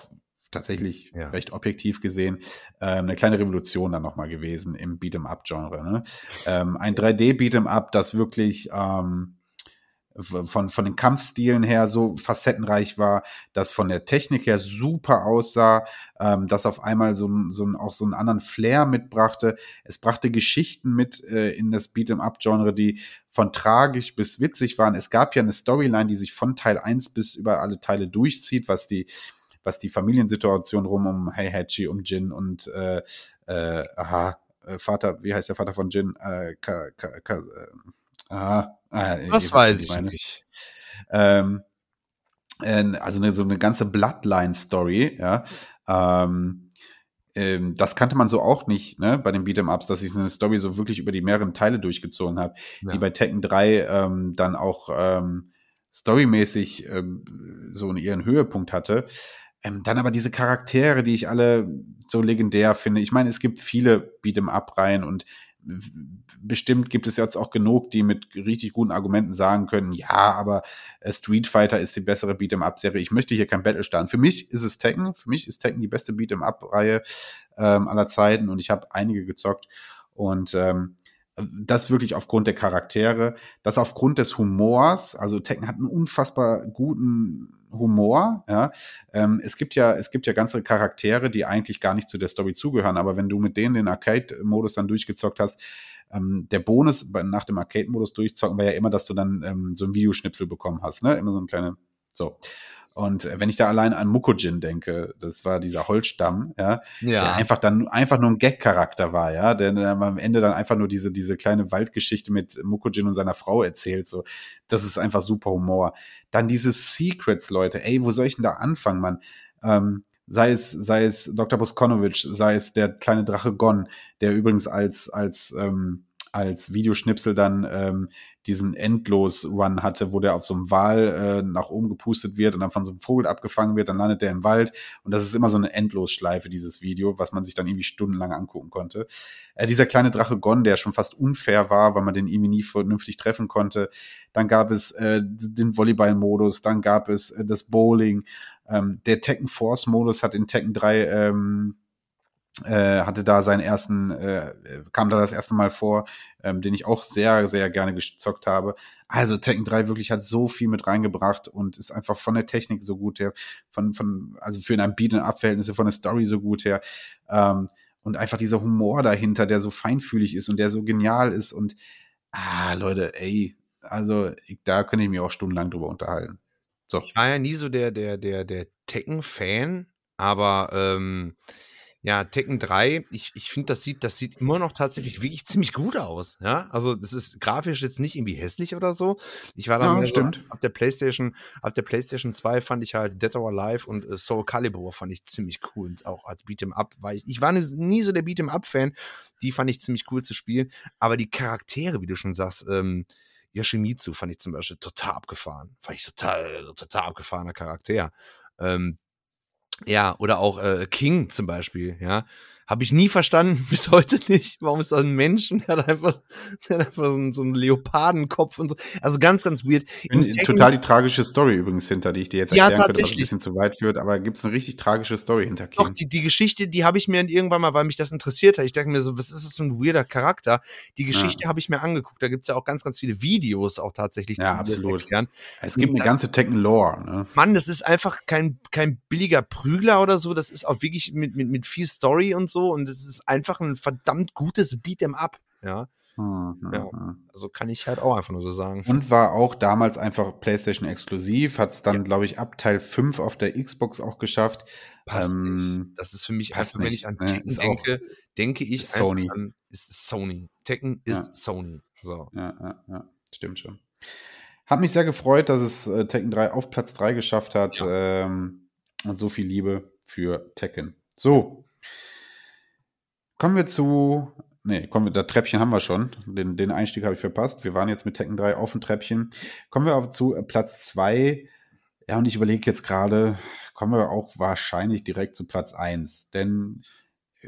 tatsächlich Ja. recht objektiv gesehen ähm, eine kleine Revolution dann nochmal gewesen im Beat'em-up-Genre. Ne? Ähm, ein 3D-Beat'em-up, das wirklich ähm, von, von den Kampfstilen her so facettenreich war, das von der Technik her super aussah, ähm, das auf einmal so, ein- so auch so einen anderen Flair mitbrachte. Es brachte Geschichten mit äh, in das Beat'em-up-Genre, die von tragisch bis witzig waren. Es gab ja eine Storyline, die sich von Teil 1 bis über alle Teile durchzieht, was die was die Familiensituation rum um Heihachi, um Jin und äh, äh, aha, äh, Vater, wie heißt der Vater von Jin? Äh, ka, ka, ka, äh, aha, äh, Das ihr weiß wisst, ich nicht. Ähm, äh, also eine, so eine ganze Bloodline-Story, ja. Ähm, ähm, das kannte man so auch nicht, ne, bei den Beat'em-Ups, dass ich so eine Story so wirklich über die mehreren Teile durchgezogen habe, Ja. die bei Tekken 3 ähm, dann auch ähm, storymäßig ähm, so ihren Höhepunkt hatte. Ähm, dann aber diese Charaktere, die ich alle so legendär finde. Ich meine, es gibt viele Beat'em-Up-Reihen und bestimmt gibt es jetzt auch genug, die mit richtig guten Argumenten sagen können, ja, aber äh, Street Fighter ist die bessere Beat'em-Up-Serie. Ich möchte hier kein Battle starten. Für mich ist es Tekken. Für mich ist Tekken die beste Beat'em-Up-Reihe ähm, aller Zeiten und ich habe einige gezockt. Und ähm, das wirklich aufgrund der Charaktere, das aufgrund des Humors. Also Tekken hat einen unfassbar guten Humor. Ja, ähm, es gibt ja es gibt ja ganze Charaktere, die eigentlich gar nicht zu der Story zugehören. Aber wenn du mit denen den Arcade-Modus dann durchgezockt hast, ähm, der Bonus nach dem Arcade-Modus durchzocken war ja immer, dass du dann ähm, so ein Videoschnipsel bekommen hast. Ne, immer so ein kleine so. Und äh, wenn ich da allein an Mukojin denke, das war dieser Holzstamm, ja, der Ja. einfach dann einfach nur ein Gag-Charakter war, ja, der dann am Ende dann einfach nur diese, diese kleine Waldgeschichte mit Mukojin und seiner Frau erzählt, so. Das ist einfach super Humor. Dann diese Secrets, Leute, ey, wo soll ich denn da anfangen, Mann? Ähm, sei es, sei es Dr. Boskonovic, sei es der kleine Drache Gon, der übrigens als, als, ähm, als Videoschnipsel dann ähm, diesen Endlos-Run hatte, wo der auf so einem Wal äh, nach oben gepustet wird und dann von so einem Vogel abgefangen wird, dann landet der im Wald und das ist immer so eine Endlosschleife, dieses Video, was man sich dann irgendwie stundenlang angucken konnte. Äh, dieser kleine Drache Gon, der schon fast unfair war, weil man den irgendwie nie vernünftig treffen konnte. Dann gab es äh, den Volleyball-Modus, dann gab es äh, das Bowling. Ähm, der Tekken Force-Modus hat in Tekken 3 ähm, äh, hatte da seinen ersten, äh, kam da das erste Mal vor, ähm, den ich auch sehr, sehr gerne gezockt habe. Also Tekken 3 wirklich hat so viel mit reingebracht und ist einfach von der Technik so gut her, von, von, also für ein Beat'em-Up-Verhältnisse von der Story so gut her. Ähm, und einfach dieser Humor dahinter, der so feinfühlig ist und der so genial ist und ah, Leute, ey, also ich, da könnte ich mich auch stundenlang drüber unterhalten. So. Ich war ja nie so der, der, der, der Tekken-Fan, aber ähm, ja, Tekken 3, ich, ich finde, das sieht, das sieht immer noch tatsächlich wirklich [laughs] ziemlich gut aus. Ja, also das ist grafisch jetzt nicht irgendwie hässlich oder so. Ich war da Ja, so ab der PlayStation, ab der PlayStation 2 fand ich halt Dead or Alive und äh, Soul Calibur fand ich ziemlich cool. Und auch als Beat'em Up war ich, ich war nie- nie so der Beat'em Up-Fan. Die fand ich ziemlich cool zu spielen. Aber die Charaktere, wie du schon sagst, ähm, Yoshimitsu fand ich zum Beispiel total abgefahren. Fand ich total, total abgefahrener Charakter. Ähm, ja, oder auch äh, King zum Beispiel, ja. Habe ich nie verstanden, [laughs] bis heute nicht. Warum ist das ein Mensch? Der hat einfach, der hat einfach so, einen, so einen Leopardenkopf und so. Also ganz, ganz weird. In In, total die tragische Story übrigens hinter, die ich dir jetzt Ja, erklären könnte, was ein bisschen zu weit führt, aber gibt es eine richtig tragische Story hinter Doch, King. die, die Geschichte, die habe ich mir irgendwann mal, weil mich das interessiert hat. Ich dachte mir so, was ist das für ein weirder Charakter? Die Geschichte habe ich mir angeguckt. Da gibt's ja auch ganz, ganz viele Videos auch tatsächlich Ja, zu, absolut. erklären. Es gibt eine das- ganze Tekken-Lore. Ne? Mann, das ist einfach kein, kein billiger Prügler oder so. Das ist auch wirklich mit, mit, mit viel Story und so. Und es ist einfach ein verdammt gutes Beat'em Up. Ja, Hm, Ja. hm. also kann ich halt auch einfach nur so sagen. Und war auch damals einfach PlayStation exklusiv, hat es dann, glaube ich, ab Teil 5 auf der Xbox auch geschafft. Passt Ähm, nicht. Das ist für mich einfach, wenn nicht, ich an? Tekken auch- denke, denke ich Sony. an ist Sony. Tekken ist Ja. Sony. So. Ja, ja, ja, stimmt schon. Hat mich sehr gefreut, dass es äh, Tekken 3 auf Platz 3 geschafft hat. Ähm, und so viel Liebe für Tekken. So. Kommen wir zu. Nee, kommen wir, das Treppchen haben wir schon. Den, den Einstieg habe ich verpasst. Wir waren jetzt mit Tekken 3 auf dem Treppchen. Kommen wir zu äh, Platz 2. Ja, und ich überlege jetzt gerade, kommen wir auch wahrscheinlich direkt zu Platz 1. Denn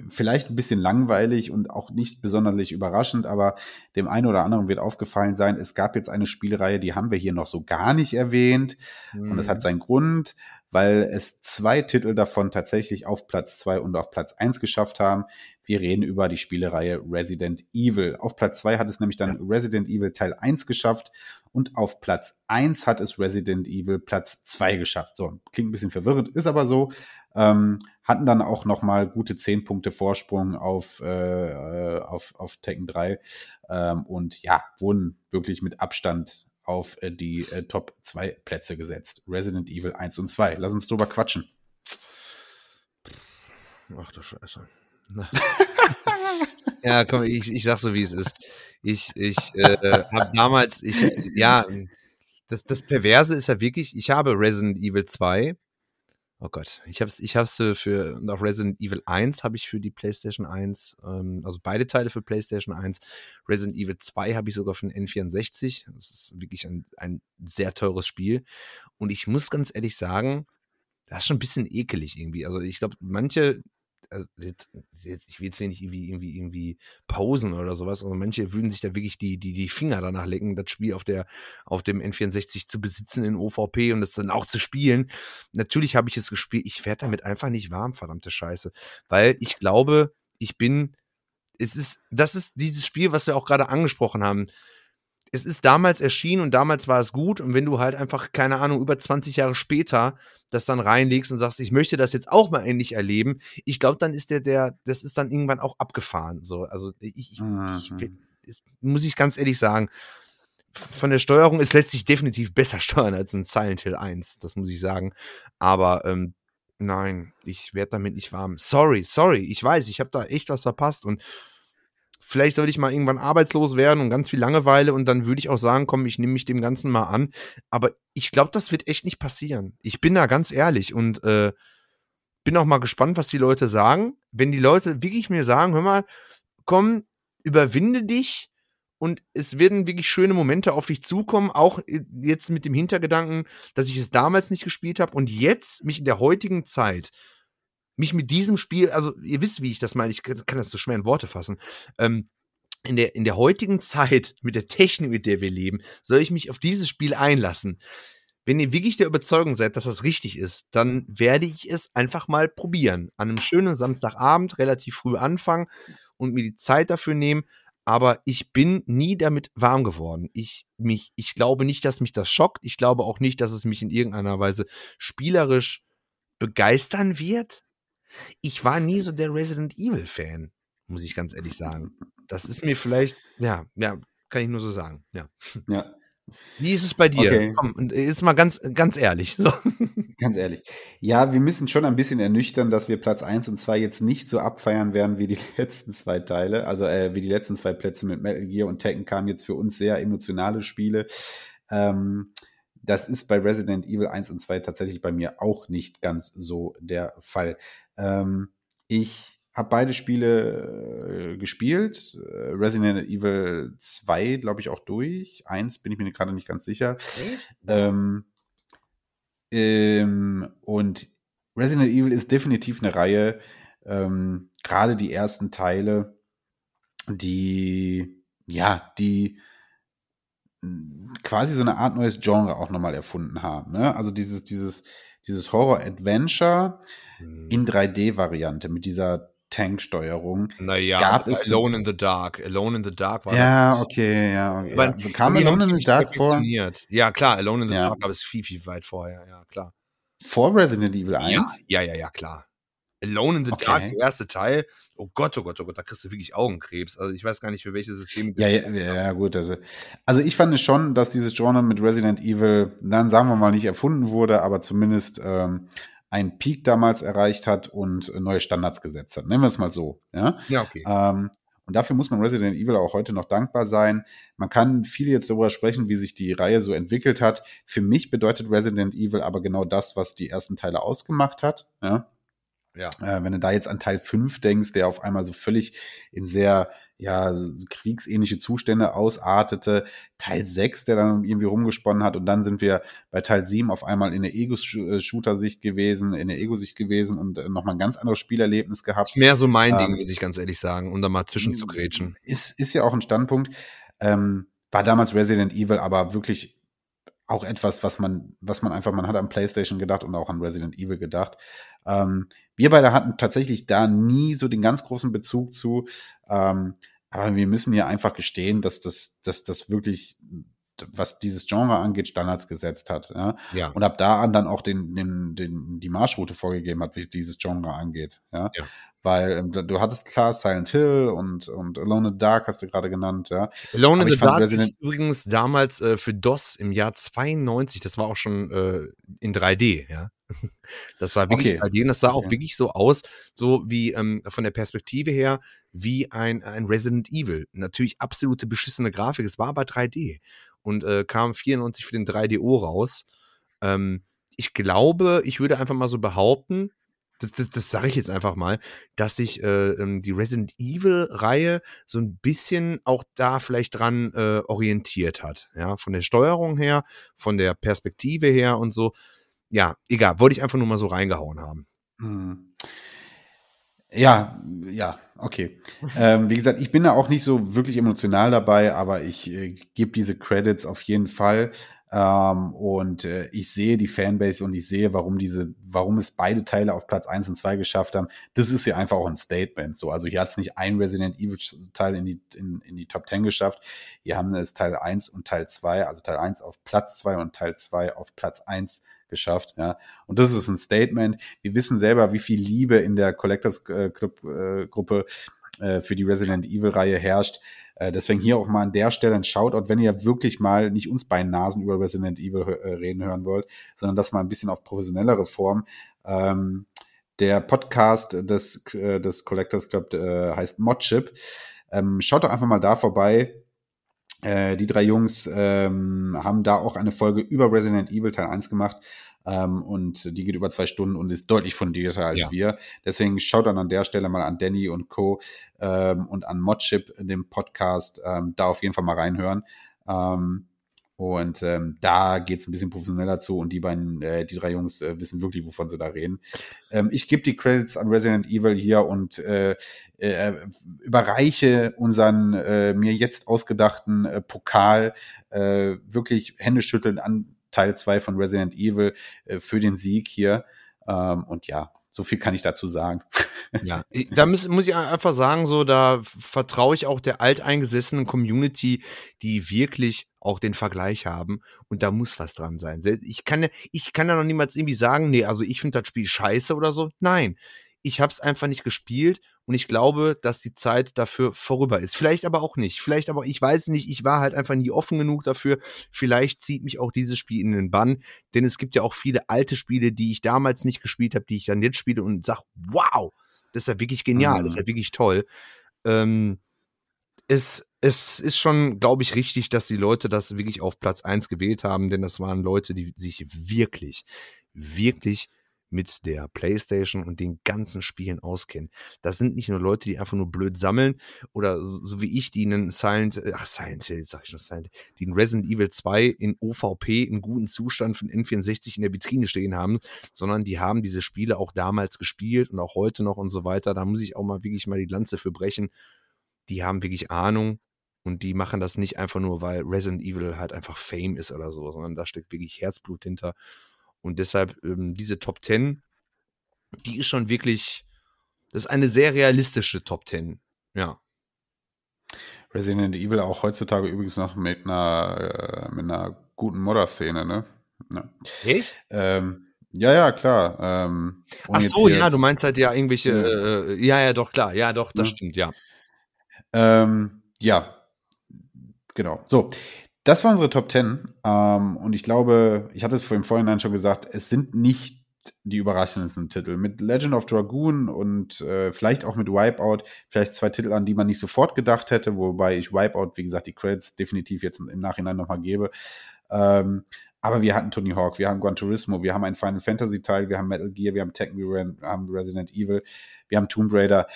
vielleicht ein bisschen langweilig und auch nicht besonders überraschend, aber dem einen oder anderen wird aufgefallen sein, es gab jetzt eine Spielreihe, die haben wir hier noch so gar nicht erwähnt. Und das hat seinen Grund, weil es zwei Titel davon tatsächlich auf Platz zwei und auf Platz eins geschafft haben. Wir reden über die Spielereihe Resident Evil. Auf Platz zwei hat es nämlich dann Resident Evil Teil 1 geschafft und auf Platz eins hat es Resident Evil Platz zwei geschafft. So, klingt ein bisschen verwirrend, ist aber so. Ähm, hatten dann auch noch mal gute zehn Punkte Vorsprung auf, äh, auf, auf Tekken 3 ähm, und ja, wurden wirklich mit Abstand auf äh, die äh, Top 2 Plätze gesetzt. Resident Evil 1 und 2. Lass uns drüber quatschen. Ach du Scheiße. [laughs] Ja, komm, ich, ich sag so, wie es ist. Ich, ich äh, habe damals, ich, ja, das, das Perverse ist ja wirklich, ich habe Resident Evil 2. Oh Gott, ich hab's, ich hab's für, und auch Resident Evil 1 habe ich für die PlayStation 1, ähm, also beide Teile für PlayStation 1. Resident Evil 2 habe ich sogar für den N64. Das ist wirklich ein, ein sehr teures Spiel. Und ich muss ganz ehrlich sagen, das ist schon ein bisschen ekelig irgendwie. Also ich glaube, manche also jetzt, jetzt, ich will jetzt nicht irgendwie, irgendwie, irgendwie pausen oder sowas. Also manche würden sich da wirklich die, die, die Finger danach lecken, das Spiel auf der, auf dem N64 zu besitzen in OVP und das dann auch zu spielen. Natürlich habe ich es gespielt. Ich werde damit einfach nicht warm, verdammte Scheiße. Weil ich glaube, ich bin, es ist, das ist dieses Spiel, was wir auch gerade angesprochen haben es ist damals erschienen und damals war es gut. Und wenn du halt einfach, keine Ahnung, über 20 Jahre später das dann reinlegst und sagst, ich möchte das jetzt auch mal endlich erleben, ich glaube, dann ist der, der, das ist dann irgendwann auch abgefahren. So, also ich, ich, mhm. ich, muss ich ganz ehrlich sagen, von der Steuerung, es lässt sich definitiv besser [laughs] steuern als ein Silent Hill 1, das muss ich sagen. Aber ähm, nein, ich werde damit nicht warm. Sorry, sorry, ich weiß, ich habe da echt was verpasst und vielleicht sollte ich mal irgendwann arbeitslos werden und ganz viel Langeweile und dann würde ich auch sagen, komm, ich nehme mich dem Ganzen mal an. Aber ich glaube, das wird echt nicht passieren. Ich bin da ganz ehrlich und äh, bin auch mal gespannt, was die Leute sagen. Wenn die Leute wirklich mir sagen, hör mal, komm, überwinde dich und es werden wirklich schöne Momente auf dich zukommen, auch äh, jetzt mit dem Hintergedanken, dass ich es damals nicht gespielt habe und jetzt mich in der heutigen Zeit mich mit diesem Spiel, also ihr wisst, wie ich das meine, ich kann das so schwer in Worte fassen, ähm, in der, in der heutigen Zeit, [laughs] mit der Technik, mit der wir leben, soll ich mich auf dieses Spiel einlassen. Wenn ihr wirklich der Überzeugung seid, dass das richtig ist, dann werde ich es einfach mal probieren. An einem schönen Samstagabend relativ früh anfangen und mir die Zeit dafür nehmen. Aber ich bin nie damit warm geworden. Ich, mich, ich glaube nicht, dass mich das schockt. Ich glaube auch nicht, dass es mich in irgendeiner Weise spielerisch begeistern wird ich war nie so der Resident Evil Fan, muss ich ganz ehrlich sagen. Das ist mir vielleicht, ja, ja, kann ich nur so sagen, ja. Ja. Wie ist es bei dir? Okay. Komm, und jetzt mal ganz, ganz ehrlich. So. [laughs] Ganz ehrlich. Ja, wir müssen schon ein bisschen ernüchtern, dass wir Platz 1 und 2 jetzt nicht so abfeiern werden wie die [laughs] letzten zwei Teile. Also äh, wie die letzten zwei Plätze mit Metal Gear und Tekken kamen jetzt für uns sehr emotionale Spiele. Ähm, das ist bei Resident Evil 1 und 2 tatsächlich bei mir auch nicht ganz so der Fall. Ähm, ich habe beide Spiele äh, gespielt. Äh, Resident Evil 2, glaube ich, auch durch. Eins bin ich mir gerade nicht ganz sicher. Ähm, ähm, und Resident Evil ist definitiv eine Reihe, ähm, gerade die ersten Teile, die, ja, die quasi so eine Art neues Genre auch nochmal erfunden haben. Ne? Also dieses, dieses, dieses Horror-Adventure. In 3D-Variante mit dieser Tanksteuerung. Naja, gab es Alone in the Dark. Alone in the Dark war Ja, okay, ja. Okay. Aber ja. Kam Alone in the Dark vor? Ja, klar, Alone in the ja. Dark gab es viel, viel weit vorher, ja, klar. Vor Resident Evil 1? Ja, ja, ja, ja klar. Alone in the okay. Dark, der erste Teil. Oh Gott, oh Gott, oh Gott, da kriegst du wirklich Augenkrebs. Also ich weiß gar nicht, für welches System. Ja, ja, ja, gut. Also, also ich fand es schon, dass dieses Genre mit Resident Evil, dann sagen wir mal, nicht erfunden wurde, aber zumindest ähm, einen Peak damals erreicht hat und neue Standards gesetzt hat. Nennen wir es mal so. Ja, ja okay. Ähm, und dafür muss man Resident Evil auch heute noch dankbar sein. Man kann viel jetzt darüber sprechen, wie sich die Reihe so entwickelt hat. Für mich bedeutet Resident Evil aber genau das, was die ersten Teile ausgemacht hat. Ja? Ja. Äh, wenn du da jetzt an Teil 5 denkst, der auf einmal so völlig in sehr ja, kriegsähnliche Zustände ausartete, Teil 6, der dann irgendwie rumgesponnen hat und dann sind wir bei Teil 7 auf einmal in der Ego-Shooter-Sicht gewesen, in der Ego-Sicht gewesen und äh, nochmal ein ganz anderes Spielerlebnis gehabt. Ist mehr so mein ähm, Ding, muss ich ganz ehrlich sagen, um da mal zwischen zu grätschen. Ist, ist ja auch ein Standpunkt. Ähm, war damals Resident Evil aber wirklich auch etwas, was man, was man einfach, man hat an PlayStation gedacht und auch an Resident Evil gedacht. Ähm, wir beide hatten tatsächlich da nie so den ganz großen Bezug zu. Ähm, aber wir müssen ja einfach gestehen, dass das, dass das wirklich, was dieses Genre angeht, Standards gesetzt hat. Ja? ja. Und ab da an dann auch den, den, den, die Marschroute vorgegeben hat, wie dieses Genre angeht. Ja. ja. Weil ähm, du hattest klar Silent Hill und, und Alone in the Dark hast du gerade genannt, ja. Alone in the Dark Resident ist übrigens damals äh, für DOS im Jahr 92, das war auch schon äh, in 3D, ja. [laughs] Das war wirklich Okay. bei denen, das sah auch Okay. wirklich so aus, so wie ähm, von der Perspektive her, wie ein, ein Resident Evil. Natürlich absolute beschissene Grafik, es war aber 3D und äh, kam 94 für den 3DO raus. Ähm, ich glaube, ich würde einfach mal so behaupten, das, das, das sage ich jetzt einfach mal, dass sich äh, ähm, die Resident Evil-Reihe so ein bisschen auch da vielleicht dran äh, orientiert hat. Ja, von der Steuerung her, von der Perspektive her und so. Ja, egal, wollte ich einfach nur mal so reingehauen haben. Hm. Ja, ja, okay. ähm, wie gesagt, ich bin da auch nicht so wirklich emotional dabei, aber ich äh, gebe diese Credits auf jeden Fall. Ähm, und äh, ich sehe die Fanbase und ich sehe, warum diese, warum es beide Teile auf Platz 1 und 2 geschafft haben. Das ist ja einfach auch ein Statement. So, also hier hat es nicht ein Resident Evil Teil in die, in, in die Top 10 geschafft. Hier haben es Teil 1 und Teil 2, also Teil 1 auf Platz 2 und Teil 2 auf Platz 1 geschafft, ja. Und das ist ein Statement. Wir wissen selber, wie viel Liebe in der Collectors äh, Club äh, Gruppe äh, für die Resident Evil Reihe herrscht. Äh, deswegen hier auch mal an der Stelle ein Shoutout, wenn ihr wirklich mal nicht uns beiden Nasen über Resident Evil äh, reden hören wollt, sondern das mal ein bisschen auf professionellere Form. Ähm, der Podcast des, äh, des Collectors Club äh, heißt Modchip. Ähm, schaut doch einfach mal da vorbei. Äh, die drei Jungs ähm, haben da auch eine Folge über Resident Evil Teil 1 gemacht. Ähm, und die geht über zwei Stunden und ist deutlich fundierter als Ja. wir. Deswegen schaut dann an der Stelle mal an Danny und Co. Ähm, und an Modchip, dem Podcast, ähm, da auf jeden Fall mal reinhören. Ähm, und ähm, da geht's ein bisschen professioneller zu und die beiden, äh, die drei Jungs äh, wissen wirklich, wovon sie da reden. Ähm, ich gebe die Credits an Resident Evil hier und äh, äh, überreiche unseren äh, mir jetzt ausgedachten äh, Pokal äh, wirklich händeschüttelnd an Teil 2 von Resident Evil äh, für den Sieg hier. Ähm, und ja, so viel kann ich dazu sagen. [laughs] Ja, da muss, muss ich einfach sagen, so, da vertraue ich auch der alteingesessenen Community, die wirklich auch den Vergleich haben und da muss was dran sein. Ich kann ich kann ja noch niemals irgendwie sagen, nee, also ich finde das Spiel scheiße oder so. Nein, ich habe es einfach nicht gespielt und ich glaube, dass die Zeit dafür vorüber ist. Vielleicht aber auch nicht. Vielleicht aber, ich weiß nicht, ich war halt einfach nie offen genug dafür. Vielleicht zieht mich auch dieses Spiel in den Bann, denn es gibt ja auch viele alte Spiele, die ich damals nicht gespielt habe, die ich dann jetzt spiele und sag, wow, das ist ja wirklich genial, das ist ja wirklich toll. Ähm, es, es ist schon, glaube ich, richtig, dass die Leute das wirklich auf Platz eins gewählt haben, denn das waren Leute, die sich wirklich, wirklich mit der Playstation und den ganzen Spielen auskennen. Das sind nicht nur Leute, die einfach nur blöd sammeln oder so, so wie ich, die einen Silent, äh, ach Silent Hill, sag ich schon Silent, die einen Resident Evil 2 in OVP im guten Zustand von N64 in der Vitrine stehen haben, sondern die haben diese Spiele auch damals gespielt und auch heute noch und so weiter. Da muss ich auch mal wirklich mal die Lanze für brechen. Die haben wirklich Ahnung und die machen das nicht einfach nur, weil Resident Evil halt einfach Fame ist oder so, sondern da steckt wirklich Herzblut hinter. Und deshalb ähm, diese Top 10, die ist schon wirklich, das ist eine sehr realistische Top 10. Ja. Resident Evil auch heutzutage übrigens noch mit einer, äh, mit einer guten Modder-Szene, ne? Ja. Echt? Ähm, ja, ja, klar. Ähm, Ach so, ja, du meinst halt ja irgendwelche, Ja. äh, ja, ja, doch, klar, ja, doch, das Ja. stimmt, ja. Ähm, ja, genau. So, das war unsere Top 10. Ähm, und ich glaube, ich hatte es vor im schon gesagt, es sind nicht die überraschendsten Titel. Mit Legend of Dragoon und äh, vielleicht auch mit Wipeout, vielleicht zwei Titel, an die man nicht sofort gedacht hätte, wobei ich Wipeout, wie gesagt, die Credits definitiv jetzt im Nachhinein nochmal gebe. Ähm, aber wir hatten Tony Hawk, wir haben Gran Turismo, wir haben einen Final Fantasy Teil, wir haben Metal Gear, wir haben Tekken, wir haben Resident Evil, wir haben Tomb Raider.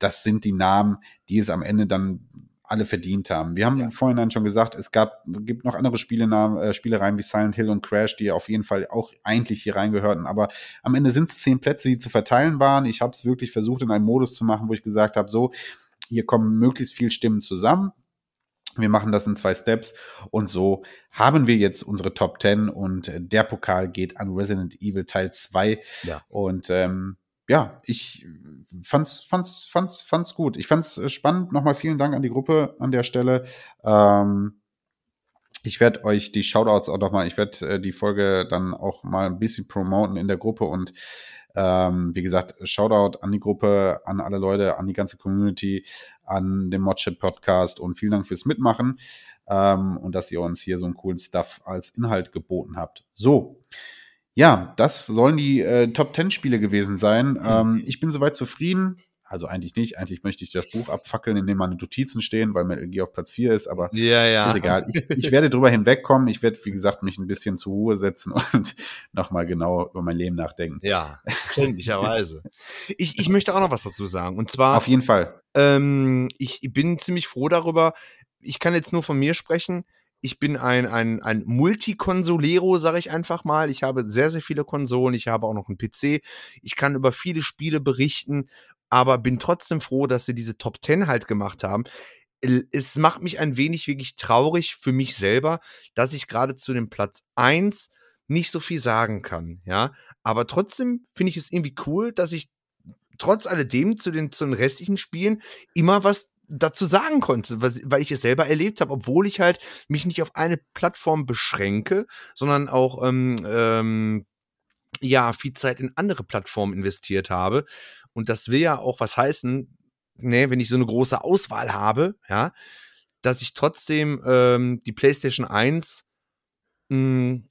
Das sind die Namen, die es am Ende dann alle verdient haben. Wir haben vorhin dann schon gesagt, es gab, gibt noch andere Spielenamen, äh, Spielereien wie Silent Hill und Crash, die auf jeden Fall auch eigentlich hier reingehörten. Aber am Ende sind es zehn Plätze, die zu verteilen waren. Ich habe es wirklich versucht, in einen Modus zu machen, wo ich gesagt habe, so, hier kommen möglichst viel Stimmen zusammen. Wir machen das in zwei Steps und so haben wir jetzt unsere Top 10 und äh, der Pokal geht an Resident Evil Teil 2. Ja. Und ähm, ja, ich fand's, fand's, fand's, fand's gut. Ich fand's äh, spannend. Nochmal vielen Dank an die Gruppe an der Stelle. Ähm, ich werde euch die Shoutouts auch nochmal, ich werde äh, die Folge dann auch mal ein bisschen promoten in der Gruppe und ähm, wie gesagt, Shoutout an die Gruppe, an alle Leute, an die ganze Community, an den Modchip Podcast und vielen Dank fürs Mitmachen ähm, und dass ihr uns hier so einen coolen Stuff als Inhalt geboten habt. So, Ja, das sollen die äh, Top 10 Spiele gewesen sein. Ähm, ich bin soweit zufrieden. Also eigentlich nicht. Eigentlich möchte ich das Buch abfackeln, in dem meine Notizen stehen, weil Metal Gear auf Platz 4 ist, aber Ja, ja. ist egal. Ich, ich werde drüber hinwegkommen. Ich werde, wie gesagt, mich ein bisschen zur Ruhe setzen [laughs] und nochmal genau über mein Leben nachdenken. Ja, verständlicherweise. ich, ich möchte auch noch was dazu sagen. Und zwar, Auf jeden Fall. ähm, ich bin ziemlich froh darüber. Ich kann jetzt nur von mir sprechen. Ich bin ein, ein, ein Multikonsolero, sage ich einfach mal. Ich habe sehr, sehr viele Konsolen. Ich habe auch noch einen PC. Ich kann über viele Spiele berichten, aber bin trotzdem froh, dass sie diese Top 10 halt gemacht haben. Es macht mich ein wenig wirklich traurig für mich selber, dass ich gerade zu dem Platz 1 nicht so viel sagen kann, ja. Aber trotzdem finde ich es irgendwie cool, dass ich trotz alledem zu den, zu den restlichen Spielen immer was dazu sagen konnte, weil ich es selber erlebt habe, obwohl ich halt mich nicht auf eine Plattform beschränke, sondern auch ähm, ähm, ja viel Zeit in andere Plattformen investiert habe. Und das will ja auch was heißen, ne, wenn ich so eine große Auswahl habe, ja, dass ich trotzdem ähm, die PlayStation 1 mh,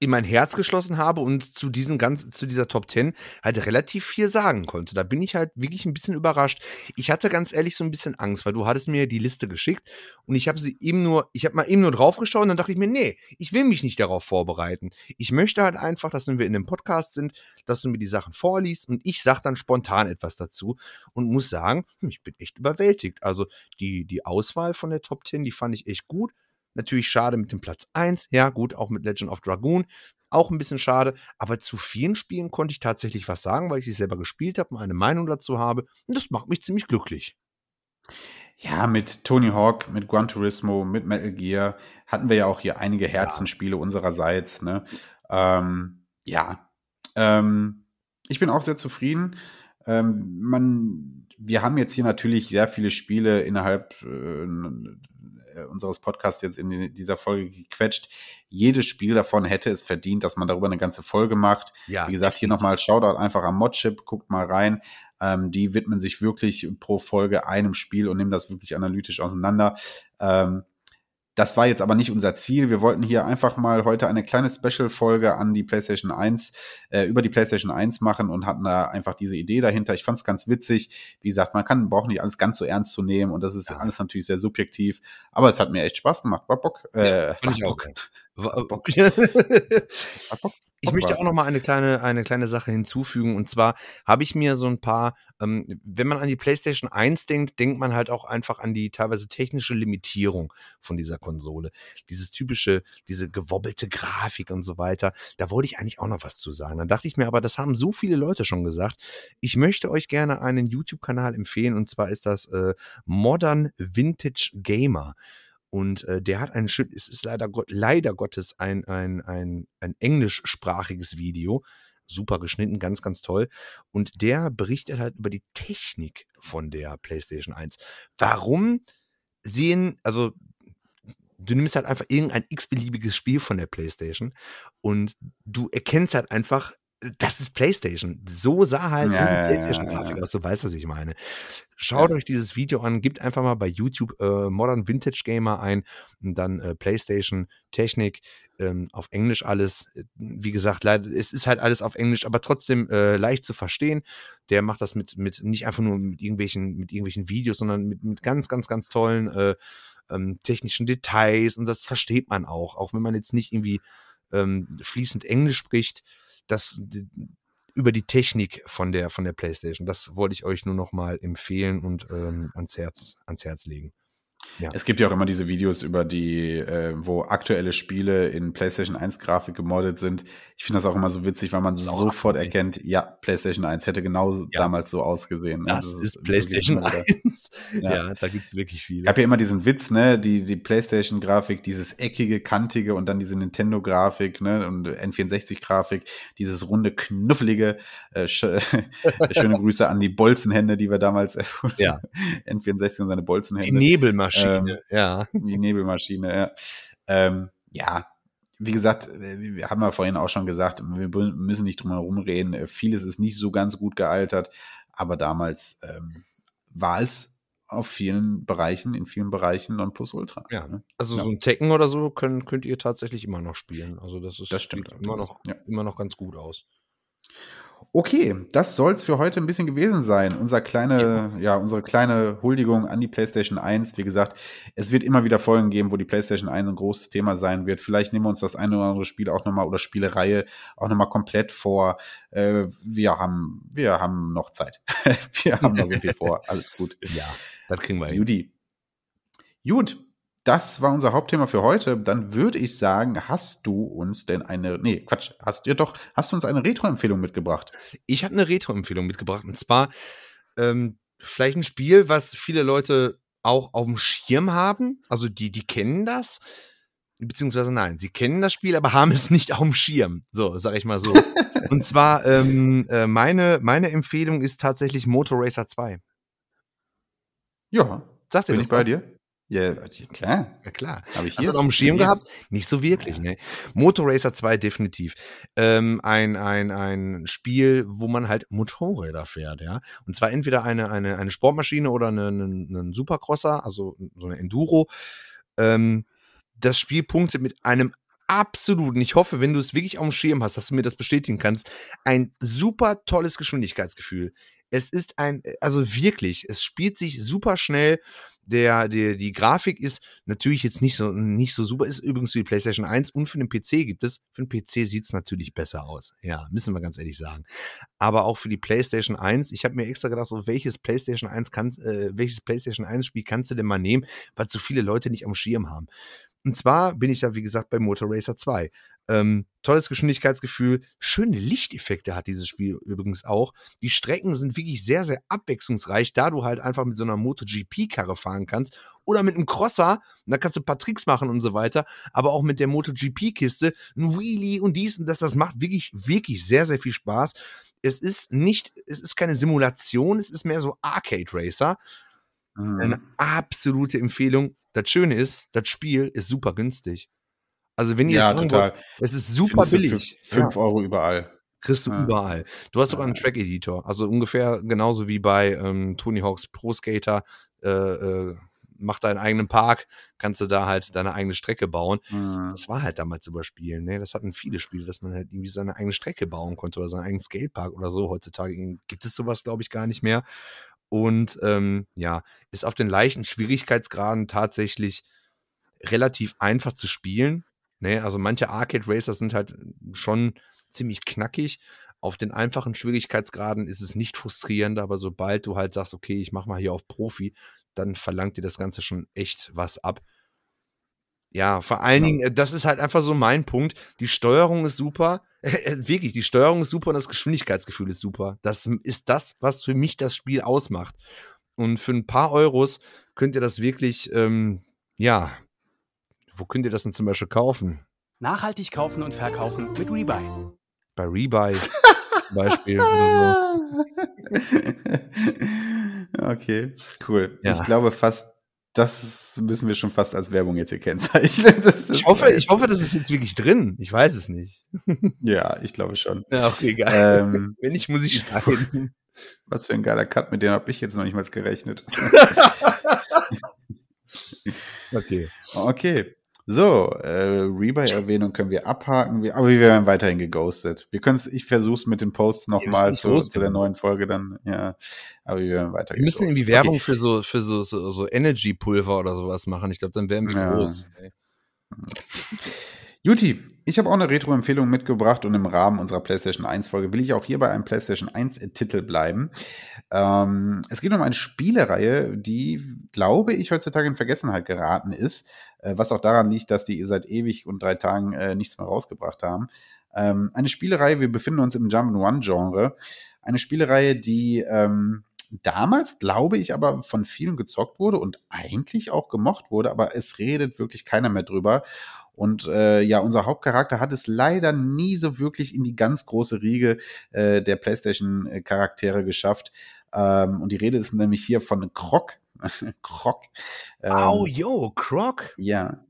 in mein Herz geschlossen habe und zu diesen ganz, zu dieser Top 10 halt relativ viel sagen konnte. Da bin ich halt wirklich ein bisschen überrascht. Ich hatte ganz ehrlich so ein bisschen Angst, weil du hattest mir die Liste geschickt und ich habe sie eben nur, ich habe mal eben nur draufgeschaut und dann dachte ich mir, nee, ich will mich nicht darauf vorbereiten. Ich möchte halt einfach, dass wenn wir in einem Podcast sind, dass du mir die Sachen vorliest und ich sag dann spontan etwas dazu und muss sagen, hm, ich bin echt überwältigt. Also die, die Auswahl von der Top 10, die fand ich echt gut. Natürlich schade mit dem Platz 1. Ja, gut, auch mit Legend of Dragoon. Auch ein bisschen schade. Aber zu vielen Spielen konnte ich tatsächlich was sagen, weil ich sie selber gespielt habe und eine Meinung dazu habe. Und das macht mich ziemlich glücklich. Ja, mit Tony Hawk, mit Gran Turismo, mit Metal Gear hatten wir ja auch hier einige Herzenspiele unsererseits. Ne? Ähm, ja, ähm, ich bin auch sehr zufrieden. Ähm, man, wir haben jetzt hier natürlich sehr viele Spiele innerhalb äh, unseres Podcasts jetzt in die- dieser Folge gequetscht. Jedes Spiel davon hätte es verdient, dass man darüber eine ganze Folge macht. Ja, Wie gesagt, hier nochmal Shoutout einfach am Modchip, guckt mal rein. Ähm, die widmen sich wirklich pro Folge einem Spiel und nehmen das wirklich analytisch auseinander. Ähm, das war jetzt aber nicht unser Ziel. Wir wollten hier einfach mal heute eine kleine Special-Folge an die PlayStation 1, äh, über die PlayStation 1 machen und hatten da einfach diese Idee dahinter. Ich fand es ganz witzig. Wie gesagt, man kann, braucht nicht alles ganz so ernst zu nehmen und das ist Ja. alles natürlich sehr subjektiv. Aber es hat mir echt Spaß gemacht. War Bock. Äh, fand ich war auch. Bock. Wa- Bock. War Bock. [laughs] Ich möchte auch noch mal eine kleine, eine kleine Sache hinzufügen. Und zwar habe ich mir so ein paar, ähm, wenn man an die PlayStation 1 denkt, denkt man halt auch einfach an die teilweise technische Limitierung von dieser Konsole. Dieses typische, diese gewobbelte Grafik und so weiter. Da wollte ich eigentlich auch noch was zu sagen. Dann dachte ich mir aber, das haben so viele Leute schon gesagt. Ich möchte euch gerne einen YouTube-Kanal empfehlen. Und zwar ist das äh, Modern Vintage Gamer. Und äh, der hat einen schön, es ist leider, Gott, leider Gottes ein, ein, ein, ein englischsprachiges Video. Super geschnitten, ganz, ganz toll. Und der berichtet halt über die Technik von der PlayStation 1. Warum sehen, also du nimmst halt einfach irgendein x-beliebiges Spiel von der PlayStation und du erkennst halt einfach, das ist PlayStation. So sah halt Ja, die ja, ja, PlayStation-Grafik ja. aus. Du weißt, was ich meine. Schaut euch dieses Video an, gebt einfach mal bei YouTube äh, Modern Vintage Gamer ein und dann äh, PlayStation Technik ähm, auf Englisch alles. Wie gesagt, leider, es ist halt alles auf Englisch, aber trotzdem äh, leicht zu verstehen. Der macht das mit, mit nicht einfach nur mit irgendwelchen, mit irgendwelchen Videos, sondern mit, mit ganz, ganz, ganz tollen äh, ähm, technischen Details und das versteht man auch, auch wenn man jetzt nicht irgendwie ähm, fließend Englisch spricht, das über die Technik von der von der PlayStation. Das wollte ich euch nur noch mal empfehlen und ähm, ans Herz ans Herz legen. Ja. Es gibt ja auch immer diese Videos über die, äh, wo aktuelle Spiele in PlayStation 1 Grafik gemoddet sind. Ich finde das auch immer so witzig, weil man Sau sofort up-to-date. erkennt, ja, PlayStation 1 hätte genau Ja. damals so ausgesehen. Das Also es ist PlayStation immer wieder- 1. [laughs] Ja. Ja, da gibt's wirklich viele. Ich habe ja immer diesen Witz, ne, die, die PlayStation-Grafik, dieses eckige, kantige und dann diese Nintendo-Grafik, ne, und N64-Grafik, dieses runde, knuffelige, äh, sch [laughs] schöne Grüße an die Bolzenhände, die wir damals erfunden Ja. [laughs] N64 und seine Die Bolzenhände. Nebelmaschine. Ähm, ja. Die Nebelmaschine, ja. Ähm, ja, wie gesagt, wir haben ja vorhin auch schon gesagt, wir müssen nicht drum herum reden. Vieles ist nicht so ganz gut gealtert, aber damals ähm, war es auf vielen Bereichen, in vielen Bereichen Nonplusultra. Ja, ne? also Ja. so ein Tekken oder so können, könnt ihr tatsächlich immer noch spielen. Also das ist Das stimmt sieht immer noch, ja. immer noch ganz gut aus. Okay, das soll's für heute ein bisschen gewesen sein. Unser kleine, ja. unsere kleine Huldigung an die PlayStation 1. Wie gesagt, es wird immer wieder Folgen geben, wo die PlayStation 1 ein großes Thema sein wird. Vielleicht nehmen wir uns das eine oder andere Spiel auch nochmal oder Spielereihe auch nochmal komplett vor. Äh, wir haben, wir haben noch Zeit. [laughs] wir haben noch so viel vor. Alles gut. Ja, das kriegen wir hin. Judy. Gut, das war unser Hauptthema für heute. Dann würde ich sagen, hast du uns denn eine, nee, Quatsch, hast ihr doch, hast du uns eine Retro-Empfehlung mitgebracht? Ich habe eine Retro-Empfehlung mitgebracht und zwar ähm, vielleicht ein Spiel, was viele Leute auch auf dem Schirm haben. Also die, die kennen das. Beziehungsweise nein, sie kennen das Spiel, aber [laughs] haben es nicht auf dem Schirm. So, sag ich mal so. [laughs] und zwar, ähm, äh, meine, meine Empfehlung ist tatsächlich Motor Racer 2. Ja, Sagt bin ich bei was? dir? Ja, klar. Ja, klar. Habe ich Hast hier. du das auf dem Schirm gehabt? Nicht so wirklich, ne? Motor Racer 2 definitiv. Ähm, ein, ein, ein Spiel, wo man halt Motorräder fährt, ja. Und zwar entweder eine, eine, eine Sportmaschine oder eine, eine, einen Supercrosser, also so eine Enduro. Ähm, das Spiel punktet mit einem absoluten, ich hoffe, wenn du es wirklich auf dem Schirm hast, dass du mir das bestätigen kannst, ein super tolles Geschwindigkeitsgefühl. Es ist ein, also wirklich, es spielt sich super schnell. Der, der, die Grafik ist natürlich jetzt nicht so, nicht so super, ist übrigens für die PlayStation 1 und für den PC gibt es. Für den PC sieht es natürlich besser aus. Ja, müssen wir ganz ehrlich sagen. Aber auch für die PlayStation 1, ich habe mir extra gedacht, so welches PlayStation 1 kann, äh, welches PlayStation 1 Spiel kannst du denn mal nehmen, weil so viele Leute nicht am Schirm haben. Und zwar bin ich da, wie gesagt, bei Motor Racer 2. Ähm, tolles Geschwindigkeitsgefühl, schöne Lichteffekte hat dieses Spiel übrigens auch. Die Strecken sind wirklich sehr, sehr abwechslungsreich, da du halt einfach mit so einer MotoGP-Karre fahren kannst oder mit einem Crosser, und da kannst du ein paar Tricks machen und so weiter, aber auch mit der MotoGP-Kiste, ein Wheelie und dies und das, das macht wirklich, wirklich sehr, sehr viel Spaß. Es ist nicht, es ist keine Simulation, es ist mehr so Arcade Racer. Eine Mhm. absolute Empfehlung. Das Schöne ist, das Spiel ist super günstig. Also wenn ihr Ja, jetzt total. wollt, es ist super Findest billig. Für 5 Euro überall. Kriegst du Ja. überall. Du hast sogar einen Ja. Track-Editor. Also ungefähr genauso wie bei ähm, Tony Hawk's Pro Skater. Äh, äh, mach deinen eigenen Park, kannst du da halt deine eigene Strecke bauen. Mhm. Das war halt damals über Spielen. Ne? Das hatten viele Spiele, dass man halt irgendwie seine eigene Strecke bauen konnte oder seinen eigenen Skatepark oder so. Heutzutage gibt es sowas, glaube ich, gar nicht mehr. Und ähm, ja, ist auf den leichten Schwierigkeitsgraden tatsächlich relativ einfach zu spielen. Ne? Also manche Arcade Racer sind halt schon ziemlich knackig. Auf den einfachen Schwierigkeitsgraden ist es nicht frustrierend, aber sobald du halt sagst, okay, ich mach mal hier auf Profi, dann verlangt dir das Ganze schon echt was ab. Ja, vor allen Ja. Dingen, äh, das ist halt einfach so mein Punkt. Die Steuerung ist super. [laughs] Wirklich, die Steuerung ist super und das Geschwindigkeitsgefühl ist super. Das ist das, was für mich das Spiel ausmacht. Und für ein paar Euros könnt ihr das wirklich, ähm, ja, wo könnt ihr das denn zum Beispiel kaufen? Nachhaltig kaufen und verkaufen mit Rebuy. Bei Rebuy zum Beispiel. [laughs] Okay, cool. Ja. Ich glaube fast, das müssen wir schon fast als Werbung jetzt hier kennzeichnen. [laughs] Ich hoffe, ich hoffe, das ist jetzt wirklich drin. Ich weiß es nicht. [laughs] Ja, ich glaube schon. Ja, okay, geil. Ähm, Wenn nicht, muss ich schneiden. was für ein geiler Cut, mit dem habe ich jetzt noch nicht mal gerechnet. Okay. Okay. So, äh, Rebuy-Erwähnung können wir abhaken, wir, aber wir werden weiterhin geghostet. Wir können ich versuch's mit den Posts nochmal zu, zu der neuen Folge dann, ja. Aber wir werden weiter Wir müssen irgendwie Werbung für so, für so, so, so Energy-Pulver oder sowas machen. Ich glaube, dann wären wir Ja. groß. ey. Juti, ich habe auch eine Retro-Empfehlung mitgebracht und im Rahmen unserer PlayStation 1-Folge will ich auch hier bei einem PlayStation 1-Titel bleiben. Ähm, es geht um eine Spielereihe, die, glaube ich, heutzutage in Vergessenheit geraten ist, was auch daran liegt, dass die seit ewig und drei Tagen äh, nichts mehr rausgebracht haben. Ähm, eine Spielereihe, wir befinden uns im Jump'n'Run-Genre. Eine Spielereihe, die ähm, damals, glaube ich, aber von vielen gezockt wurde und eigentlich auch gemocht wurde, aber es redet wirklich keiner mehr drüber. Und äh, ja, unser Hauptcharakter hat es leider nie so wirklich in die ganz große Riege äh, der PlayStation-Charaktere geschafft. Ähm, und die Rede ist nämlich hier von Croc. [laughs] Croc. Ähm, Au, yo, Croc. ja.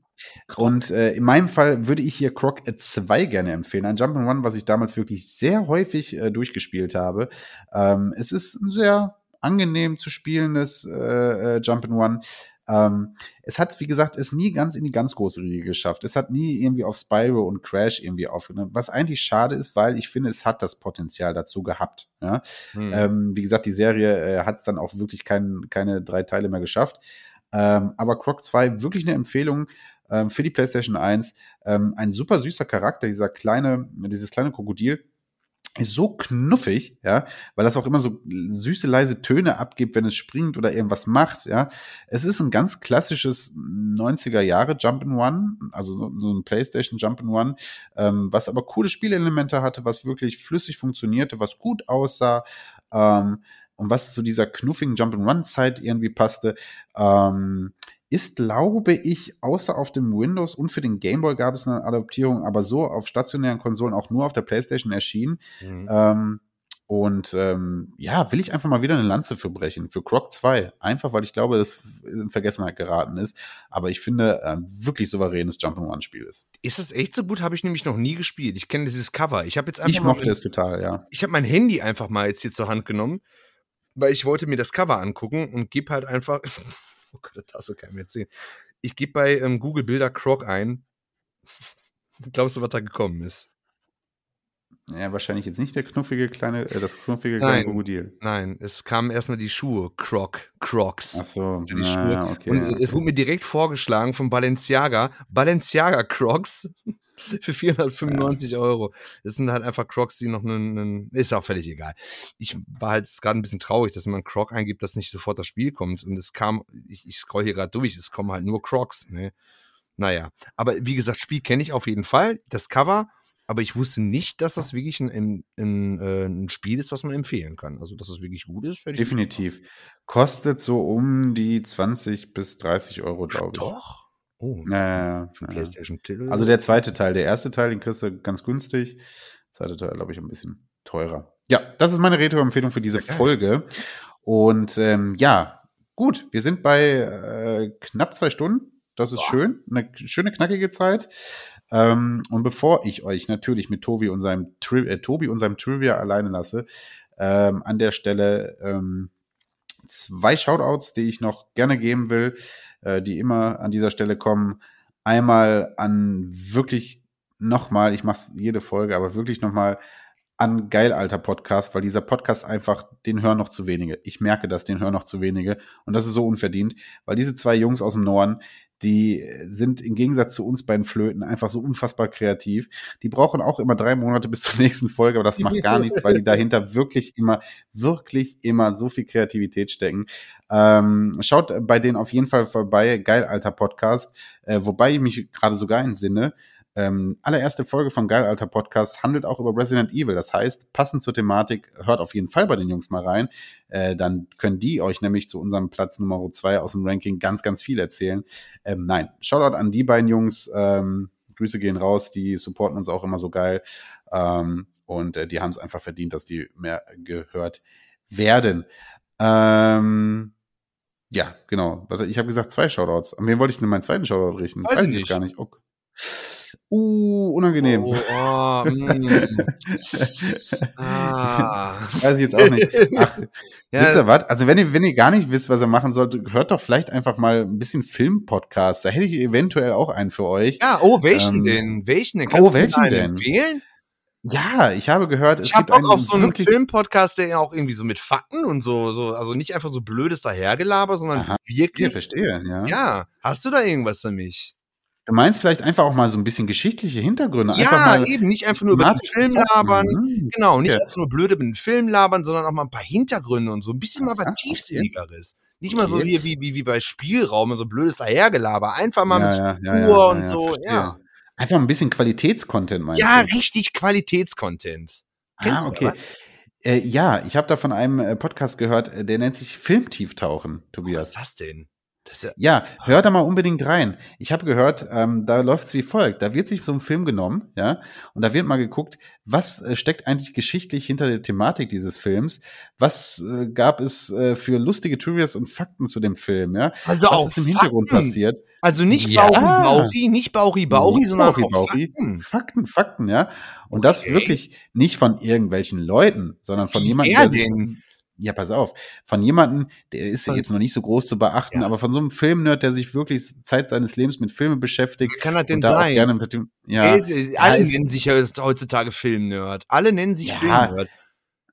Und äh, in meinem Fall würde ich hier Croc 2 gerne empfehlen. Ein Jump'n'Run, was ich damals wirklich sehr häufig äh, durchgespielt habe. Ähm, es ist ein sehr angenehm zu spielendes äh, äh, Jump'n'One. Ähm, es hat, wie gesagt, es nie ganz in die ganz große Riege geschafft. Es hat nie irgendwie auf Spyro und Crash irgendwie aufgenommen, was eigentlich schade ist, weil ich finde, es hat das Potenzial dazu gehabt. Ja? Hm. Ähm, wie gesagt, die Serie äh, hat es dann auch wirklich kein, keine drei Teile mehr geschafft. Ähm, aber Croc 2, wirklich eine Empfehlung ähm, für die PlayStation 1. Ähm, ein super süßer Charakter, dieser kleine, dieses kleine Krokodil ist so knuffig, ja, weil das auch immer so süße, leise Töne abgibt, wenn es springt oder irgendwas macht, ja. Es ist ein ganz klassisches 90er Jahre Jump'n'One, also so ein PlayStation Jump'n'One, ähm, was aber coole Spielelemente hatte, was wirklich flüssig funktionierte, was gut aussah, ähm, und was zu dieser knuffigen Jump'n'Run-Zeit irgendwie passte. Ähm, ist, glaube ich, außer auf dem Windows und für den Game Boy gab es eine Adaptierung, aber so auf stationären Konsolen auch nur auf der PlayStation erschienen. Mhm. Ähm, und ähm, ja, will ich einfach mal wieder eine Lanze für brechen, für Croc 2. Einfach, weil ich glaube, das in Vergessenheit geraten ist. Aber ich finde, äh, wirklich souveränes Jump'n'One-Spiel ist. Ist das echt so gut? Habe ich nämlich noch nie gespielt. Ich kenne dieses Cover. Ich habe jetzt einfach Ich mal mochte es total, ja. ich habe mein Handy einfach mal jetzt hier zur Hand genommen, weil ich wollte mir das Cover angucken und gebe halt einfach. [laughs] Oh Gott, das ich mir jetzt sehen. Ich gebe bei ähm, Google Bilder Croc ein. [laughs] Glaubst du, was da gekommen ist? Ja, wahrscheinlich jetzt nicht der knuffige kleine, äh, das knuffige kleine Nein. Krokodil. Nein, es kamen erstmal die Schuhe. Croc, Crocs. Ach so, die na, Schuhe. okay. und äh, es wurde mir direkt vorgeschlagen von Balenciaga. Balenciaga Crocs [laughs] für 495 Euro. Das sind halt einfach Crocs, die noch einen, einen. Ist auch völlig egal. Ich war halt gerade ein bisschen traurig, dass man Croc eingibt, dass nicht sofort das Spiel kommt. Und es kam, ich, ich scroll hier gerade durch, es kommen halt nur Crocs. Ne? Naja, aber wie gesagt, Spiel kenne ich auf jeden Fall. Das Cover. Aber ich wusste nicht, dass das wirklich ein, ein, ein, äh, ein Spiel ist, was man empfehlen kann. Also, dass es wirklich gut ist, Definitiv. Kostet so um die 20 bis 30 Euro, glaube ich. Doch. Oh, Ja, ja, ja, für ja. Also der zweite Teil. Der erste Teil, den kriegst du ganz günstig. Der zweite Teil, glaube ich, ein bisschen teurer. Ja, das ist meine Retro-Empfehlung für diese geil. Folge. Und ähm, ja, gut, wir sind bei äh, knapp zwei Stunden. Das ist schön. Eine schöne, knackige Zeit. Ähm, und bevor ich euch natürlich mit Tobi und seinem, Tri äh, Tobi und seinem Trivia alleine lasse, ähm, an der Stelle ähm, zwei Shoutouts, die ich noch gerne geben will, äh, die immer an dieser Stelle kommen. Einmal an wirklich nochmal, ich mache jede Folge, aber wirklich nochmal an Geilalter Podcast, weil dieser Podcast einfach, den hören noch zu wenige. Ich merke das, den hören noch zu wenige. Und das ist so unverdient, weil diese zwei Jungs aus dem Norden, die sind im Gegensatz zu uns beiden Flöten einfach so unfassbar kreativ. Die brauchen auch immer drei Monate bis zur [laughs] nächsten Folge, aber das macht gar nichts, weil die dahinter [laughs] wirklich immer, wirklich immer so viel Kreativität stecken. Ähm, schaut bei denen auf jeden Fall vorbei, Geil Alter Podcast, äh, wobei ich mich gerade sogar entsinne, ähm, allererste Folge von Geil Alter Podcast handelt auch über Resident Evil. Das heißt, passend zur Thematik, hört auf jeden Fall bei den Jungs mal rein. Äh, dann können die euch nämlich zu unserem Platz Nummer zwei aus dem Ranking ganz, ganz viel erzählen. Ähm, nein, Shoutout an die beiden Jungs. Ähm, Grüße gehen raus, die supporten uns auch immer so geil. Ähm, und äh, die haben es einfach verdient, dass die mehr gehört werden. Ähm, ja, genau. Ich habe gesagt zwei Shoutouts. An wen wollte ich denn meinen zweiten Shoutout richten? Weiß ich jetzt nicht. gar nicht. Okay. Uh, unangenehm. Oh, oh, mm. ah. Weiß ich jetzt auch nicht. Ach, [laughs] Ja, wisst ihr was? Also wenn ihr, wenn ihr gar nicht wisst, was ihr machen sollt, hört doch vielleicht einfach mal ein bisschen Film-Podcast. Da hätte ich eventuell auch einen für euch. ja, oh, welchen Ähm, denn? Welchen denn? oh, Kannst mir welchen einen denn? empfehlen? Ja, ich habe gehört, es Ich habe gibt Bock auf so einen Filmpodcast, der ja auch irgendwie so mit Fakten und so, so also nicht einfach so blödes dahergelaber, sondern Aha. Ja, wirklich. verstehe, ja. Ja, hast du da irgendwas für mich? Du meinst vielleicht einfach auch mal so ein bisschen geschichtliche Hintergründe. Ja, eben, nicht einfach nur über den Film labern. Mhm. Genau, nicht Okay. einfach nur blöd über den Film labern, sondern auch mal ein paar Hintergründe und so ein bisschen mal was. Tiefsinnigeres. Nicht mal so hier wie, wie, wie bei Spielraum und so blödes Dahergelaber. Einfach mal mit Ja, ja, Struktur ja, ja, und ja, so, verstehe. ja. Einfach ein bisschen Qualitätscontent meinst Ja, du? richtig Qualitätscontent. Kennst Ah, du okay. Äh, ja, ich habe da von einem äh, Podcast gehört, äh, der nennt sich Filmtieftauchen, Was Tobias. ist das denn? Das ja, Ja, hör da mal unbedingt rein. Ich habe gehört, ähm, da läuft's wie folgt. Da wird sich so ein Film genommen, ja, und da wird mal geguckt, was äh, steckt eigentlich geschichtlich hinter der Thematik dieses Films? Was äh, gab es äh, für lustige Trivias und Fakten zu dem Film, ja? also was auch ist im Hintergrund Fakten. passiert? Also nicht Ja. Bauri Bauri, nicht Bauri Bauri, Nicht sondern Bauri auch Bauri. Fakten. Fakten, Fakten, ja. Und das Okay. wirklich nicht von irgendwelchen Leuten, sondern von jemandem, der sich? Ja, pass auf. Von jemandem, der ist ja jetzt noch nicht so groß zu beachten, Ja. aber von so einem Filmnerd, der sich wirklich Zeit seines Lebens mit Filmen beschäftigt. Wer kann das denn sein? gerne mit dem, ja, Ey, Alle es- nennen sich ja heutzutage Filmnerd. Alle nennen sich Ja. Filmnerd.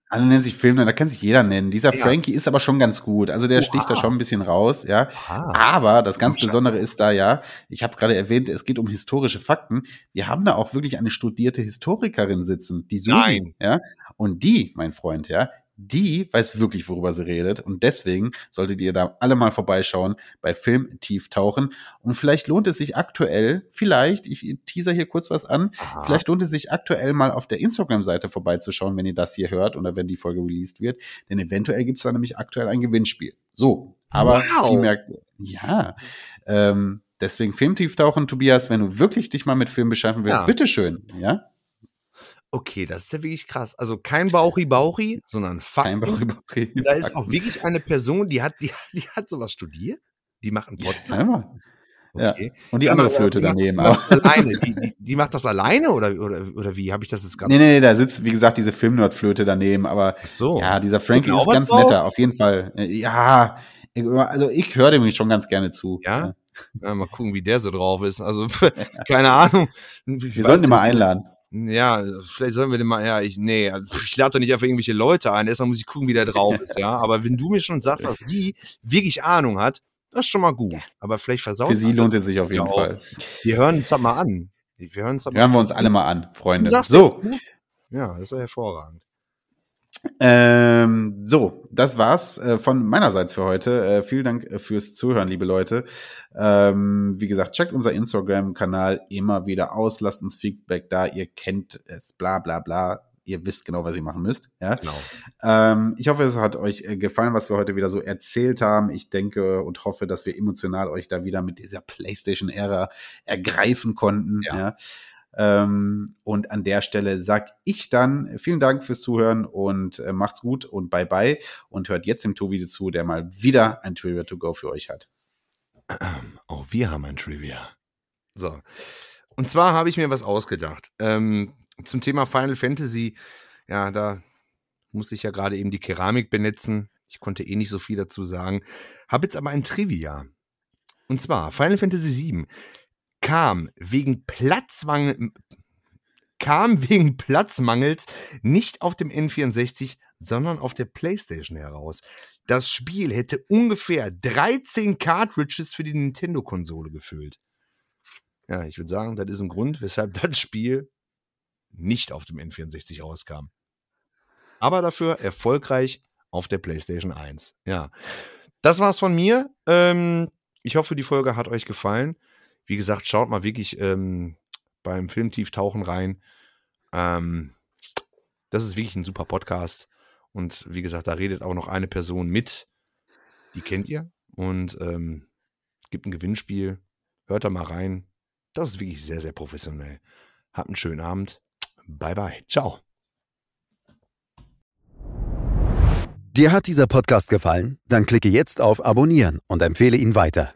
alle nennen sich Filmnerd, da kann sich jeder nennen. Dieser Ja. Frankie ist aber schon ganz gut. Also der Oha. sticht da schon ein bisschen raus, ja. Ah, Aber das ganz. Besondere ist da ja, ich habe gerade erwähnt, es geht um historische Fakten. Wir haben da auch wirklich eine studierte Historikerin sitzen, die Susi, Nein. ja. Und die, mein Freund, ja, die weiß wirklich, worüber sie redet. Und deswegen solltet ihr da alle mal vorbeischauen bei Film Tieftauchen. Und vielleicht lohnt es sich aktuell, vielleicht, ich teaser hier kurz was an, Aha. vielleicht lohnt es sich aktuell mal auf der Instagram-Seite vorbeizuschauen, wenn ihr das hier hört oder wenn die Folge released wird. Denn eventuell gibt es da nämlich aktuell ein Gewinnspiel. So, aber Wow. viel mehr, ja. Ähm, deswegen Filmtieftauchen, Tobias, wenn du wirklich dich mal mit Film beschäftigen willst, Ja. bitteschön, ja? Okay, das ist ja wirklich krass. Also kein Bauchi-Bauchi, sondern Kein Fakten. Bauch über Da ist auch wirklich eine Person, die hat, die, die hat sowas studiert. Die macht einen Podcast. Ja, ja. Okay. Und die andere Flöte daneben. Macht das alleine. Die, die, die macht das alleine oder, oder, oder wie habe ich das jetzt gerade? Nee, nee, nee, da sitzt, wie gesagt, diese Filmnerd-Flöte daneben, aber Ach so. ja, dieser Frankie ist ganz drauf? netter, auf jeden Fall. Ja, also ich höre dem schon ganz gerne zu. Ja? Ja, mal gucken, wie der so drauf ist. Also, [laughs] keine Ahnung. [laughs] Wir sollten ihn mal einladen. Ja, vielleicht sollen wir den mal, ja, ich, nee, also ich lade doch nicht einfach irgendwelche Leute ein, erstmal muss ich gucken, wie der drauf ist, ja. [laughs] Aber wenn du mir schon sagst, dass sie wirklich Ahnung hat, das ist schon mal gut. Aber vielleicht versauen Für sie lohnt es sich auf jeden auch. Fall. Wir hören uns das mal an. Wir hören uns das mal Hören wir uns alle mal an, Freunde. So, jetzt, ne? Ja, das ist doch hervorragend. Ähm, so, das war's äh, von meinerseits für heute. Äh, vielen Dank äh, fürs Zuhören, liebe Leute. Ähm, wie gesagt, checkt unser Instagram-Kanal immer wieder aus, lasst uns Feedback da. Ihr kennt es, bla bla bla. Ihr wisst genau, was ihr machen müsst. Ja. Genau. Ähm, ich hoffe, es hat euch äh, gefallen, was wir heute wieder so erzählt haben. Ich denke und hoffe, dass wir emotional euch da wieder mit dieser PlayStation-Ära ergreifen konnten. Ja. Ja. Ähm, und an der Stelle sag ich dann vielen Dank fürs Zuhören und äh, macht's gut und bye bye und hört jetzt dem Tobi zu, der mal wieder ein Trivia to go für euch hat. Auch [clears throat] wir haben ein Trivia. So. Und zwar habe ich mir was ausgedacht. Ähm, zum Thema Final Fantasy. Ja, da musste ich ja gerade eben die Keramik benetzen. Ich konnte eh nicht so viel dazu sagen. Habe jetzt aber ein Trivia. Und zwar, Final Fantasy VII kam wegen Platzmangel, kam wegen Platzmangels nicht auf dem N64, sondern auf der PlayStation heraus. Das Spiel hätte ungefähr 13 Cartridges für die Nintendo-Konsole gefüllt. Ja, ich würde sagen, das ist ein Grund, weshalb das Spiel nicht auf dem N64 rauskam. Aber dafür erfolgreich auf der PlayStation 1. Ja, das war's von mir. Ähm, ich hoffe, die Folge hat euch gefallen. Wie gesagt, schaut mal wirklich ähm, beim Filmtief tauchen rein. Ähm, das ist wirklich ein super Podcast. Und wie gesagt, da redet auch noch eine Person mit. Die kennt ihr. Und ähm, gibt ein Gewinnspiel. Hört da mal rein. Das ist wirklich sehr, sehr professionell. Habt einen schönen Abend. Bye, bye. Ciao. Dir hat dieser Podcast gefallen? Dann klicke jetzt auf Abonnieren und empfehle ihn weiter.